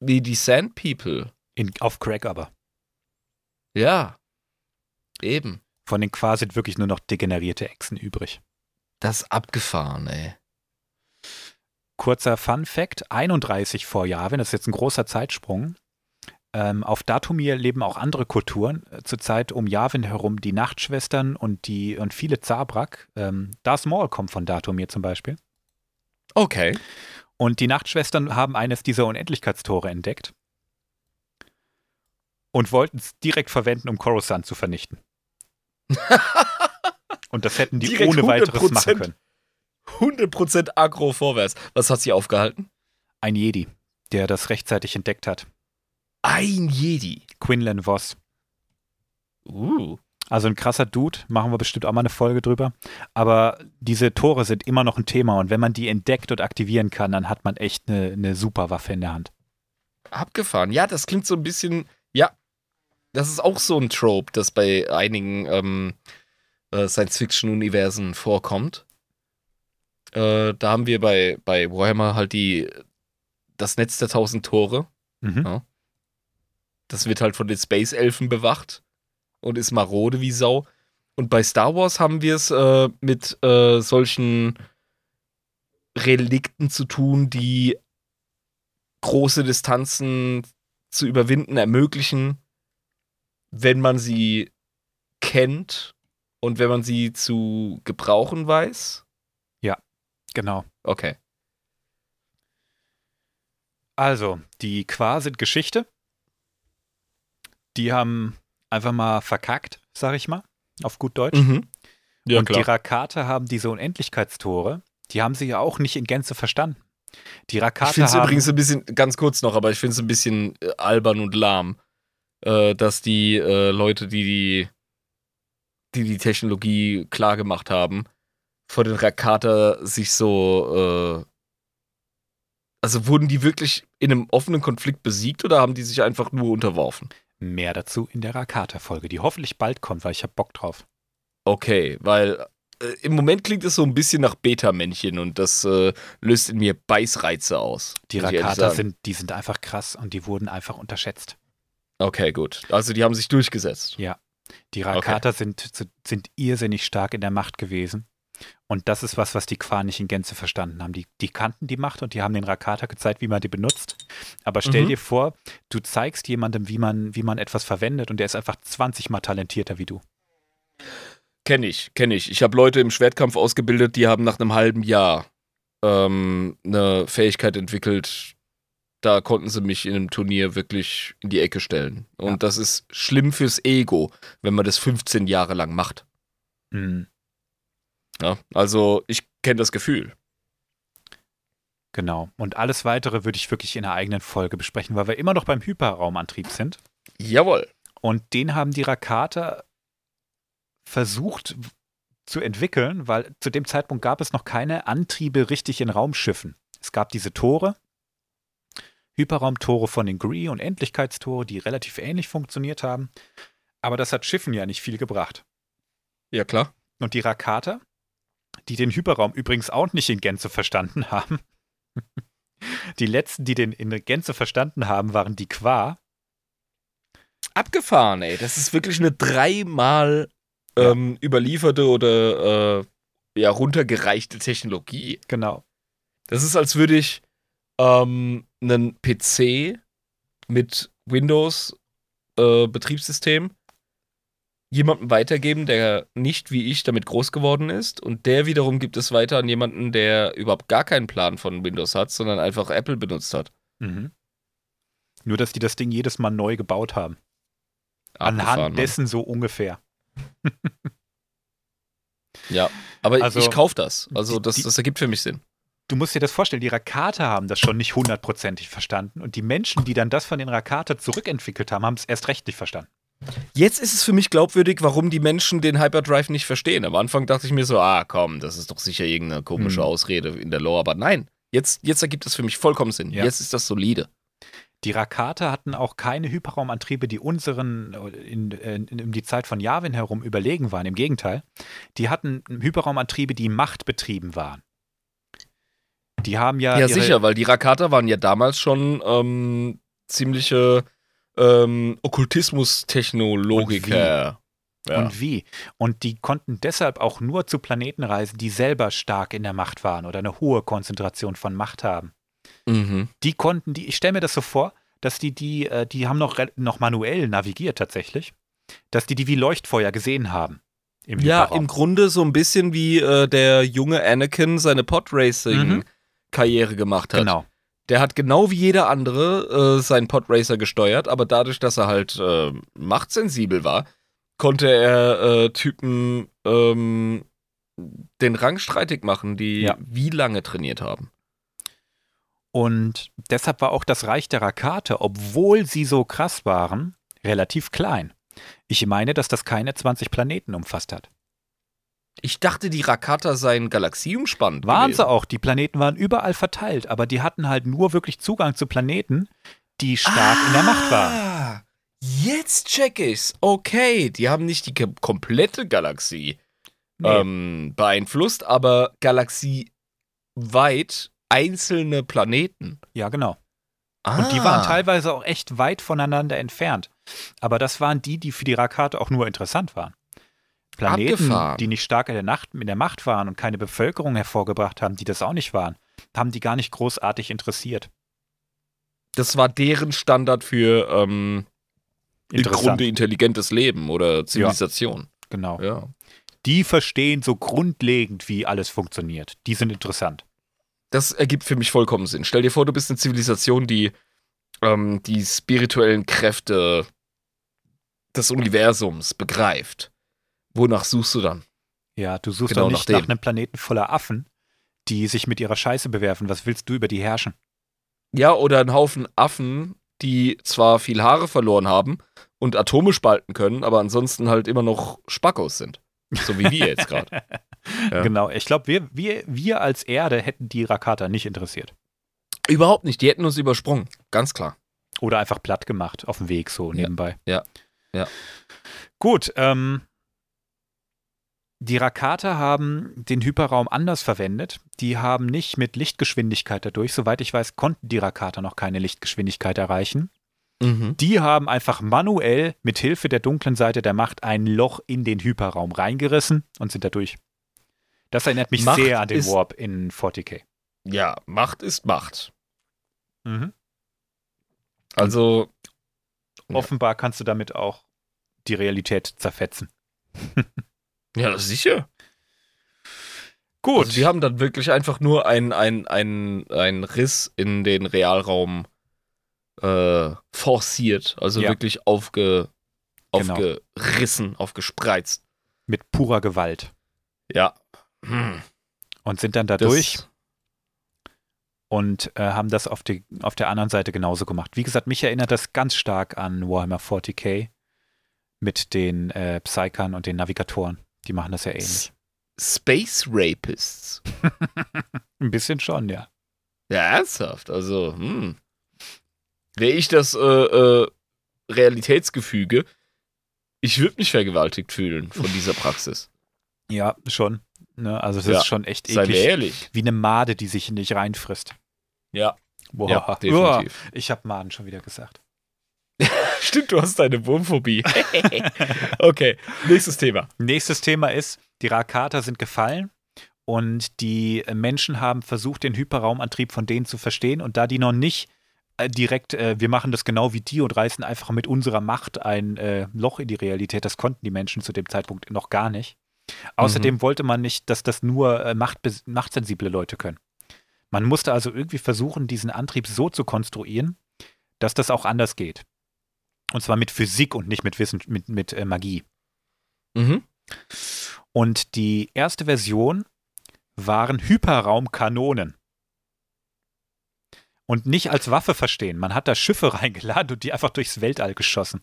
wie die Sand People. In, auf Crack aber. Ja. Eben. Von den Qua sind wirklich nur noch degenerierte Echsen übrig. Das ist abgefahren, ey. Kurzer Fun Fact: 31 vor Yavin, das ist jetzt ein großer Zeitsprung. Ähm, auf Datumir leben auch andere Kulturen. Äh, Zurzeit um Yavin herum die Nachtschwestern und, die, und viele Zabrak. Ähm, Darth Maul kommt von Datumir zum Beispiel. Okay. Und die Nachtschwestern haben eines dieser Unendlichkeitstore entdeckt und wollten es direkt verwenden, um Coruscant zu vernichten. (laughs) und das hätten die Direkt ohne weiteres 100%. machen können. 100% aggro vorwärts. Was hat sie aufgehalten? Ein Jedi, der das rechtzeitig entdeckt hat. Ein Jedi. Quinlan Voss. Uh. Also ein krasser Dude, machen wir bestimmt auch mal eine Folge drüber. Aber diese Tore sind immer noch ein Thema und wenn man die entdeckt und aktivieren kann, dann hat man echt eine, eine super Waffe in der Hand. Abgefahren. Ja, das klingt so ein bisschen. Ja, das ist auch so ein Trope, das bei einigen ähm, äh, Science-Fiction-Universen vorkommt. Äh, da haben wir bei, bei Warhammer halt die das Netz der tausend Tore. Mhm. Ja. Das wird halt von den Space-Elfen bewacht und ist marode wie Sau. Und bei Star Wars haben wir es äh, mit äh, solchen Relikten zu tun, die große Distanzen zu überwinden ermöglichen, wenn man sie kennt und wenn man sie zu gebrauchen weiß. Genau. Okay. Also, die Qua sind Geschichte. Die haben einfach mal verkackt, sag ich mal, auf gut Deutsch. Mhm. Ja, und die Rakate haben diese Unendlichkeitstore, die haben sie ja auch nicht in Gänze verstanden. Die Ich Rakate finde es übrigens ein bisschen, ganz kurz noch, aber ich finde es ein bisschen äh, albern und lahm, äh, dass die äh, Leute, die die, die die Technologie klar gemacht haben, vor den Rakata sich so, äh, also wurden die wirklich in einem offenen Konflikt besiegt oder haben die sich einfach nur unterworfen? Mehr dazu in der Rakata-Folge, die hoffentlich bald kommt, weil ich habe Bock drauf. Okay, weil äh, im Moment klingt es so ein bisschen nach Beta-Männchen und das äh, löst in mir Beißreize aus. Die Rakata sind, die sind einfach krass und die wurden einfach unterschätzt. Okay, gut. Also die haben sich durchgesetzt. Die Rakata sind, sind, sind irrsinnig stark in der Macht gewesen. Und das ist was, was die Qua nicht in Gänze verstanden haben. Die, die kannten die Macht und die haben den Rakata gezeigt, wie man die benutzt. Aber stell Mhm. dir vor, du zeigst jemandem, wie man, wie man etwas verwendet und der ist einfach 20 mal talentierter wie du. Kenn ich, kenn ich. Ich habe Leute im Schwertkampf ausgebildet, die haben nach einem halben Jahr ähm, eine Fähigkeit entwickelt. Da konnten sie mich in einem Turnier wirklich in die Ecke stellen. Und Ja. das ist schlimm fürs Ego, wenn man das 15 Jahre lang macht. Mhm. Ja? Also ich kenne das Gefühl. Genau. Und alles weitere würde ich wirklich in einer eigenen Folge besprechen, weil wir immer noch beim Hyperraumantrieb sind. Jawohl. Und den haben die Rakata versucht zu entwickeln, weil zu dem Zeitpunkt gab es noch keine Antriebe richtig in Raumschiffen. Es gab diese Tore, Hyperraumtore von den Gree und Endlichkeitstore, die relativ ähnlich funktioniert haben. Aber das hat Schiffen ja nicht viel gebracht. Ja, klar. Und die Rakata, die den Hyperraum übrigens auch nicht in Gänze verstanden haben, (laughs) die letzten, die den in Gänze verstanden haben, waren die Qua. Abgefahren, ey. Das ist wirklich eine dreimal ähm, überlieferte oder äh, ja, runtergereichte Technologie. Genau. Das ist, als würde ich ähm, einen PC mit Windows äh, Betriebssystem jemandem weitergeben, der nicht wie ich damit groß geworden ist und der wiederum gibt es weiter an jemanden, der überhaupt gar keinen Plan von Windows hat, sondern einfach Apple benutzt hat. Mhm. Nur, dass die das Ding jedes Mal neu gebaut haben. Abgefahren, Anhand Mann. dessen so ungefähr. (laughs) Ja, aber Also, ich kaufe das. Also das, die- das ergibt für mich Sinn. Du musst dir das vorstellen, die Rakata haben das schon nicht hundertprozentig verstanden und die Menschen, die dann das von den Rakata zurückentwickelt haben, haben es erst recht nicht verstanden. Jetzt ist es für mich glaubwürdig, warum die Menschen den Hyperdrive nicht verstehen. Am Anfang dachte ich mir so, ah komm, das ist doch sicher irgendeine komische Hm. Ausrede in der Lore. Aber nein, jetzt, jetzt ergibt es für mich vollkommen Sinn. Ja. Jetzt ist das solide. Die Rakata hatten auch keine Hyperraumantriebe, die unseren in, in, in die Zeit von Yavin herum überlegen waren. Im Gegenteil, die hatten Hyperraumantriebe, die machtbetrieben waren. Die haben ja. Ja, sicher, weil die Rakata waren ja damals schon ähm, ziemliche ähm, Okkultismus-Technologiker. Ja. Und wie? Und die konnten deshalb auch nur zu Planeten reisen, die selber stark in der Macht waren oder eine hohe Konzentration von Macht haben. Mhm. Die konnten die, ich stelle mir das so vor, dass die die, äh, die haben noch, noch manuell navigiert tatsächlich, dass die die wie Leuchtfeuer gesehen haben. Im Ja, Hyperraum. im Grunde so ein bisschen wie äh, der junge Anakin seine Podracing-Karriere gemacht hat. Genau. Der hat genau wie jeder andere äh, seinen Podracer gesteuert, aber dadurch, dass er halt äh, machtsensibel war, konnte er äh, Typen ähm, den Rang streitig machen, die Ja. wie lange trainiert haben. Und deshalb war auch das Reich der Rakate, obwohl sie so krass waren, relativ klein. Ich meine, dass das keine 20 Planeten umfasst hat. Ich dachte, die Rakata seien galaxieumspannend. Waren gewesen. sie auch. Die Planeten waren überall verteilt, aber die hatten halt nur wirklich Zugang zu Planeten, die stark in der Macht waren. Ah, Jetzt check ich's. Okay, die haben nicht die komplette Galaxie Nee. ähm, beeinflusst, aber galaxieweit einzelne Planeten. Ja, genau. Ah. Und die waren teilweise auch echt weit voneinander entfernt. Aber das waren die, die für die Rakate auch nur interessant waren. Planeten, Abgefahren. die nicht stark in der, Nacht, in der Macht waren und keine Bevölkerung hervorgebracht haben, die das auch nicht waren, haben die gar nicht großartig interessiert. Das war deren Standard für ähm, im. Grunde intelligentes Leben oder Zivilisation. Genau. Ja. Die verstehen so grundlegend, wie alles funktioniert. Die sind interessant. Das ergibt für mich vollkommen Sinn. Stell dir vor, du bist eine Zivilisation, die ähm, die spirituellen Kräfte des Universums begreift. Wonach suchst du dann? Ja, du suchst Genau doch nach nicht dem. nach einem Planeten voller Affen, die sich mit ihrer Scheiße bewerfen. Was willst du über die herrschen? Ja, oder ein Haufen Affen, die zwar viel Haare verloren haben und Atome spalten können, aber ansonsten halt immer noch Spackos sind. So wie wir jetzt gerade. (laughs) Ja. Genau. Ich glaube, wir, wir, wir als Erde hätten die Rakata nicht interessiert. Überhaupt nicht, die hätten uns übersprungen. Ganz klar. Oder einfach platt gemacht auf dem Weg so nebenbei. ja, ja. Gut, ähm, Die Rakata haben den Hyperraum anders verwendet. Die haben nicht mit Lichtgeschwindigkeit dadurch, soweit ich weiß, konnten die Rakata noch keine Lichtgeschwindigkeit erreichen. Mhm. Die haben einfach manuell mit Hilfe der dunklen Seite der Macht ein Loch in den Hyperraum reingerissen und sind da durch. Das erinnert mich Macht sehr an den Warp in 40k. Ja, Macht ist Macht. Mhm. Also. Offenbar kannst du damit auch die Realität zerfetzen. (laughs) ja, sicher. Gut. Also die haben dann wirklich einfach nur einen ein, ein Riss in den Realraum äh, forciert. Also Ja. wirklich aufge, Genau. aufgerissen, aufgespreizt. mit purer Gewalt. Ja. Hm, Und sind dann da das- durch und äh, haben das auf, die, auf der anderen Seite genauso gemacht. Wie gesagt, mich erinnert das ganz stark an Warhammer 40k mit den äh, Psykern und den Navigatoren. Die machen das ja ähnlich. Space Rapists. (laughs) Ein bisschen schon, ja. Ja, ernsthaft. Also, hm. Wäre ich das äh, äh, Realitätsgefüge, ich würde mich vergewaltigt fühlen von (laughs) dieser Praxis. Ja, schon. Ne? Also es Ja, ist schon echt Seien wir eklig. ehrlich. Wie eine Made, die sich in dich reinfrisst. Ja, Boah. ja Uah. definitiv. Ich habe Maden schon wieder gesagt. (laughs) Stimmt, du hast deine Wurmphobie. (laughs) okay, nächstes Thema. Nächstes Thema ist, die Rakata sind gefallen und die Menschen haben versucht, den Hyperraumantrieb von denen zu verstehen und da die noch nicht äh, direkt, äh, wir machen das genau wie die und reißen einfach mit unserer Macht ein äh, Loch in die Realität, das konnten die Menschen zu dem Zeitpunkt noch gar nicht. Außerdem wollte man nicht, dass das nur äh, machtbes- machtsensible Leute können. Man musste also irgendwie versuchen, diesen Antrieb so zu konstruieren, dass das auch anders geht. Und zwar mit Physik und nicht mit Wissen, mit, mit äh, Magie. Mhm. Und die erste Version waren Hyperraumkanonen. Und nicht als Waffe verstehen. Man hat da Schiffe (laughs) reingeladen und die einfach durchs Weltall geschossen.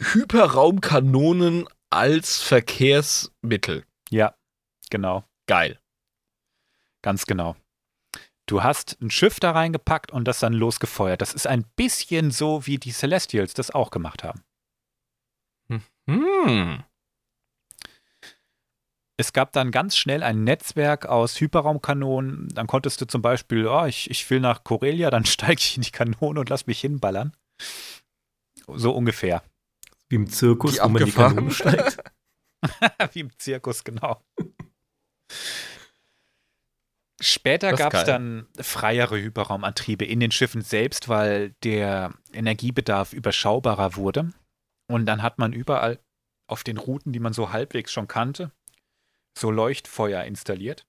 Hyperraumkanonen als Verkehrsmittel. Ja, genau. Geil. Ganz genau. Du hast ein Schiff da reingepackt und das dann losgefeuert. Das ist ein bisschen so, wie die Celestials das auch gemacht haben. Hm. Es gab dann ganz schnell ein Netzwerk aus Hyperraumkanonen. Dann konntest du zum Beispiel, oh, ich, ich will nach Corellia, dann (laughs) steige ich in die Kanone und lass mich hinballern. So ungefähr. Wie im Zirkus, Wie wo man die. Kanone steigt. (laughs) Wie im Zirkus, genau. Später gab es dann freiere Hyperraumantriebe in den Schiffen selbst, weil der Energiebedarf überschaubarer wurde. Und dann hat man überall auf den Routen, die man so halbwegs schon kannte, so Leuchtfeuer installiert,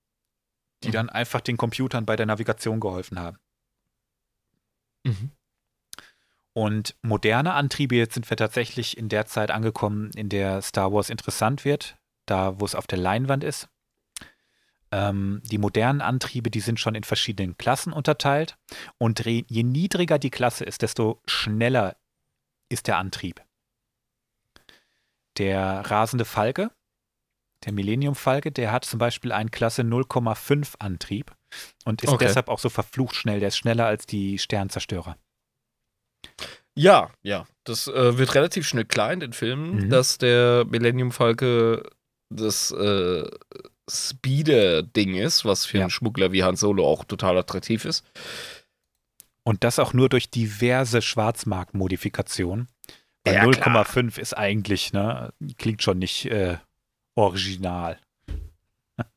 die Mhm. dann einfach den Computern bei der Navigation geholfen haben. Mhm. Und moderne Antriebe, jetzt sind wir tatsächlich in der Zeit angekommen, in der Star Wars interessant wird, da wo es auf der Leinwand ist. Ähm, die modernen Antriebe, die sind schon in verschiedenen Klassen unterteilt. Und je niedriger die Klasse ist, desto schneller ist der Antrieb. Der rasende Falke, der Millennium Falke, der hat zum Beispiel einen Klasse 0,5 Antrieb und ist Okay. deshalb auch so verflucht schnell. Der ist schneller als die Sternzerstörer. Ja, ja. Das äh, wird relativ schnell klar in den Filmen, Mhm. dass der Millennium Falke das äh, Speeder-Ding ist, was für Ja. einen Schmuggler wie Han Solo auch total attraktiv ist. Und das auch nur durch diverse Schwarzmarktmodifikationen. Weil Ja, klar. 0,5 ist eigentlich, ne, klingt schon nicht äh, original. (laughs)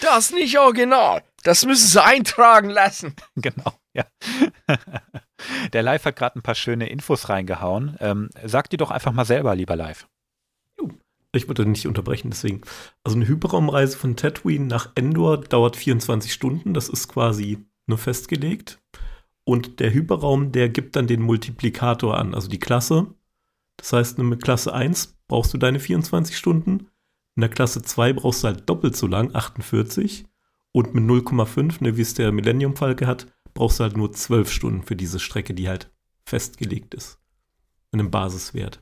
Das ist nicht original. Das müssen sie eintragen lassen. (laughs) genau, ja. (laughs) Der Live hat gerade ein paar schöne Infos reingehauen. Ähm, sag die doch einfach mal selber, lieber Live. Ich würde nicht unterbrechen, deswegen. Also eine Hyperraumreise von Tatooine nach Endor dauert 24 Stunden. Das ist quasi nur festgelegt. Und der Hyperraum, der gibt dann den Multiplikator an, also die Klasse. Das heißt, mit Klasse 1 brauchst du deine 24 Stunden. In der Klasse 2 brauchst du halt doppelt so lang, 48. Und mit 0,5, ne, wie es der Millennium Falke hat, brauchst du halt nur 12 Stunden für diese Strecke, die halt festgelegt ist. Mit einem Basiswert.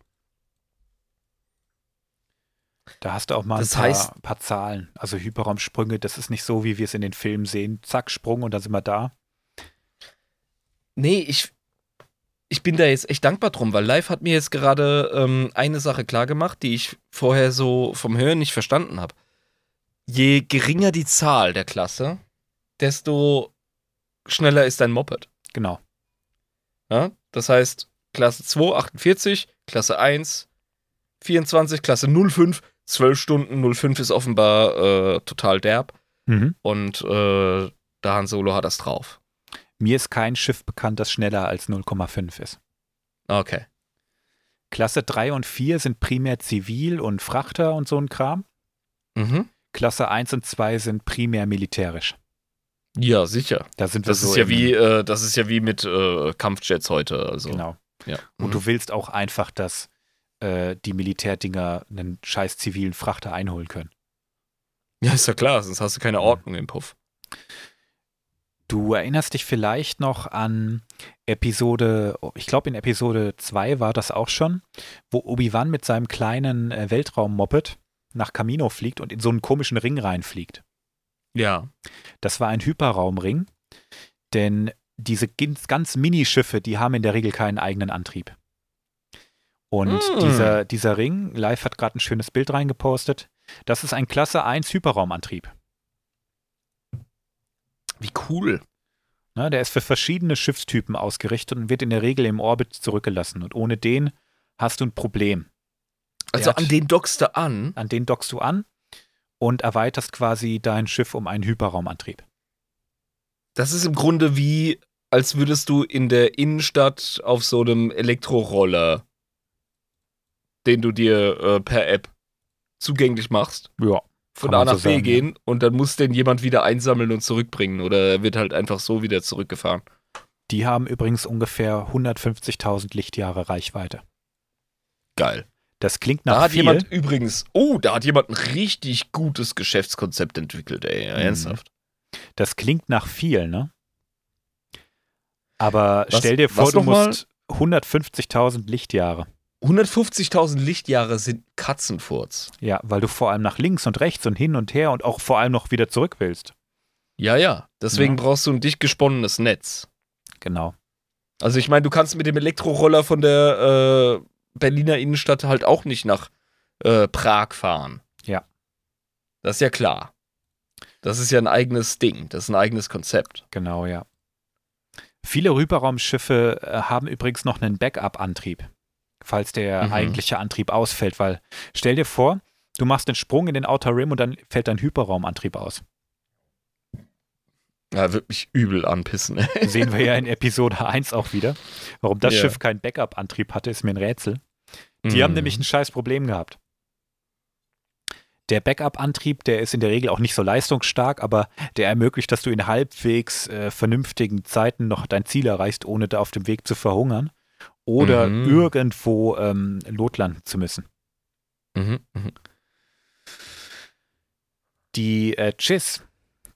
Da hast du auch mal Das ein paar, heißt- paar Zahlen. Also Hyperraumsprünge, das ist nicht so, wie wir es in den Filmen sehen. Zack, Sprung und dann sind wir da. Nee, ich, ich bin da jetzt echt dankbar drum, weil Live hat mir jetzt gerade ähm, eine Sache klargemacht, die ich vorher so vom Hören nicht verstanden habe. je geringer die Zahl der Klasse, desto schneller ist dein Moped. Genau. Ja? Das heißt, Klasse 2 48, Klasse 1 24, Klasse 05 12 Stunden, 05 ist offenbar äh, total derb Mhm. und äh, der Han Solo hat das drauf. Mir ist kein Schiff bekannt, das schneller als 0,5 ist. Okay. Klasse 3 und 4 sind primär Zivil und Frachter und so ein Kram. Mhm. Klasse 1 und 2 sind primär militärisch. Ja, sicher. Da sind wir Das so ist ja wie, äh, das ist ja wie mit äh, Kampfjets heute. Also. Genau. Ja. Und Mhm. du willst auch einfach, dass äh, die Militärdinger einen scheiß zivilen Frachter einholen können. ja, ist ja klar, sonst hast du keine Ordnung im Puff. Du erinnerst dich vielleicht noch an Episode, ich glaube in Episode 2 war das auch schon, wo Obi-Wan mit seinem kleinen äh, Weltraum-Moped nach Camino fliegt und in so einen komischen Ring reinfliegt. Ja. Das war ein Hyperraumring, denn diese ganz Minischiffe, die haben in der Regel keinen eigenen Antrieb. Und Mm. dieser, dieser Ring, Live hat gerade ein schönes Bild reingepostet, das ist ein Klasse 1 Hyperraumantrieb. Wie cool. Ne, der ist für verschiedene Schiffstypen ausgerichtet und wird in der Regel im Orbit zurückgelassen. Und ohne den hast du ein Problem. Also hat- an den dockst du an. An den dockst du an und erweiterst quasi dein Schiff um einen Hyperraumantrieb. Das ist im Grunde wie, als würdest du in der Innenstadt auf so einem Elektroroller, den du dir äh, per App zugänglich machst, Ja. von A nach so B gehen und dann muss den jemand wieder einsammeln und zurückbringen oder er wird halt einfach so wieder zurückgefahren. Die haben übrigens ungefähr 150.000 Lichtjahre Reichweite. Geil. Das klingt Da nach hat viel. jemand übrigens, oh, da hat jemand ein richtig gutes Geschäftskonzept entwickelt, ey, Mhm. ernsthaft. Das klingt nach viel, ne? Aber Was- stell dir vor, du musst 150.000 Lichtjahre. 150.000 Lichtjahre sind Katzenfurz. Ja, weil du vor allem nach links und rechts und hin und her und auch vor allem noch wieder zurück willst. Ja, ja. Deswegen Ja. brauchst du ein dicht gesponnenes Netz. Genau. Also ich meine, du kannst mit dem Elektroroller von der äh, Berliner Innenstadt halt auch nicht nach äh, Prag fahren. Ja. Das ist ja klar. Das ist ja ein eigenes Ding. Das ist ein eigenes Konzept. Genau, ja. Viele Hyperraumschiffe äh, haben übrigens noch einen Backup-Antrieb, falls der Mhm. eigentliche Antrieb ausfällt, weil stell dir vor, du machst einen Sprung in den Outer Rim und dann fällt dein Hyperraumantrieb aus. Ja, wird mich übel anpissen. ey. (laughs) Sehen wir ja in Episode 1 auch wieder. Warum das Ja. Schiff keinen Backup-Antrieb hatte, ist mir ein Rätsel. Die haben Mhm. nämlich ein scheiß Problem gehabt. Der Backup-Antrieb, der ist in der Regel auch nicht so leistungsstark, aber der ermöglicht, dass du in halbwegs äh, vernünftigen Zeiten noch dein Ziel erreichst, ohne da auf dem Weg zu verhungern oder Mhm. irgendwo ähm, notlanden zu müssen. Mhm. Mhm. Die äh, Chiss,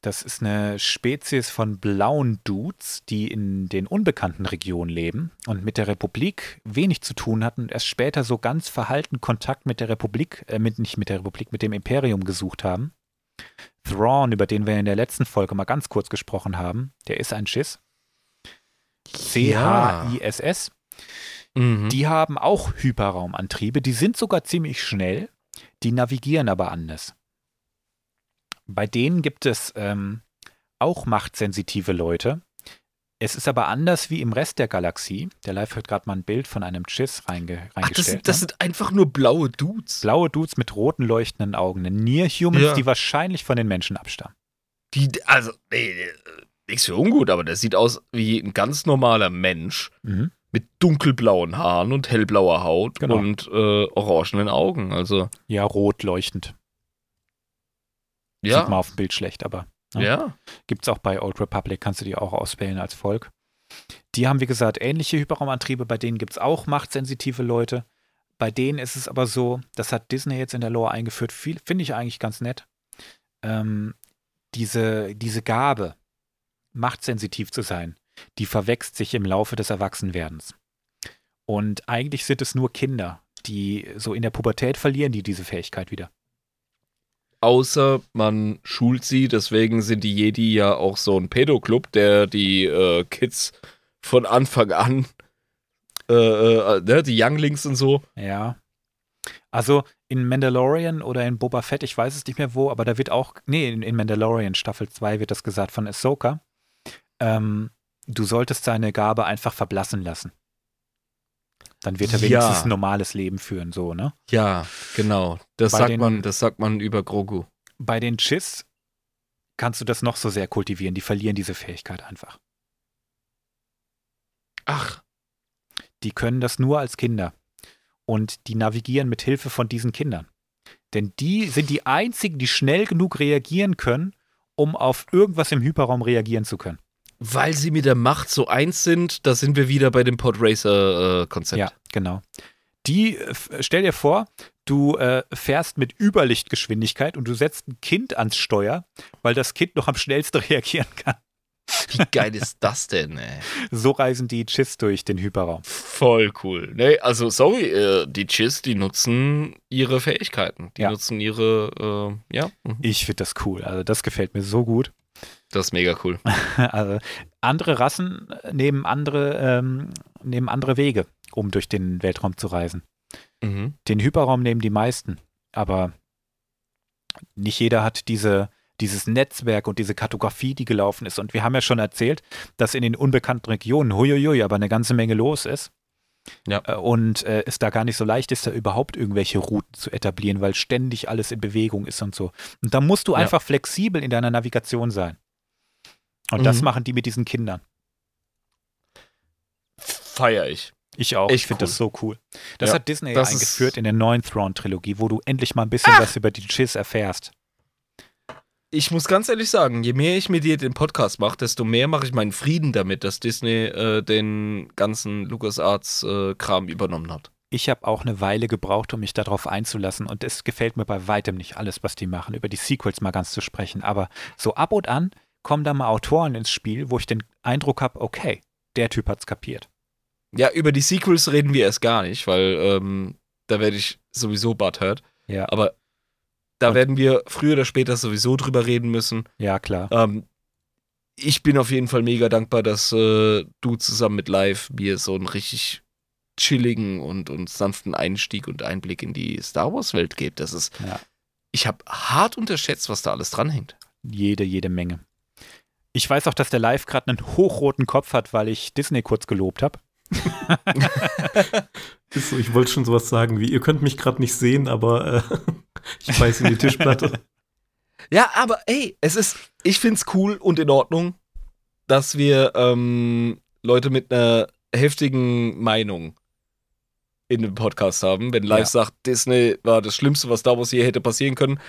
das ist eine Spezies von blauen Dudes, die in den unbekannten Regionen leben und mit der Republik wenig zu tun hatten und erst später so ganz verhalten Kontakt mit der Republik, äh, mit, nicht mit der Republik, mit dem Imperium gesucht haben. Thrawn, über den wir in der letzten Folge mal ganz kurz gesprochen haben, der ist ein Chiss. C-H-I-S-S. Mhm. Die haben auch Hyperraumantriebe, die sind sogar ziemlich schnell, die navigieren aber anders. Bei denen gibt es ähm, auch machtsensitive Leute. Es ist aber anders wie im Rest der Galaxie. Der Live hat gerade mal ein Bild von einem Chiss reinge Ach, reingestellt. das sind, das ne? sind einfach nur blaue Dudes. Blaue Dudes mit roten leuchtenden Augen. Near-Humans, Ja. die wahrscheinlich von den Menschen abstammen. Die, also, nee, nichts für ungut, aber der sieht aus wie ein ganz normaler Mensch Mhm. Mit dunkelblauen Haaren und hellblauer Haut Genau. und äh, orangenen Augen. Also, Ja, rot leuchtend. Sieht man ja. auf dem Bild schlecht, aber Ja. Ja. Gibt es auch bei Old Republic, kannst du die auch auswählen als Volk. Die haben, wie gesagt, ähnliche Hyperraumantriebe, bei denen gibt es auch machtsensitive Leute. Bei denen ist es aber so, das hat Disney jetzt in der Lore eingeführt, finde ich eigentlich ganz nett. Ähm, diese, diese Gabe, machtsensitiv zu sein, die verwächst sich im Laufe des Erwachsenwerdens. Und eigentlich sind es nur Kinder, die so in der Pubertät verlieren, die diese Fähigkeit wieder. Außer man schult sie, deswegen sind die Jedi ja auch so ein Pädoclub, der die äh, Kids von Anfang an, äh, äh, ne, die Younglings und so. Ja. Also in Mandalorian oder in Boba Fett, ich weiß es nicht mehr wo, aber da wird auch, nee, in, in Mandalorian Staffel 2 wird das gesagt von Ahsoka. Ähm, du solltest seine Gabe einfach verblassen lassen. Dann wird er Ja. wenigstens ein normales Leben führen, so, ne? Ja, genau. Das Bei sagt den- man, das sagt man über Grogu. Bei den Chiss kannst du das noch so sehr kultivieren, die verlieren diese Fähigkeit einfach. Ach, Die können das nur als Kinder. Und die navigieren mit Hilfe von diesen Kindern. Denn die sind die einzigen, die schnell genug reagieren können, um auf irgendwas im Hyperraum reagieren zu können. Weil sie mit der Macht so eins sind, da sind wir wieder bei dem Podracer-Konzept. Ja, genau. Die, äh, stell dir vor, du äh, fährst mit Überlichtgeschwindigkeit und du setzt ein Kind ans Steuer, weil das Kind noch am schnellsten (laughs) reagieren kann. Wie geil ist das denn, ey? So reisen die Chiss durch den Hyperraum. Voll cool. Nee, also sorry, äh, die Chiss, die nutzen ihre Fähigkeiten. Die Ja. nutzen ihre, äh, ja, mhm. Ich finde das cool. Also das gefällt mir so gut. Das ist mega cool. (laughs) Also andere Rassen nehmen andere, ähm, nehmen andere Wege, um durch den Weltraum zu reisen. Mhm. Den Hyperraum nehmen die meisten, aber nicht jeder hat diese, dieses Netzwerk und diese Kartografie, die gelaufen ist. Und wir haben ja schon erzählt, dass in den unbekannten Regionen, huiuiui, aber eine ganze Menge los ist. Ja. Äh, Und äh, es da gar nicht so leicht ist, da überhaupt irgendwelche Routen zu etablieren, weil ständig alles in Bewegung ist und so. Und da musst du Ja. einfach flexibel in deiner Navigation sein. Und das Mhm. machen die mit diesen Kindern. Feier ich. Ich auch. Ich finde cool. das so cool. Das Ja, hat Disney das eingeführt in der neuen Thrawn-Trilogie, wo du endlich mal ein bisschen was über die Chiss erfährst. Ich muss ganz ehrlich sagen, je mehr ich mit dir den Podcast mache, desto mehr mache ich meinen Frieden damit, dass Disney äh, den ganzen LucasArts-Kram übernommen hat. Ich habe auch eine Weile gebraucht, um mich darauf einzulassen und es gefällt mir bei weitem nicht alles, was die machen, über die Sequels mal ganz zu sprechen. Aber so ab und an kommen da mal Autoren ins Spiel, wo ich den Eindruck habe, okay, der Typ hat's kapiert. Ja, über die Sequels reden wir erst gar nicht, weil ähm, da werde ich sowieso butthurt. Ja, Aber da Und- werden wir früher oder später sowieso drüber reden müssen. ja klar. Ähm, ich bin auf jeden Fall mega dankbar, dass äh, du zusammen mit Live mir so einen richtig chilligen und, und sanften Einstieg und Einblick in die Star Wars-Welt gibt. Das ist, Ja. ich habe hart unterschätzt, was da alles dranhängt. Jede, jede Menge. Ich weiß auch, dass der Live gerade einen hochroten Kopf hat, weil ich Disney kurz gelobt habe. (laughs) So, ich wollte schon sowas sagen wie, ihr könnt mich gerade nicht sehen, aber äh, (laughs) ich beiß in die Tischplatte. (laughs) Ja, aber ey, es ist, ich find's cool und in Ordnung, dass wir ähm, Leute mit einer heftigen Meinung in dem Podcast haben. Wenn Live Ja. sagt, Disney war das Schlimmste, was Star Wars je hätte passieren können.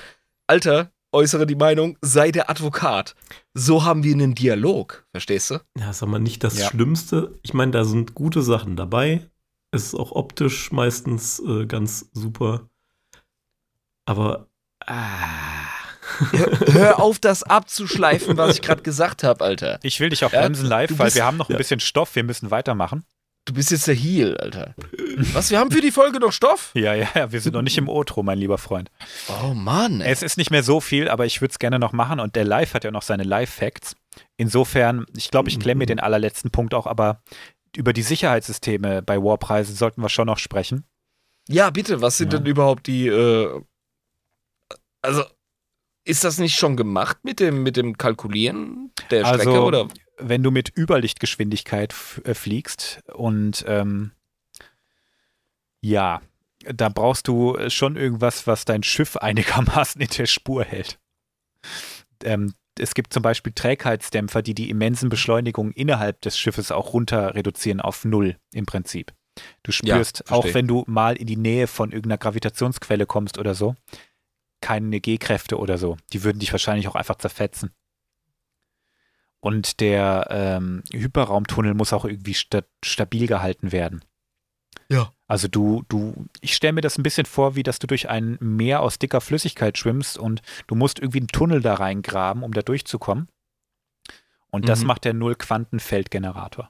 Alter, äußere die Meinung, sei der Advokat. So haben wir einen Dialog, verstehst du? Ja, sag mal, nicht das Ja. Schlimmste. Ich meine, da sind gute Sachen dabei. Es ist auch optisch meistens äh, ganz super. Aber, ah. Hör, (laughs) hör auf, das abzuschleifen, was ich gerade gesagt habe, Alter. Ich will dich auch Ja, bremsen live, weil bist- wir haben noch ein ja. bisschen Stoff, wir müssen weitermachen. Du bist jetzt der Heel, Alter. Was, wir haben für die Folge noch Stoff? (laughs) Ja, ja, ja, wir sind noch nicht im Outro, mein lieber Freund. Oh Mann, ey. Es ist nicht mehr so viel, aber ich würde es gerne noch machen und der Live hat ja noch seine Live-Facts. Insofern, ich glaube, ich klemme mir den allerletzten Punkt auch, aber über die Sicherheitssysteme bei Warpreisen sollten wir schon noch sprechen. Ja, bitte, was sind Ja. denn überhaupt die, äh, also, ist das nicht schon gemacht mit dem, mit dem Kalkulieren der Also, Strecke, oder? Wenn du mit Überlichtgeschwindigkeit äh, fliegst und ähm, ja, da brauchst du schon irgendwas, was dein Schiff (laughs) einigermaßen in der Spur hält. Ähm, es gibt zum Beispiel Trägheitsdämpfer, die die immensen Beschleunigungen innerhalb des Schiffes auch runter reduzieren auf Null im Prinzip. Du Ja, spürst, auch verstehe. wenn du mal in die Nähe von irgendeiner Gravitationsquelle kommst oder so, keine G-Kräfte oder so. Die würden dich wahrscheinlich auch einfach zerfetzen. Und der ähm, Hyperraumtunnel muss auch irgendwie sta stabil gehalten werden. Ja. Also du, du, ich stelle mir das ein bisschen vor, wie dass du durch ein Meer aus dicker Flüssigkeit schwimmst und du musst irgendwie einen Tunnel da reingraben, um da durchzukommen. Und das Mhm. macht der Null-Quantenfeldgenerator.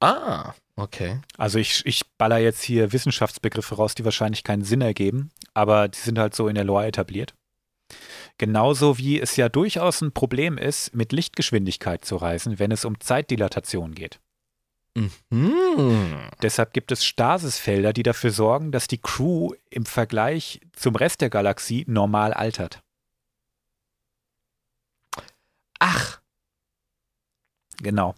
Ah, okay. Also ich, ich baller jetzt hier Wissenschaftsbegriffe raus, die wahrscheinlich keinen Sinn ergeben, aber die sind halt so in der Lore etabliert. Genauso wie es ja durchaus ein Problem ist, mit Lichtgeschwindigkeit zu reisen, wenn es um Zeitdilatation geht. Mhm. Deshalb gibt es Stasisfelder, die dafür sorgen, dass die Crew im Vergleich zum Rest der Galaxie normal altert. Ach, Genau.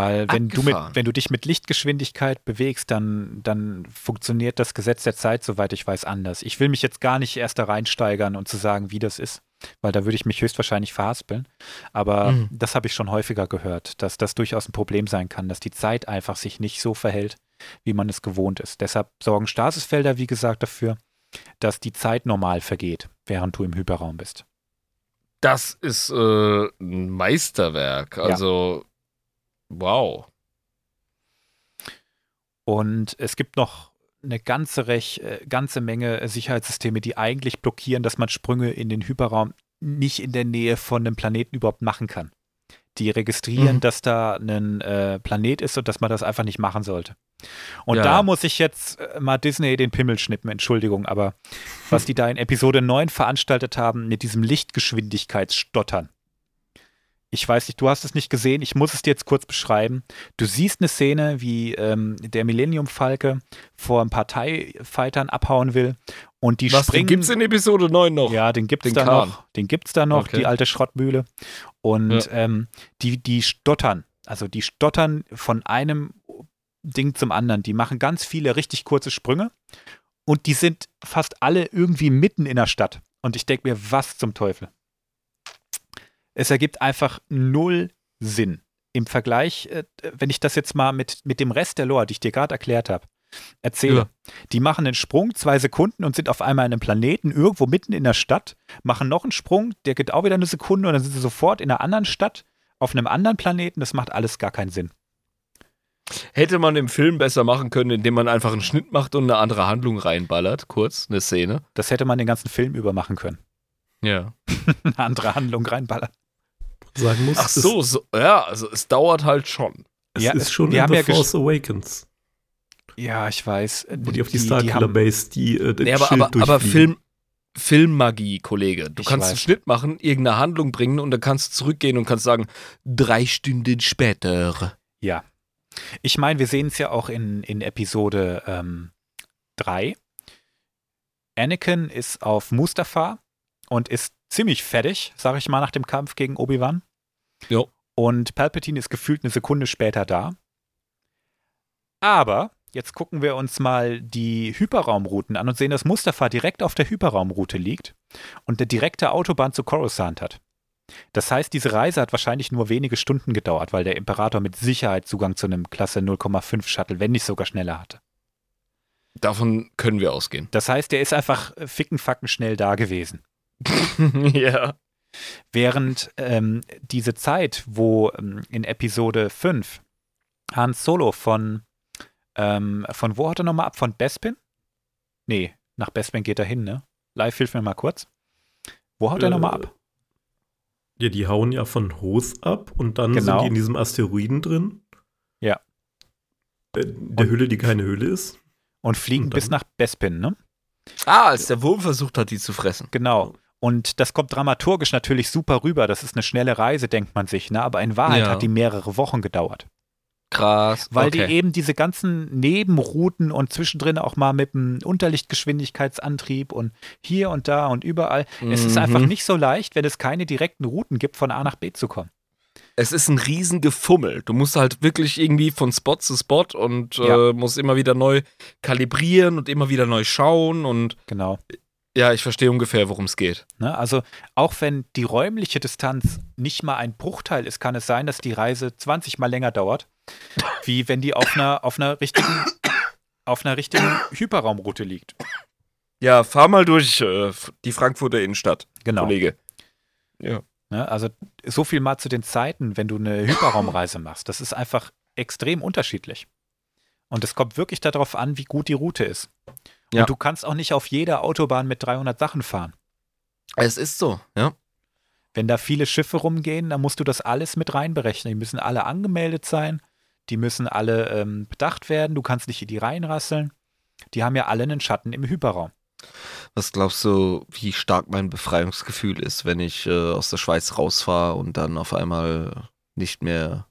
Weil wenn du, mit, wenn du dich mit Lichtgeschwindigkeit bewegst, dann, dann funktioniert das Gesetz der Zeit, soweit ich weiß, anders. Ich will mich jetzt gar nicht erst da reinsteigern und zu sagen, wie das ist, weil da würde ich mich höchstwahrscheinlich verhaspeln. Aber Mhm. das habe ich schon häufiger gehört, dass das durchaus ein Problem sein kann, dass die Zeit einfach sich nicht so verhält, wie man es gewohnt ist. Deshalb sorgen Stasisfelder, wie gesagt, dafür, dass die Zeit normal vergeht, während du im Hyperraum bist. das ist äh, ein Meisterwerk. Also, wow. Und es gibt noch eine ganze, Rech, äh, ganze Menge Sicherheitssysteme, die eigentlich blockieren, dass man Sprünge in den Hyperraum nicht in der Nähe von einem Planeten überhaupt machen kann. Die registrieren, Mhm. dass da ein äh, Planet ist und dass man das einfach nicht machen sollte. Und Ja. da muss ich jetzt äh, mal Disney den Pimmel schnippen, Entschuldigung, aber was die da in Episode 9 veranstaltet haben mit diesem Lichtgeschwindigkeitsstottern. Ich weiß nicht, du hast es nicht gesehen, ich muss es dir jetzt kurz beschreiben. Du siehst eine Szene, wie ähm, der Millennium Falke vor ein paar TIE-Fightern abhauen will und die Was, den springen. gibt's in Episode 9 noch? Ja, den gibt's Den da Kahn. noch. Den gibt's da noch, Okay. die alte Schrottmühle. Und Ja. ähm, die, die stottern. Also die stottern von einem Ding zum anderen. Die machen ganz viele richtig kurze Sprünge. Und die sind fast alle irgendwie mitten in der Stadt. Und ich denke mir, was zum Teufel? Es ergibt einfach null Sinn. Im Vergleich, äh, wenn ich das jetzt mal mit, mit dem Rest der Lore, die ich dir gerade erklärt habe, erzähle. Ja. Die machen einen Sprung, zwei Sekunden und sind auf einmal an einem Planeten, irgendwo mitten in der Stadt, machen noch einen Sprung, der geht auch wieder eine Sekunde und dann sind sie sofort in einer anderen Stadt, auf einem anderen Planeten. Das macht alles gar keinen Sinn. Hätte man im Film besser machen können, indem man einfach einen Schnitt macht und eine andere Handlung reinballert, kurz, eine Szene. Das hätte man den ganzen Film über machen können. Ja. (laughs) Eine andere Handlung reinballern. Sagen muss, Ach so, so, ja, also es dauert halt schon. es, Ja, ist schon wir in haben The ja Force Awakens, Ja, ich weiß. wo die auf die, die Starkiller Base die äh, den Nee, aber, Schild aber, aber. Film, Filmmagie, Kollege. Du Ich kannst weiß. einen Schnitt machen, irgendeine Handlung bringen und dann kannst du zurückgehen und kannst sagen, drei Stunden später. Ja. Ich meine, wir sehen es ja auch in, in Episode ähm, 3. Anakin ist auf Mustafar und ist ziemlich fertig, sag ich mal, nach dem Kampf gegen Obi-Wan. Jo. Und Palpatine ist gefühlt eine Sekunde später da. Aber jetzt gucken wir uns mal die Hyperraumrouten an und sehen, dass Mustafar direkt auf der Hyperraumroute liegt und eine direkte Autobahn zu Coruscant hat. Das heißt, diese Reise hat wahrscheinlich nur wenige Stunden gedauert, weil der Imperator mit Sicherheit Zugang zu einem Klasse 0,5 Shuttle, wenn nicht sogar schneller hatte. Davon können wir ausgehen. Das heißt, der ist einfach äh, fickenfacken schnell da gewesen. (laughs) ja. Während ähm, diese Zeit, wo ähm, in Episode 5 Han Solo von, ähm, von wo haut er nochmal ab? Von Bespin? Nee, nach Bespin geht er hin, ne? Live, hilf mir mal kurz. Wo haut er Äh, nochmal ab? Ja, die hauen ja von Hoth ab und dann Genau. sind die in diesem Asteroiden drin. Ja. Äh, der Und- Hülle, die keine Hülle ist. Und fliegen und bis nach Bespin, ne? Ah, als der Wurm versucht hat, die zu fressen. Genau. Und das kommt dramaturgisch natürlich super rüber. Das ist eine schnelle Reise, denkt man sich, ne? Aber in Wahrheit Ja. hat die mehrere Wochen gedauert. Krass. Weil okay. die eben diese ganzen Nebenrouten und zwischendrin auch mal mit dem Unterlichtgeschwindigkeitsantrieb und hier und da und überall. Es ist Mhm. einfach nicht so leicht, wenn es keine direkten Routen gibt, von A nach B zu kommen. Es ist ein Riesengefummel. Du musst halt wirklich irgendwie von Spot zu Spot und Ja. äh, musst immer wieder neu kalibrieren und immer wieder neu schauen und Genau. Ja, ich verstehe ungefähr, worum es geht. Ne? Also auch wenn die räumliche Distanz nicht mal ein Bruchteil ist, kann es sein, dass die Reise 20 mal länger dauert, wie wenn die auf einer, auf einer richtigen, auf einer richtigen Hyperraumroute liegt. Ja, fahr mal durch äh, die Frankfurter Innenstadt, Genau. Kollege. Ja. Ne? Also so viel mal zu den Zeiten, wenn du eine Hyperraumreise machst. Das ist einfach extrem unterschiedlich. Und es kommt wirklich darauf an, wie gut die Route ist. Ja. Und du kannst auch nicht auf jeder Autobahn mit 300 Sachen fahren. Es ist so, ja. Wenn da viele Schiffe rumgehen, dann musst du das alles mit reinberechnen. Die müssen alle angemeldet sein, die müssen alle ähm, bedacht werden, du kannst nicht in die Reihen rasseln. Die haben ja alle einen Schatten im Hyperraum. Was glaubst du, wie stark mein Befreiungsgefühl ist, wenn ich äh, aus der Schweiz rausfahre und dann auf einmal nicht mehr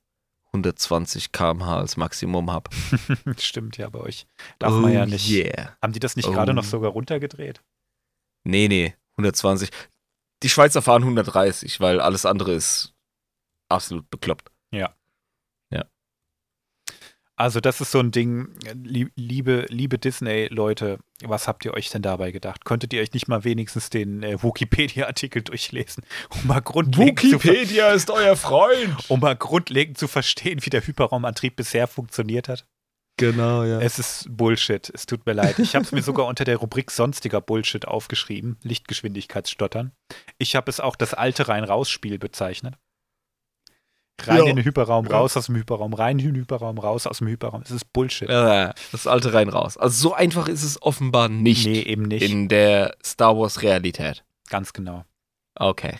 120 km/h als Maximum habe. (laughs) Stimmt ja bei euch. Darf man ja nicht. Oh Yeah. Haben die das nicht Oh. gerade noch sogar runtergedreht? Nee, nee, 120. Die Schweizer fahren 130, weil alles andere ist absolut bekloppt. Also, das ist so ein Ding, lie- liebe, liebe Disney-Leute, was habt ihr euch denn dabei gedacht? Könntet ihr euch nicht mal wenigstens den äh, Wikipedia-Artikel (laughs) durchlesen, um mal, grundlegend Wikipedia ist euer Freund. (laughs) um mal grundlegend zu verstehen, wie der Hyperraumantrieb bisher funktioniert hat? Genau, ja. Es ist Bullshit. Es tut mir leid. Ich habe es mir sogar unter der Rubrik sonstiger Bullshit aufgeschrieben. Lichtgeschwindigkeitsstottern. Ich habe es auch das alte Rein-Raus-Spiel bezeichnet. Rein Ja. in den Hyperraum, Ja. raus aus dem Hyperraum, rein in den Hyperraum, raus aus dem Hyperraum. Es ist Bullshit. Ja, das alte rein raus. Also so einfach ist es offenbar nicht Nee, eben nicht. in der Star Wars Realität. Ganz genau. Okay.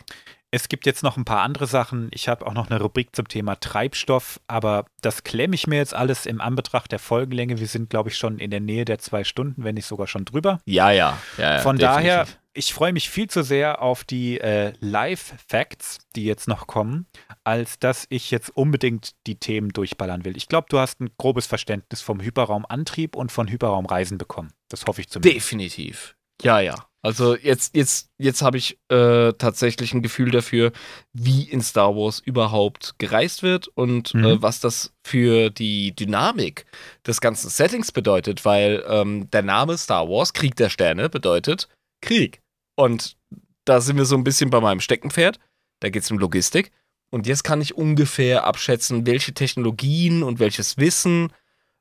Es gibt jetzt noch ein paar andere Sachen. Ich habe auch noch eine Rubrik zum Thema Treibstoff, aber das klemme ich mir jetzt alles im Anbetracht der Folgenlänge. Wir sind, glaube ich, schon in der Nähe der zwei Stunden, wenn nicht sogar schon drüber. Ja, ja. ja, ja Von definitiv. daher, ich freue mich viel zu sehr auf die äh, Live-Facts, die jetzt noch kommen, als dass ich jetzt unbedingt die Themen durchballern will. Ich glaube, du hast ein grobes Verständnis vom Hyperraumantrieb und von Hyperraumreisen bekommen. Das hoffe ich zumindest. Definitiv. Ja, ja. Also jetzt, jetzt, jetzt habe ich äh, tatsächlich ein Gefühl dafür, wie in Star Wars überhaupt gereist wird und Mhm. äh, was das für die Dynamik des ganzen Settings bedeutet, weil ähm, der Name Star Wars, Krieg der Sterne, bedeutet Krieg. Und da sind wir so ein bisschen bei meinem Steckenpferd. Da geht es um Logistik. Und jetzt kann ich ungefähr abschätzen, welche Technologien und welches Wissen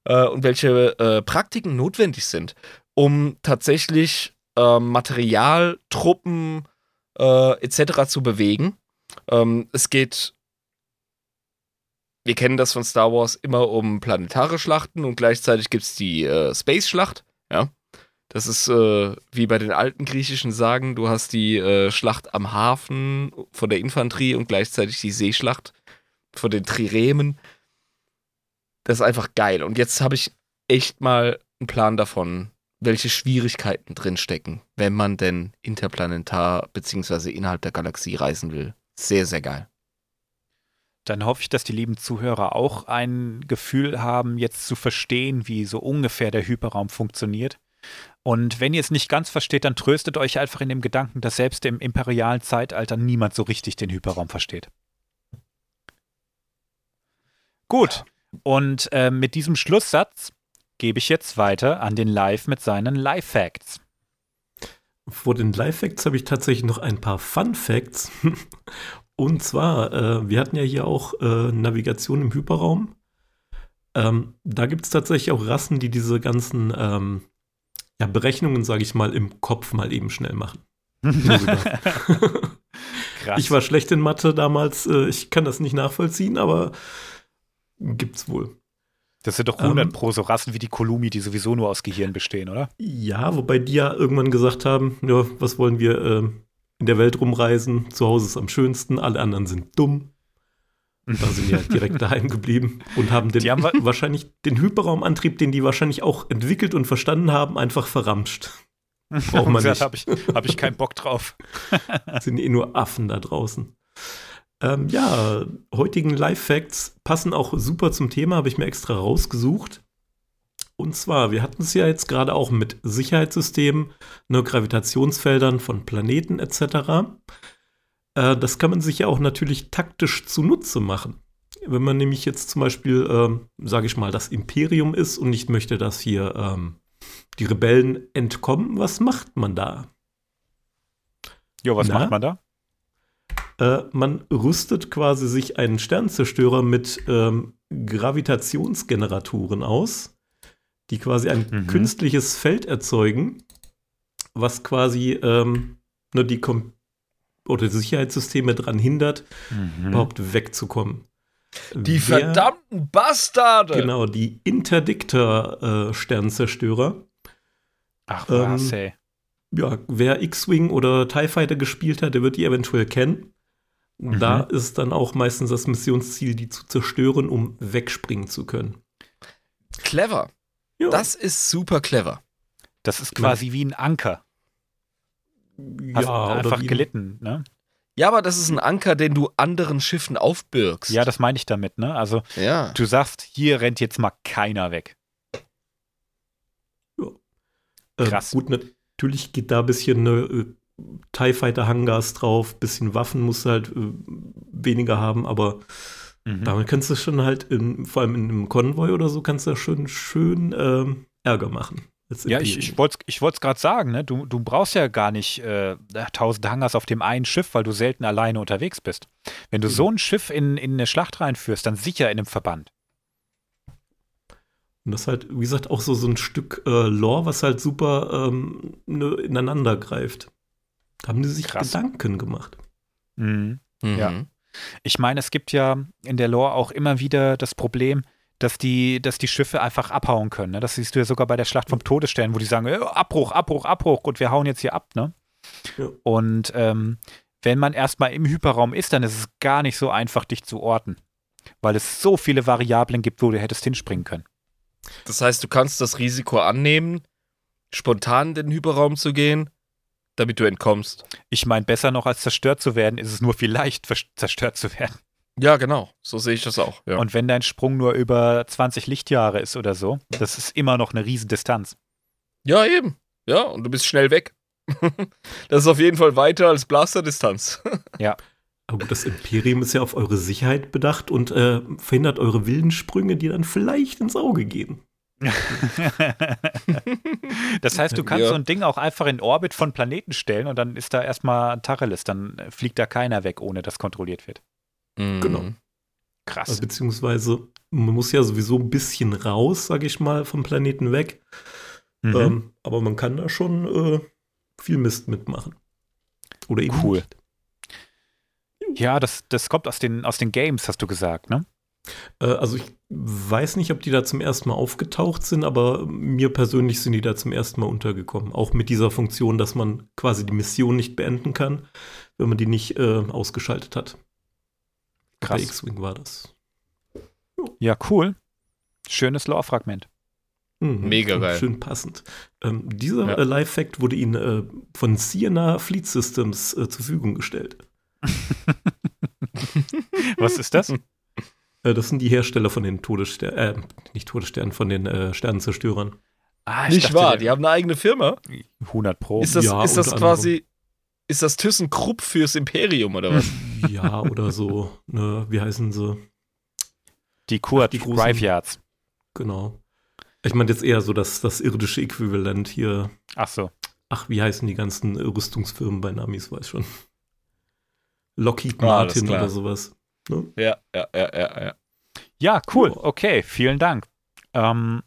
äh, und welche äh, Praktiken notwendig sind, um tatsächlich ähm, Material, Truppen äh, etc. zu bewegen. Ähm, es geht, wir kennen das von Star Wars, immer um planetare Schlachten und gleichzeitig gibt es die äh, Space-Schlacht. Ja. Das ist äh, wie bei den alten griechischen Sagen, du hast die äh, Schlacht am Hafen von der Infanterie und gleichzeitig die Seeschlacht von den Triremen. Das ist einfach geil. Und jetzt habe ich echt mal einen Plan davon, welche Schwierigkeiten drinstecken, wenn man denn interplanetar bzw. innerhalb der Galaxie reisen will. Sehr, sehr geil. Dann hoffe ich, dass die lieben Zuhörer auch ein Gefühl haben, jetzt zu verstehen, wie so ungefähr der Hyperraum funktioniert. Und wenn ihr es nicht ganz versteht, dann tröstet euch einfach in dem Gedanken, dass selbst im imperialen Zeitalter niemand so richtig den Hyperraum versteht. Gut. Und äh, mit diesem Schlusssatz gebe ich jetzt weiter an den Live mit seinen Live-Facts. Vor den Live-Facts habe ich tatsächlich noch ein paar Fun-Facts. (laughs) Und zwar, äh, wir hatten ja hier auch äh, Navigation im Hyperraum. Ähm, da gibt es tatsächlich auch Rassen, die diese ganzen ähm, ja, Berechnungen, sage ich mal, im Kopf mal eben schnell machen. (laughs) Krass. ich war schlecht in Mathe damals, äh, ich kann das nicht nachvollziehen, aber gibt's wohl. Das sind doch 100 ähm, pro so Rassen wie die Kolumi, die sowieso nur aus Gehirn bestehen, oder? Ja, wobei die ja irgendwann gesagt haben, ja, was wollen wir äh, in der Welt rumreisen? Zu Hause ist am schönsten, alle anderen sind dumm. Und da sind die halt direkt (laughs) daheim geblieben und haben den haben wa- wahrscheinlich den Hyperraumantrieb, den die wahrscheinlich auch entwickelt und verstanden haben, einfach verramscht. (laughs) Braucht man nicht. Habe ich, hab ich keinen Bock drauf. (laughs) sind eh nur Affen da draußen. Ähm, ja, heutigen Live-Facts passen auch super zum Thema, habe ich mir extra rausgesucht. Und zwar, wir hatten es ja jetzt gerade auch mit Sicherheitssystemen, ne, Gravitationsfeldern von Planeten etc. Äh, das kann man sich ja auch natürlich taktisch zunutze machen. Wenn man nämlich jetzt zum Beispiel, ähm, sage ich mal, das Imperium ist und nicht möchte, dass hier ähm, die Rebellen entkommen, was macht man da? Jo, was Na? macht man da? Äh, man rüstet quasi sich einen Sternzerstörer mit ähm, Gravitationsgeneratoren aus, die quasi ein Mhm. künstliches Feld erzeugen, was quasi ähm, nur die Kom oder die Sicherheitssysteme daran hindert, Mhm. überhaupt wegzukommen. Die Wer- verdammten Bastarde! Genau, die Interdictor-Sternzerstörer. Ach ähm, was, ey. Ja, wer X-Wing oder TIE Fighter gespielt hat, der wird die eventuell kennen. Da Mhm. ist dann auch meistens das Missionsziel, die zu zerstören, um wegspringen zu können. Clever. Ja, Das ist super clever. Das ist quasi wie ein Anker. Hast ja einfach wie, gelitten, ne? Ja, aber das ist ein Anker, den du anderen Schiffen aufbürgst. Ja, das meine ich damit, ne? Also, ja. du sagst, hier rennt jetzt mal keiner weg. Äh, Krass. gut, natürlich geht da ein bisschen ne, äh, TIE Fighter Hangars drauf, bisschen Waffen musst du halt äh, weniger haben, aber Mhm. damit kannst du schon halt, in, vor allem in einem Konvoi oder so, kannst du schon schön ähm, Ärger machen. Ja, ich, ich wollte es gerade sagen, ne? Du, du brauchst ja gar nicht äh, tausend Hangars auf dem einen Schiff, weil du selten alleine unterwegs bist. Wenn du Mhm. so ein Schiff in, in eine Schlacht reinführst, dann sicher in einem Verband. Und das ist halt, wie gesagt, auch so, so ein Stück äh, Lore, was halt super ähm, ne, ineinander greift. Da haben die sich Krass. Gedanken gemacht. Mhm. Mhm. Ja. Ich meine, es gibt ja in der Lore auch immer wieder das Problem, dass die, dass die Schiffe einfach abhauen können. Ne? Das siehst du ja sogar bei der Schlacht vom Todesstern, wo die sagen, äh, Abbruch, Abbruch, Abbruch und wir hauen jetzt hier ab. Ne? Ja. Und ähm, wenn man erstmal im Hyperraum ist, dann ist es gar nicht so einfach, dich zu orten. Weil es so viele Variablen gibt, wo du hättest hinspringen können. Das heißt, du kannst das Risiko annehmen, spontan in den Hyperraum zu gehen, damit du entkommst. Ich meine, besser noch als zerstört zu werden, ist es nur vielleicht zerstört zu werden. Ja, genau. So sehe ich das auch. Ja. Und wenn dein Sprung nur über 20 Lichtjahre ist oder so, das ist immer noch eine Riesendistanz. ja, eben. Ja, und du bist schnell weg. (laughs) das ist auf jeden Fall weiter als Blasterdistanz. (laughs) Aber gut, das Imperium ist ja auf eure Sicherheit bedacht und äh, verhindert eure wilden Sprünge, die dann vielleicht ins Auge gehen. (laughs) das heißt, du kannst Ja. so ein Ding auch einfach in Orbit von Planeten stellen und dann ist da erstmal Tacheles, dann fliegt da keiner weg, ohne dass kontrolliert wird. Genau. Krass. Also, beziehungsweise, man muss ja sowieso ein bisschen raus, sag ich mal, vom Planeten weg. Mhm. Ähm, aber man kann da schon äh, viel Mist mitmachen. Oder eben Cool. nicht. Ja, das, das kommt aus den, aus den Games, hast du gesagt, ne? Äh, also ich weiß nicht, ob die da zum ersten Mal aufgetaucht sind, aber mir persönlich sind die da zum ersten Mal untergekommen. Auch mit dieser Funktion, dass man quasi die Mission nicht beenden kann, wenn man die nicht äh, ausgeschaltet hat. Bei Krass. X-Wing war das. Ja, cool. Schönes Lore-Fragment. Mhm. Mega geil. Schön passend. Ähm, dieser Ja. äh, Live-Fact wurde Ihnen äh, von Sienna Fleet Systems äh, zur Verfügung gestellt. (laughs) Was ist das? Äh, das sind die Hersteller von den Todessternen, äh, nicht Todessternen, von den äh, Sternenzerstörern. Ah, ich Nicht dachte, wahr, die haben eine eigene Firma. 100 Pro. Ist das, Ja, ist das quasi, ist das ThyssenKrupp fürs Imperium oder was? (laughs) ja, oder so. Ne, wie heißen sie? die Kurt die großen- Graveyards. Genau. Ich meine jetzt eher so das, das irdische Äquivalent hier. Ach so. Ach, wie heißen die ganzen Rüstungsfirmen bei Namis, weiß schon. Lockheed Ah, Martin klar. oder sowas. Ne? ja, ja, ja, ja, ja. Ja, cool. Ja. Okay, vielen Dank. Ähm,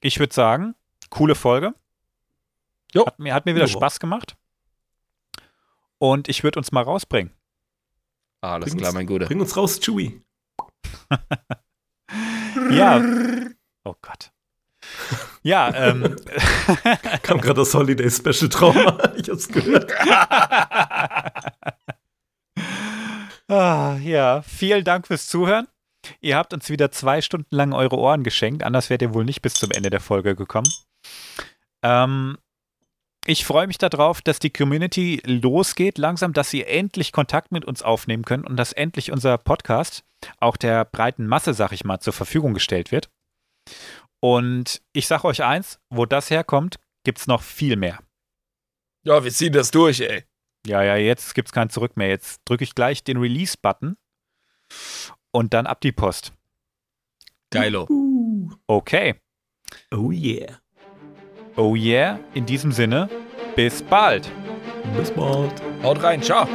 ich würde sagen, coole Folge. Jo. Hat mir, hat mir wieder Ja. Spaß gemacht. Und ich würde uns mal rausbringen. Alles Bring klar, uns- mein Guter. Bring uns raus, Chewie. (laughs) Ja. Oh Gott. Ja, ähm. (laughs) Kam gerade das Holiday Special Trauma. (laughs) ich hab's gehört. Ah, ja, vielen Dank fürs Zuhören. Ihr habt uns wieder zwei Stunden lang eure Ohren geschenkt. Anders wärt ihr wohl nicht bis zum Ende der Folge gekommen. Ähm, ich freue mich darauf, dass die Community losgeht, langsam, dass sie endlich Kontakt mit uns aufnehmen können und dass endlich unser Podcast auch der breiten Masse, sag ich mal, zur Verfügung gestellt wird. Und ich sag euch eins, wo das herkommt, gibt's noch viel mehr. Ja, wir ziehen das durch, ey. Ja, ja, jetzt gibt's kein Zurück mehr. Jetzt drücke ich gleich den Release-Button und dann ab die Post. Geilo. Okay. oh yeah. Oh yeah. In diesem Sinne, bis bald. Bis bald. Haut rein, ciao.